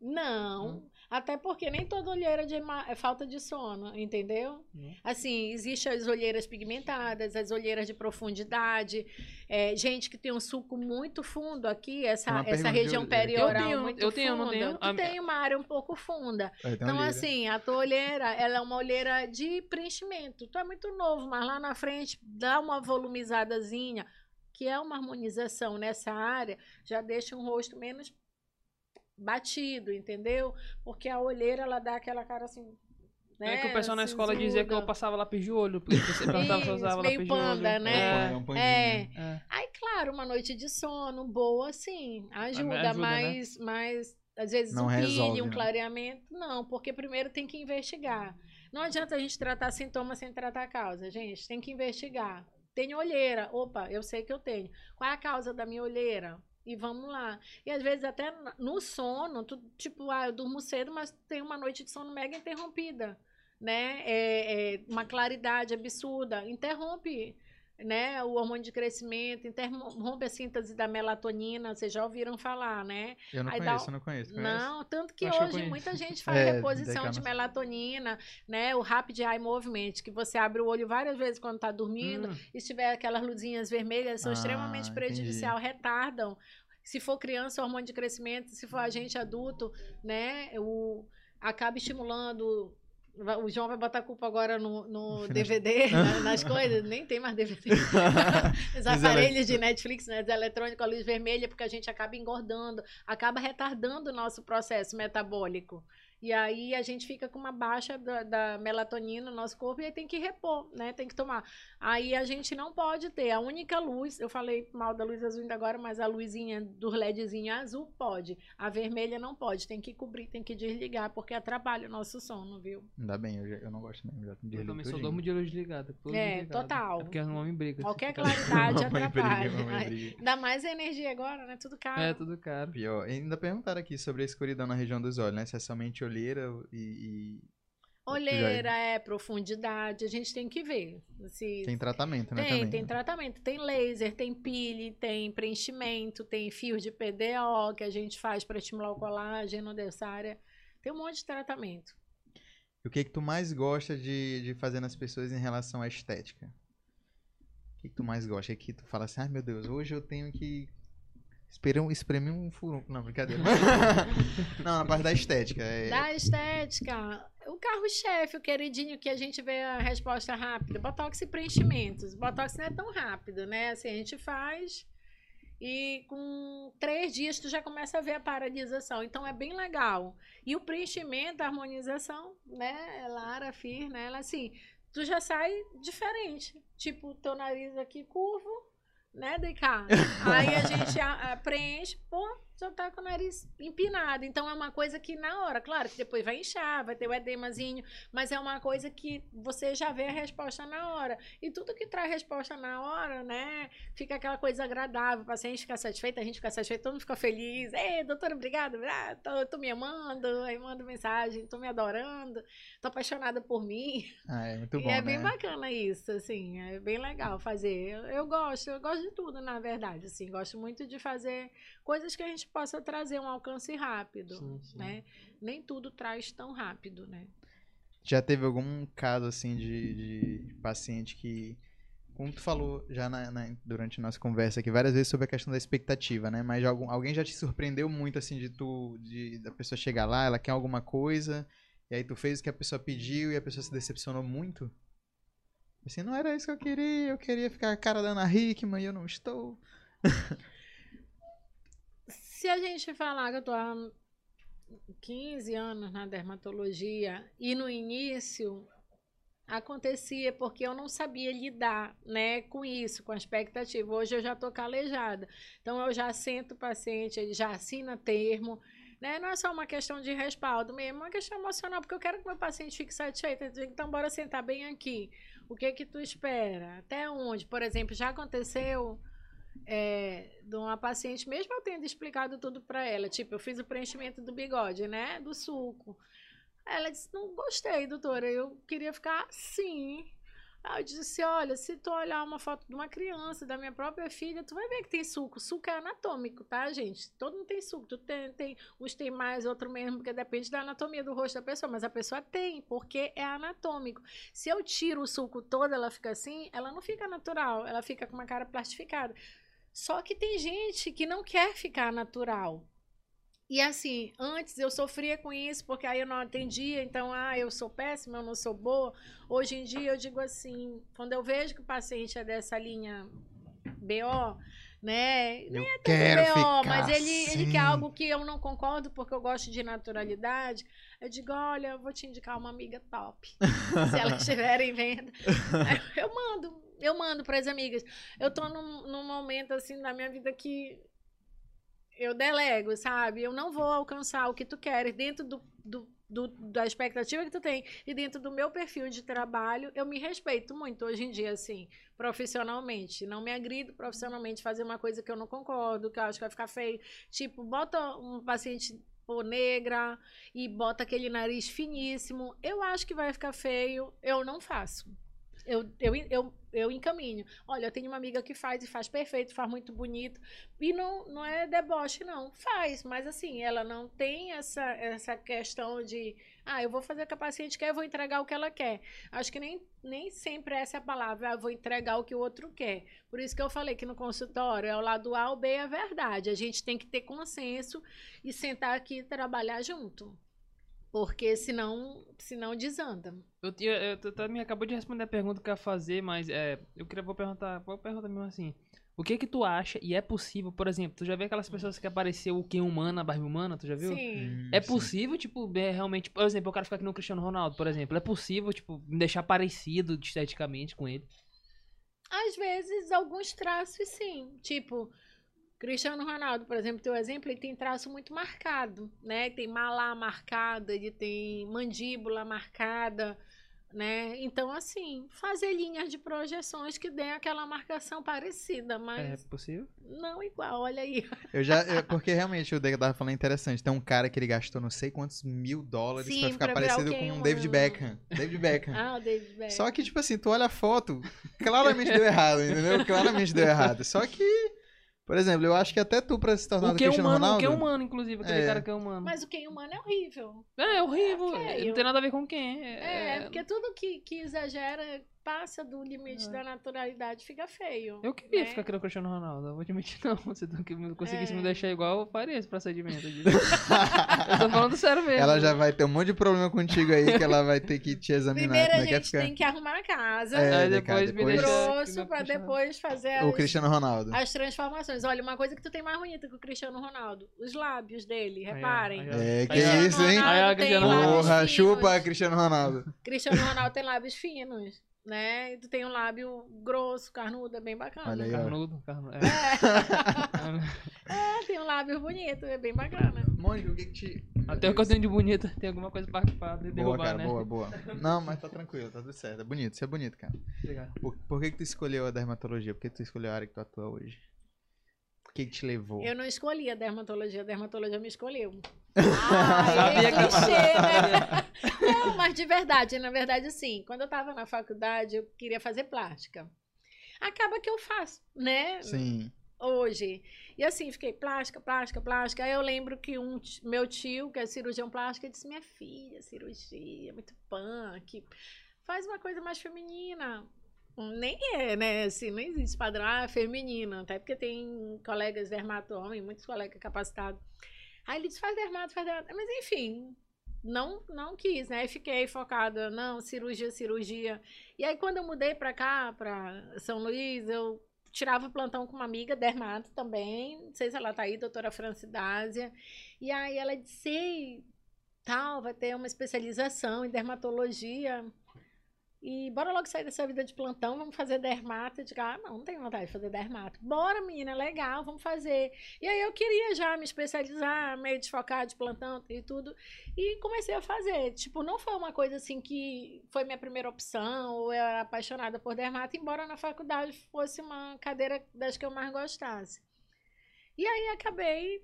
Não. Hum. Até porque nem toda olheira de é falta de sono, entendeu? Uhum. Assim, existem as olheiras pigmentadas, as olheiras de profundidade. É, gente que tem um suco muito fundo aqui, essa, essa região perioral eu tenho, muito eu tenho, funda. Não tenho. Tu tem uma área um pouco funda. Então, assim, a tua olheira, ela é uma olheira de preenchimento. Tu é muito novo, mas lá na frente dá uma volumizadazinha, que é uma harmonização nessa área, já deixa um rosto menos batido, entendeu? Porque a olheira, ela dá aquela cara assim. Né? É que o pessoal na escola dizia que eu passava lápis de olho, porque você perguntava se eu usava meio lápis panda, de olho. né? É, é. é. Aí, claro, uma noite de sono boa, sim, ajuda, ajuda mas, né? mas às vezes não um resolve, um né? clareamento, não, porque primeiro tem que investigar. Não adianta a gente tratar sintoma sem tratar a causa, gente, tem que investigar. Tem olheira, opa, eu sei que eu tenho. Qual é a causa da minha olheira? E vamos lá. E às vezes até no sono, tu, tipo, ah, eu durmo cedo, mas tem uma noite de sono mega interrompida, né? É, é uma claridade absurda. Interrompe né, o hormônio de crescimento, interrompe a síntese da melatonina, vocês já ouviram falar, né? Eu não Aí dá conheço, eu não conheço. conhece? Não, tanto que Acho que hoje conheço. muita gente faz É, reposição de melatonina, né? O Rapid Eye Movement, que você abre o olho várias vezes quando tá dormindo, Hum, e se tiver aquelas luzinhas vermelhas, são Ah, extremamente entendi. prejudicial, retardam. Se for criança, hormônio de crescimento, se for agente adulto, né? O, acaba estimulando. O João vai botar a culpa agora no, no DVD, na- nas coisas, nem tem mais DVD. Os aparelhos de Netflix, né, eletrônicos, a luz vermelha, porque a gente acaba engordando, acaba retardando o nosso processo metabólico. E aí a gente fica com uma baixa da, da melatonina no nosso corpo e aí tem que repor, né? Tem que tomar. Aí a gente não pode ter. A única luz, eu falei mal da luz azul ainda agora, mas a luzinha do LEDzinho azul pode. A vermelha não pode. Tem que cobrir, tem que desligar, porque atrapalha o nosso sono, viu? Ainda bem, eu, já- eu não gosto mesmo. Já eu também só durmo de luz ligada. É, ligado. total. É porque o homem briga. Qualquer claridade briga, atrapalha. briga. Ainda mais energia agora, né? Tudo caro. É, tudo caro. Pior. E ainda perguntaram aqui sobre a escuridão na região dos olhos, né? Se é somente olheira e, e Olheira, é profundidade, a gente tem que ver. Se tem tratamento, né? Tem, também, tem né? tratamento. Tem laser, tem pile, tem preenchimento, tem fios de PDO que a gente faz para estimular o colágeno dessa área. Tem um monte de tratamento. E o que que tu mais gosta de, de fazer nas pessoas em relação à estética? O que que tu mais gosta? É que tu fala assim, ai meu Deus, hoje eu tenho que espremer um, espremer um furunco. Não, brincadeira. não, na parte da estética. É... Da estética, o carro-chefe, o queridinho que a gente vê a resposta rápida. Botox e preenchimentos. Botox não é tão rápido, né? Assim, a gente faz e com três dias tu já começa a ver a paralisação. Então é bem legal. E o preenchimento, a harmonização, né? Lara, Fir, né? Ela assim, tu já sai diferente. Tipo, teu nariz aqui curvo, né, DK? Aí a gente a- a preenche, pô, já tá com o nariz empinado. Então é uma coisa que na hora, claro que depois vai inchar, vai ter o edemazinho, mas é uma coisa que você já vê a resposta na hora. E tudo que traz resposta na hora, né, fica aquela coisa agradável, o paciente fica satisfeito, a gente fica satisfeito, todo mundo fica feliz. Ei, doutora, obrigada, ah, tô, tô me amando, aí manda mensagem, tô me adorando, tô apaixonada por mim. Ah, é muito E bom, é né? bem bacana isso, assim, é bem legal fazer. Eu, eu gosto, eu gosto de tudo, na verdade, assim, gosto muito de fazer coisas que a gente possa trazer um alcance rápido, Sim, sim. né? Nem tudo traz tão rápido, né? Já teve algum caso assim de, de paciente que, como tu falou já na- na- durante a nossa conversa aqui várias vezes sobre a questão da expectativa, né? Mas algum, alguém já te surpreendeu muito assim de tu, de da pessoa chegar lá, ela quer alguma coisa e aí tu fez o que a pessoa pediu e a pessoa se decepcionou muito? Assim, não era isso que eu queria, eu queria ficar a cara da Ana Hickman e eu não estou. Se a gente falar que eu tô há 15 anos na dermatologia e no início acontecia porque eu não sabia lidar, né, com isso, com a expectativa. Hoje eu já tô calejada. Então eu já sento o paciente, ele já assina termo, né? Não é só uma questão de respaldo mesmo, é uma questão emocional, porque eu quero que meu paciente fique satisfeito. Então bora sentar bem aqui. O que que tu espera? Até onde? Por exemplo, já aconteceu é, de uma paciente, mesmo eu tendo explicado tudo para ela, tipo, eu fiz o preenchimento do bigode, né, do suco. Ela disse, não gostei, doutora, eu queria ficar assim. Aí eu disse, olha, se tu olhar uma foto de uma criança, da minha própria filha, tu vai ver que tem suco. Suco é anatômico, tá, gente? Todo mundo tem suco. Tu tem, tem, uns tem mais, outro mesmo, porque depende da anatomia do rosto da pessoa. Mas a pessoa tem, porque é anatômico. Se eu tiro o suco todo, ela fica assim, ela não fica natural. Ela fica com uma cara plastificada. Só que tem gente que não quer ficar natural. E assim, antes eu sofria com isso, porque aí eu não atendia, então, ah, eu sou péssima, eu não sou boa. Hoje em dia eu digo assim, quando eu vejo que o paciente é dessa linha BO, né? Eu BO, quero ficar mas ele, ele assim. quer algo que eu não concordo, porque eu gosto de naturalidade. Eu digo, olha, eu vou te indicar uma amiga top. se elas estiverem vendo. Aí eu mando, eu mando para as amigas. Eu tô num, num momento assim na minha vida que eu delego, sabe? Eu não vou alcançar o que tu queres dentro do, do, do- da expectativa que tu tem e dentro do meu perfil de trabalho. Eu me respeito muito hoje em dia, assim, profissionalmente. Não me agrido profissionalmente fazer uma coisa que eu não concordo, que eu acho que vai ficar feio. Tipo, bota um paciente pô, negra e bota aquele nariz finíssimo. Eu acho que vai ficar feio. Eu não faço. Eu, eu, eu, eu encaminho. Olha, eu tenho uma amiga que faz e faz perfeito, faz muito bonito. E não, não é deboche, não. Faz, mas assim, ela não tem essa, essa questão de, ah, eu vou fazer o que a paciente quer, eu vou entregar o que ela quer. Acho que nem, nem sempre essa é a palavra, ah, eu vou entregar o que o outro quer. Por isso que eu falei que no consultório é o lado A ou B é verdade. A gente tem que ter consenso e sentar aqui e trabalhar junto. Porque senão, senão desanda. Eu, eu, tu tá- me acabou de responder a pergunta que eu ia fazer, mas é, eu queria vou perguntar, vou perguntar mesmo assim. O que que tu acha e é possível, por exemplo, tu já viu aquelas pessoas que apareceu o Ken humana, a Barbie humana, tu já viu? Sim. Hum, É sim. possível, tipo, é realmente, por exemplo, o cara ficar aqui no Cristiano Ronaldo, por exemplo, é possível, tipo, me deixar parecido esteticamente com ele? Às vezes, alguns traços, sim. Tipo, Cristiano Ronaldo, por exemplo, teu exemplo, ele tem traço muito marcado, né? Ele tem malar marcada, ele tem mandíbula marcada, né? Então, assim, fazer linhas de projeções que deem aquela marcação parecida, É mas possível? não igual, olha aí. Eu já, eu- porque realmente o Dega tava falando interessante. Tem um cara que ele gastou não sei quantos mil dólares Sim, pra ficar pra parecido com o David. Beckham. David Beckham. Ah, o David Beckham. Só que, tipo assim, tu olha a foto, claramente deu errado, entendeu? Claramente deu errado. Só que, por exemplo, eu acho que até tu pra se tornar O que é Cristiano humano, o Ronaldo... que é humano, inclusive, aquele É. cara que é humano. Mas o quem humano é horrível. É, é horrível, É não tem nada a ver com quem. É, porque tudo que, que exagera passa do limite É. da naturalidade, fica feio. Eu queria né? ficar aqui no Cristiano Ronaldo, eu vou admitir não. Se tu conseguisse É. me deixar igual, eu faria esse procedimento. eu tô falando sério mesmo. Ela já vai ter um monte de problema contigo aí, que ela vai ter que te examinar. Primeiro a é que é gente ficar. tem que arrumar a casa. É, Aí depois me depois- deixa- grosso que pra me depois fazer O as, Cristiano Ronaldo. as transformações. Olha, uma coisa que tu tem mais bonita que o Cristiano Ronaldo, os lábios dele, Aí, reparem. aí, ó. É, que Aí, ó. isso, hein? Aí, Cristiano. Porra, chupa Cristiano Ronaldo. Cristiano Ronaldo tem lábios finos, né? E tu tem um lábio grosso, carnudo, é bem bacana. Olha aí. Carnudo, carnudo. É. É, tem um lábio bonito, é bem bacana. Mônica, o que que te... Até o que eu tenho de bonita, tem alguma coisa pra, pra Boa, derrubar, cara, né? boa, boa. Não, mas tá tranquilo, tá tudo certo. É bonito, isso é bonito, cara. Obrigado. Por, por que que tu escolheu a dermatologia? Por que tu escolheu a área que tu atua hoje? O que que te levou? Eu não escolhi a dermatologia, a dermatologia me escolheu. Sabia é que clichê, né? Não, mas de verdade, na verdade, assim, quando eu tava na faculdade, eu queria fazer plástica. Acaba que eu faço, né? Sim. Hoje. E assim, fiquei plástica, plástica, plástica. Aí eu lembro que um meu tio, que é cirurgião plástico, disse: Minha filha, cirurgia, muito punk. Faz uma coisa mais feminina. Nem é, né? Assim, não existe padrão ah, feminina. Até porque tem colegas dermato homem, muitos colegas capacitados. Aí ele disse: Faz dermato, faz dermato. Mas enfim, não, não quis, né? Fiquei focada, não, cirurgia, cirurgia. E aí quando eu mudei pra cá, pra São Luís, eu tirava plantão com uma amiga, dermato também. Não sei se ela tá aí, doutora Francidásia. E aí ela disse, "Ei, tal, vai ter uma especialização em dermatologia. E bora logo sair dessa vida de plantão, vamos fazer dermato. Eu digo, ah, não, não tenho vontade de fazer dermato. Bora, menina, legal, vamos fazer. E aí eu queria já me especializar, meio desfocar de plantão e tudo. E comecei a fazer. Tipo, não foi uma coisa assim que foi minha primeira opção, ou eu era apaixonada por dermato, embora na faculdade fosse uma cadeira das que eu mais gostasse. E aí acabei,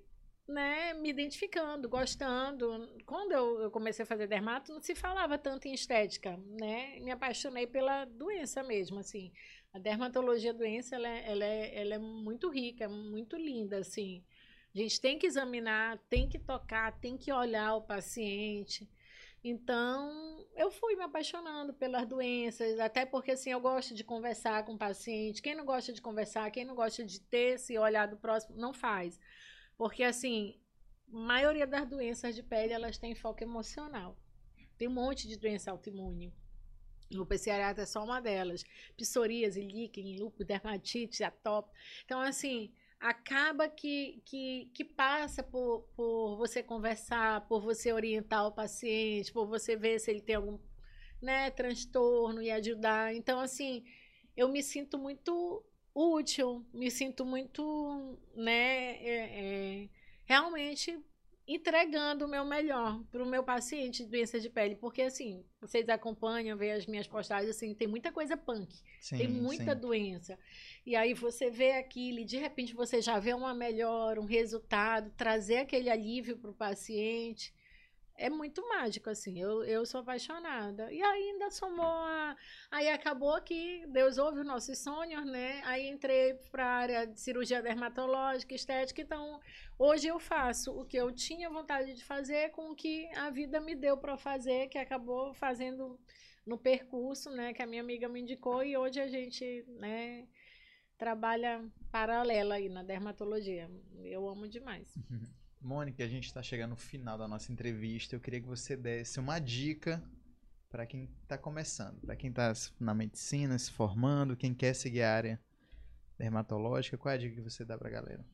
né, me identificando, gostando. Quando eu, eu comecei a fazer dermato, não se falava tanto em estética, né? Me apaixonei pela doença mesmo, assim. A dermatologia doença, ela é, ela é, ela é muito rica, muito linda, assim. A gente tem que examinar, tem que tocar, tem que olhar o paciente. Então, eu fui me apaixonando pelas doenças, até porque assim, eu gosto de conversar com o paciente. Quem não gosta de conversar, quem não gosta de ter esse olhar do próximo, não faz. Porque assim, a maioria das doenças de pele, elas têm foco emocional. Tem um monte de doença autoimune. O PCRATA é só uma delas. Psoríase, líquen, lúpus, dermatite, atópico. Então, assim, acaba que, que, que passa por, por você conversar, por você orientar o paciente, por você ver se ele tem algum né, transtorno e ajudar. Então, assim, eu me sinto muito útil, me sinto muito, né, é, é, realmente entregando o meu melhor para o meu paciente de doença de pele, porque assim, vocês acompanham, veem as minhas postagens, assim, tem muita coisa punk, Sim, tem muita sim. doença. E aí você vê aquilo e de repente você já vê uma melhora, um resultado, trazer aquele alívio para o paciente. É muito mágico, assim. Eu, eu sou apaixonada. E ainda somou a. Aí acabou que Deus ouve os nossos sonhos, né? Aí entrei para a área de cirurgia dermatológica, estética. Então, hoje eu faço o que eu tinha vontade de fazer com o que a vida me deu para fazer, que acabou fazendo no percurso, né? Que a minha amiga me indicou. E hoje a gente, né? Trabalha paralela aí na dermatologia. Eu amo demais. Mônica, a gente está chegando no final da nossa entrevista. Eu queria que você desse uma dica para quem está começando, para quem está na medicina, se formando, quem quer seguir a área dermatológica. Qual é a dica que você dá para a galera?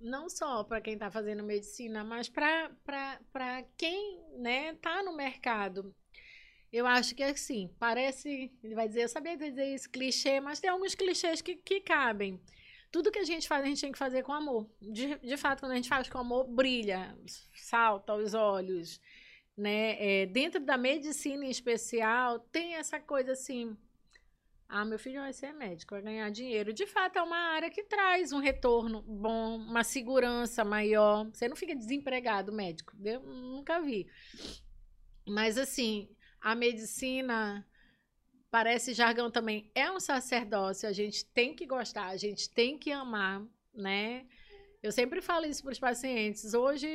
Não só para quem está fazendo medicina, mas para quem está né, tá no mercado. Eu acho que assim, parece, ele vai dizer, eu sabia dizer isso, clichê, mas tem alguns clichês que, que cabem tudo que a gente faz, a gente tem que fazer com amor. De, de fato, quando a gente faz com amor, brilha, salta aos olhos. Né? É, dentro da medicina em especial, tem essa coisa assim. Ah, meu filho vai ser médico, vai ganhar dinheiro. De fato, é uma área que traz um retorno bom, uma segurança maior. Você não fica desempregado médico. Eu nunca vi. Mas, assim, a medicina parece jargão também, é um sacerdócio, a gente tem que gostar, a gente tem que amar, né? Eu sempre falo isso para os pacientes. Hoje,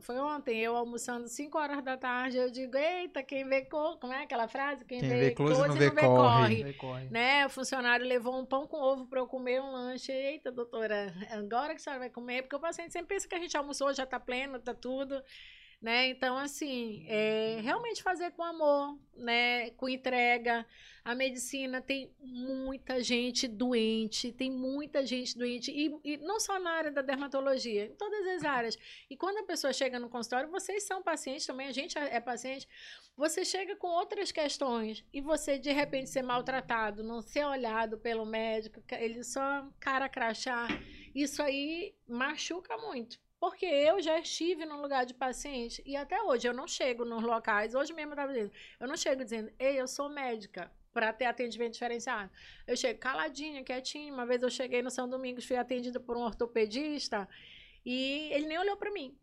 foi ontem, eu almoçando 5 horas da tarde, eu digo, eita, quem vê, como é aquela frase? Quem, quem vê, vê close, close não, vê, não vê corre. corre. corre. Né? O funcionário levou um pão com ovo para eu comer um lanche. Eita, doutora, agora que a senhora vai comer? Porque o paciente sempre pensa que a gente almoçou, já está pleno, está tudo né? Então, assim, é, realmente fazer com amor, né? Com entrega. A medicina tem muita gente doente, tem muita gente doente, e, e, não só na área da dermatologia, em todas as áreas. E quando a pessoa chega no consultório, vocês são pacientes também, a gente é, paciente, você chega com outras questões e você, de repente, ser maltratado, não ser olhado pelo médico, ele só cara crachar, isso aí machuca muito. Porque eu já estive no lugar de paciente e até hoje eu não chego nos locais. Hoje mesmo eu estava dizendo, eu não chego dizendo, ei, eu sou médica para ter atendimento diferenciado. Eu chego caladinha, quietinha. Uma vez eu cheguei no São Domingos, fui atendida por um ortopedista e ele nem olhou para mim.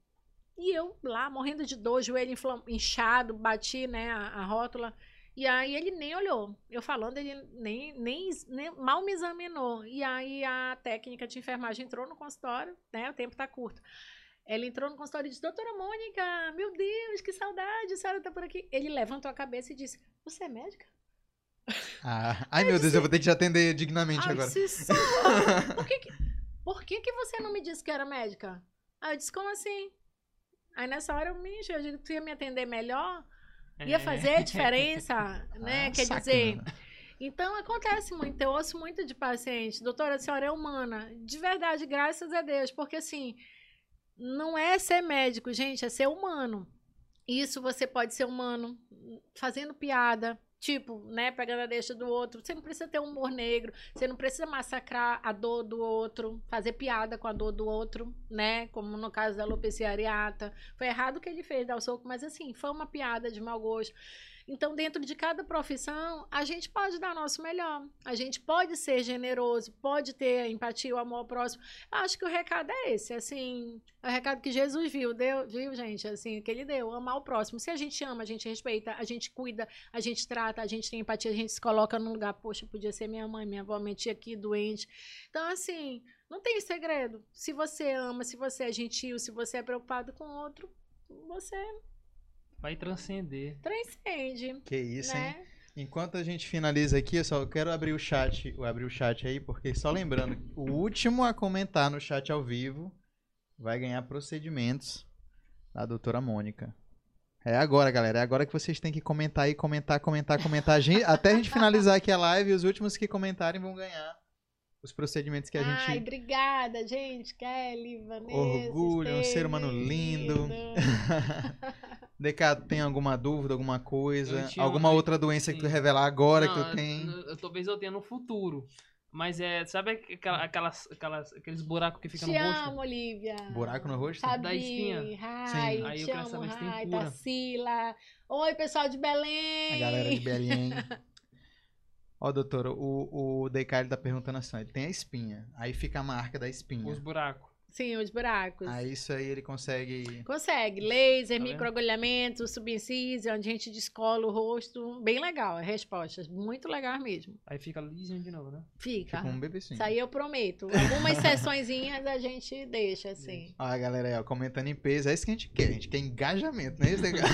E eu lá, morrendo de dor, joelho inchado, bati né, a, a rótula. E aí ele nem olhou. Eu falando, ele nem, nem, nem, mal me examinou. E aí a técnica de enfermagem entrou no consultório, né? O tempo está curto. Ela entrou no consultório e disse, doutora Mônica, meu Deus, que saudade, a senhora está por aqui. Ele levantou a cabeça e disse, você é médica? Ah, ai, eu meu disse, Deus, eu vou ter que te atender dignamente agora. Disse, por que, que, por que, que você não me disse que era médica? Aí eu disse, como assim? Aí nessa hora eu me enchi, eu disse, tu ia me atender melhor? Ia é. fazer diferença, né? Ah, Quer sacana. dizer. Então acontece muito, eu ouço muito de paciente, doutora, a senhora é humana. De verdade, graças a Deus, porque assim, não é ser médico, gente, é ser humano. Isso você pode ser humano fazendo piada, Tipo, né, pegando a deixa do outro. Você não precisa ter um humor negro, você não precisa massacrar a dor do outro, fazer piada com a dor do outro, né? Como no caso da alopecia areata. Foi errado o que ele fez, dar o soco, mas assim, foi uma piada de mau gosto. Então, dentro de cada profissão, a gente pode dar nosso melhor. A gente pode ser generoso, pode ter empatia, o amor ao próximo. Acho que o recado é esse, assim, é o recado que Jesus viu, deu, viu, gente, assim, que ele deu, amar o próximo. Se a gente ama, a gente respeita, a gente cuida, a gente trata, a gente tem empatia, a gente se coloca num lugar, poxa, podia ser minha mãe, minha avó, minha tia aqui doente. Então, assim, não tem segredo. Se você ama, se você é gentil, se você é preocupado com o outro, você Vai transcender. Transcende. Que isso, né? hein? Enquanto a gente finaliza aqui, eu só quero abrir o chat, abrir o chat aí, porque só lembrando, o último a comentar no chat ao vivo vai ganhar procedimentos da doutora Mônica. É agora, galera. É agora que vocês têm que comentar aí, comentar, comentar, comentar. até a gente finalizar aqui a live, os últimos que comentarem vão ganhar os procedimentos que a gente. Ai, obrigada, gente. Kelly, Vanessa. Orgulho, um ser humano lindo. Decado, tem alguma dúvida, alguma coisa? Alguma outra doença sim. que tu revelar agora Não, que tu tem? Eu, eu, talvez eu tenha no futuro. Mas é, sabe aquelas, aquelas, aqueles buracos que ficam no rosto? Te amo, Olivia. Buraco no rosto? Sabe, da espinha. Sim. Aí eu quero saber se tem cura. Tarsila. Oi, pessoal de Belém. A galera de Belém. Ó, doutor, o, o Deicalho tá perguntando assim, ele tem a espinha, aí fica a marca da espinha. Os buracos. Sim, os buracos. Aí isso aí ele consegue. Consegue. Laser, Tá microagulhamento, subincísio, onde a gente descola o rosto. Bem legal, as respostas. Muito legal mesmo. Aí fica lisinho de novo, né? Fica. Tipo um bebecinho. Isso aí eu prometo. Algumas sessõezinhas a gente deixa, assim. Ó, a galera aí, ó, comentando em peso. É isso que a gente quer. A gente quer engajamento, não é isso, legal?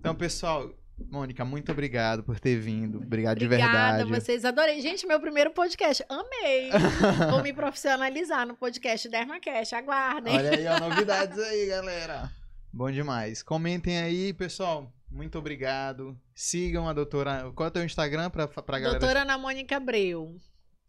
então, pessoal, Mônica, muito obrigado por ter vindo. Obrigado de Obrigada verdade. a vocês. Adorei. Gente, meu primeiro podcast. Amei. Vou me profissionalizar no podcast Dermacast. Aguardem. Olha aí, ó, novidades aí, galera. Bom demais. Comentem aí, pessoal. Muito obrigado. Sigam a doutora. Qual é o teu Instagram pra, pra galera? Doutora Ana Mônica Abreu.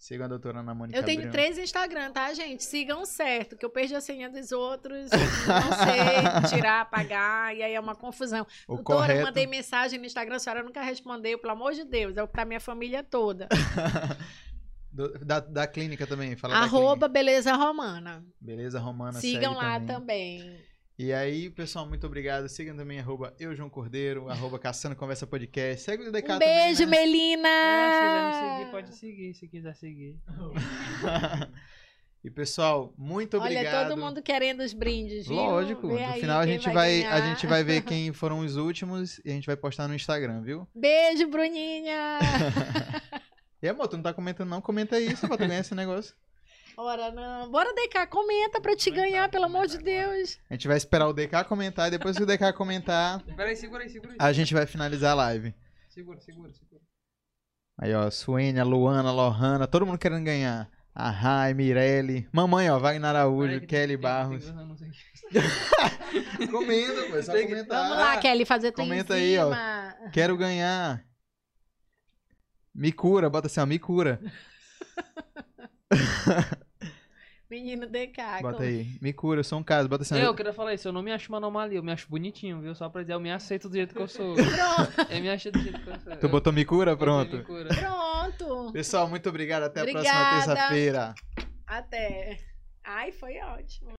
Sigam a doutora Ana Mônica. Eu tenho Abreu. três Instagram, tá, gente? Sigam certo, que eu perdi a senha dos outros. Não sei tirar, apagar, e aí é uma confusão. O Doutora, eu correto. mandei mensagem no Instagram, a senhora nunca respondeu, pelo amor de Deus. É o que tá minha família toda. Do- da, da clínica também. Fala Arroba Beleza Romana. Beleza, Romana. Sigam lá também. também. E aí, pessoal, muito obrigado. Sigam também arroba eu, João Cordeiro, arroba Caçando Conversa Podcast. Segue o DK Um beijo, também, né? Melina! É, se quiser me seguir, pode seguir, se quiser seguir. e pessoal, muito obrigado. Olha, todo mundo querendo os brindes, viu? Lógico, Vê no final a gente vai, a ganhar. gente vai ver quem foram os últimos e a gente vai postar no Instagram, viu? Beijo, Bruninha! E amor, tu não tá comentando não? Comenta aí, só pra tu ganhar esse negócio. Ora, não. Bora, DK, comenta pra te Comentar, ganhar, pelo amor de. Deus. A gente vai esperar o DK comentar e depois que o DK comentar, Peraí, segura aí, segura aí. a gente vai finalizar a live. Segura, segura, segura. Aí, ó, Suênia, Luana, Lohana, todo mundo querendo ganhar. A Rai, Mirelle, mamãe, ó, Wagner Araújo, Peraí Kelly tem- tem- Barros. tem- não sei. Comenta, pô, é só Tem que- comentar. Vamos lá, Kelly, fazer tu comenta aí, ó. Quero ganhar. Me cura, bota assim, ó, me cura. Menino DK. Bota aí, me cura, eu sou um caso, bota assim. Eu queria falar isso, eu não me acho uma anomalia, eu me acho bonitinho, viu? Só pra dizer, eu me aceito do jeito que eu sou. Pronto, Eu me acho do jeito que eu sou. Tu botou me cura? Eu- eu Pronto. me cura. pronto. Pessoal, muito obrigado. Até a próxima Obrigada. terça-feira. Até. Ai, foi ótimo.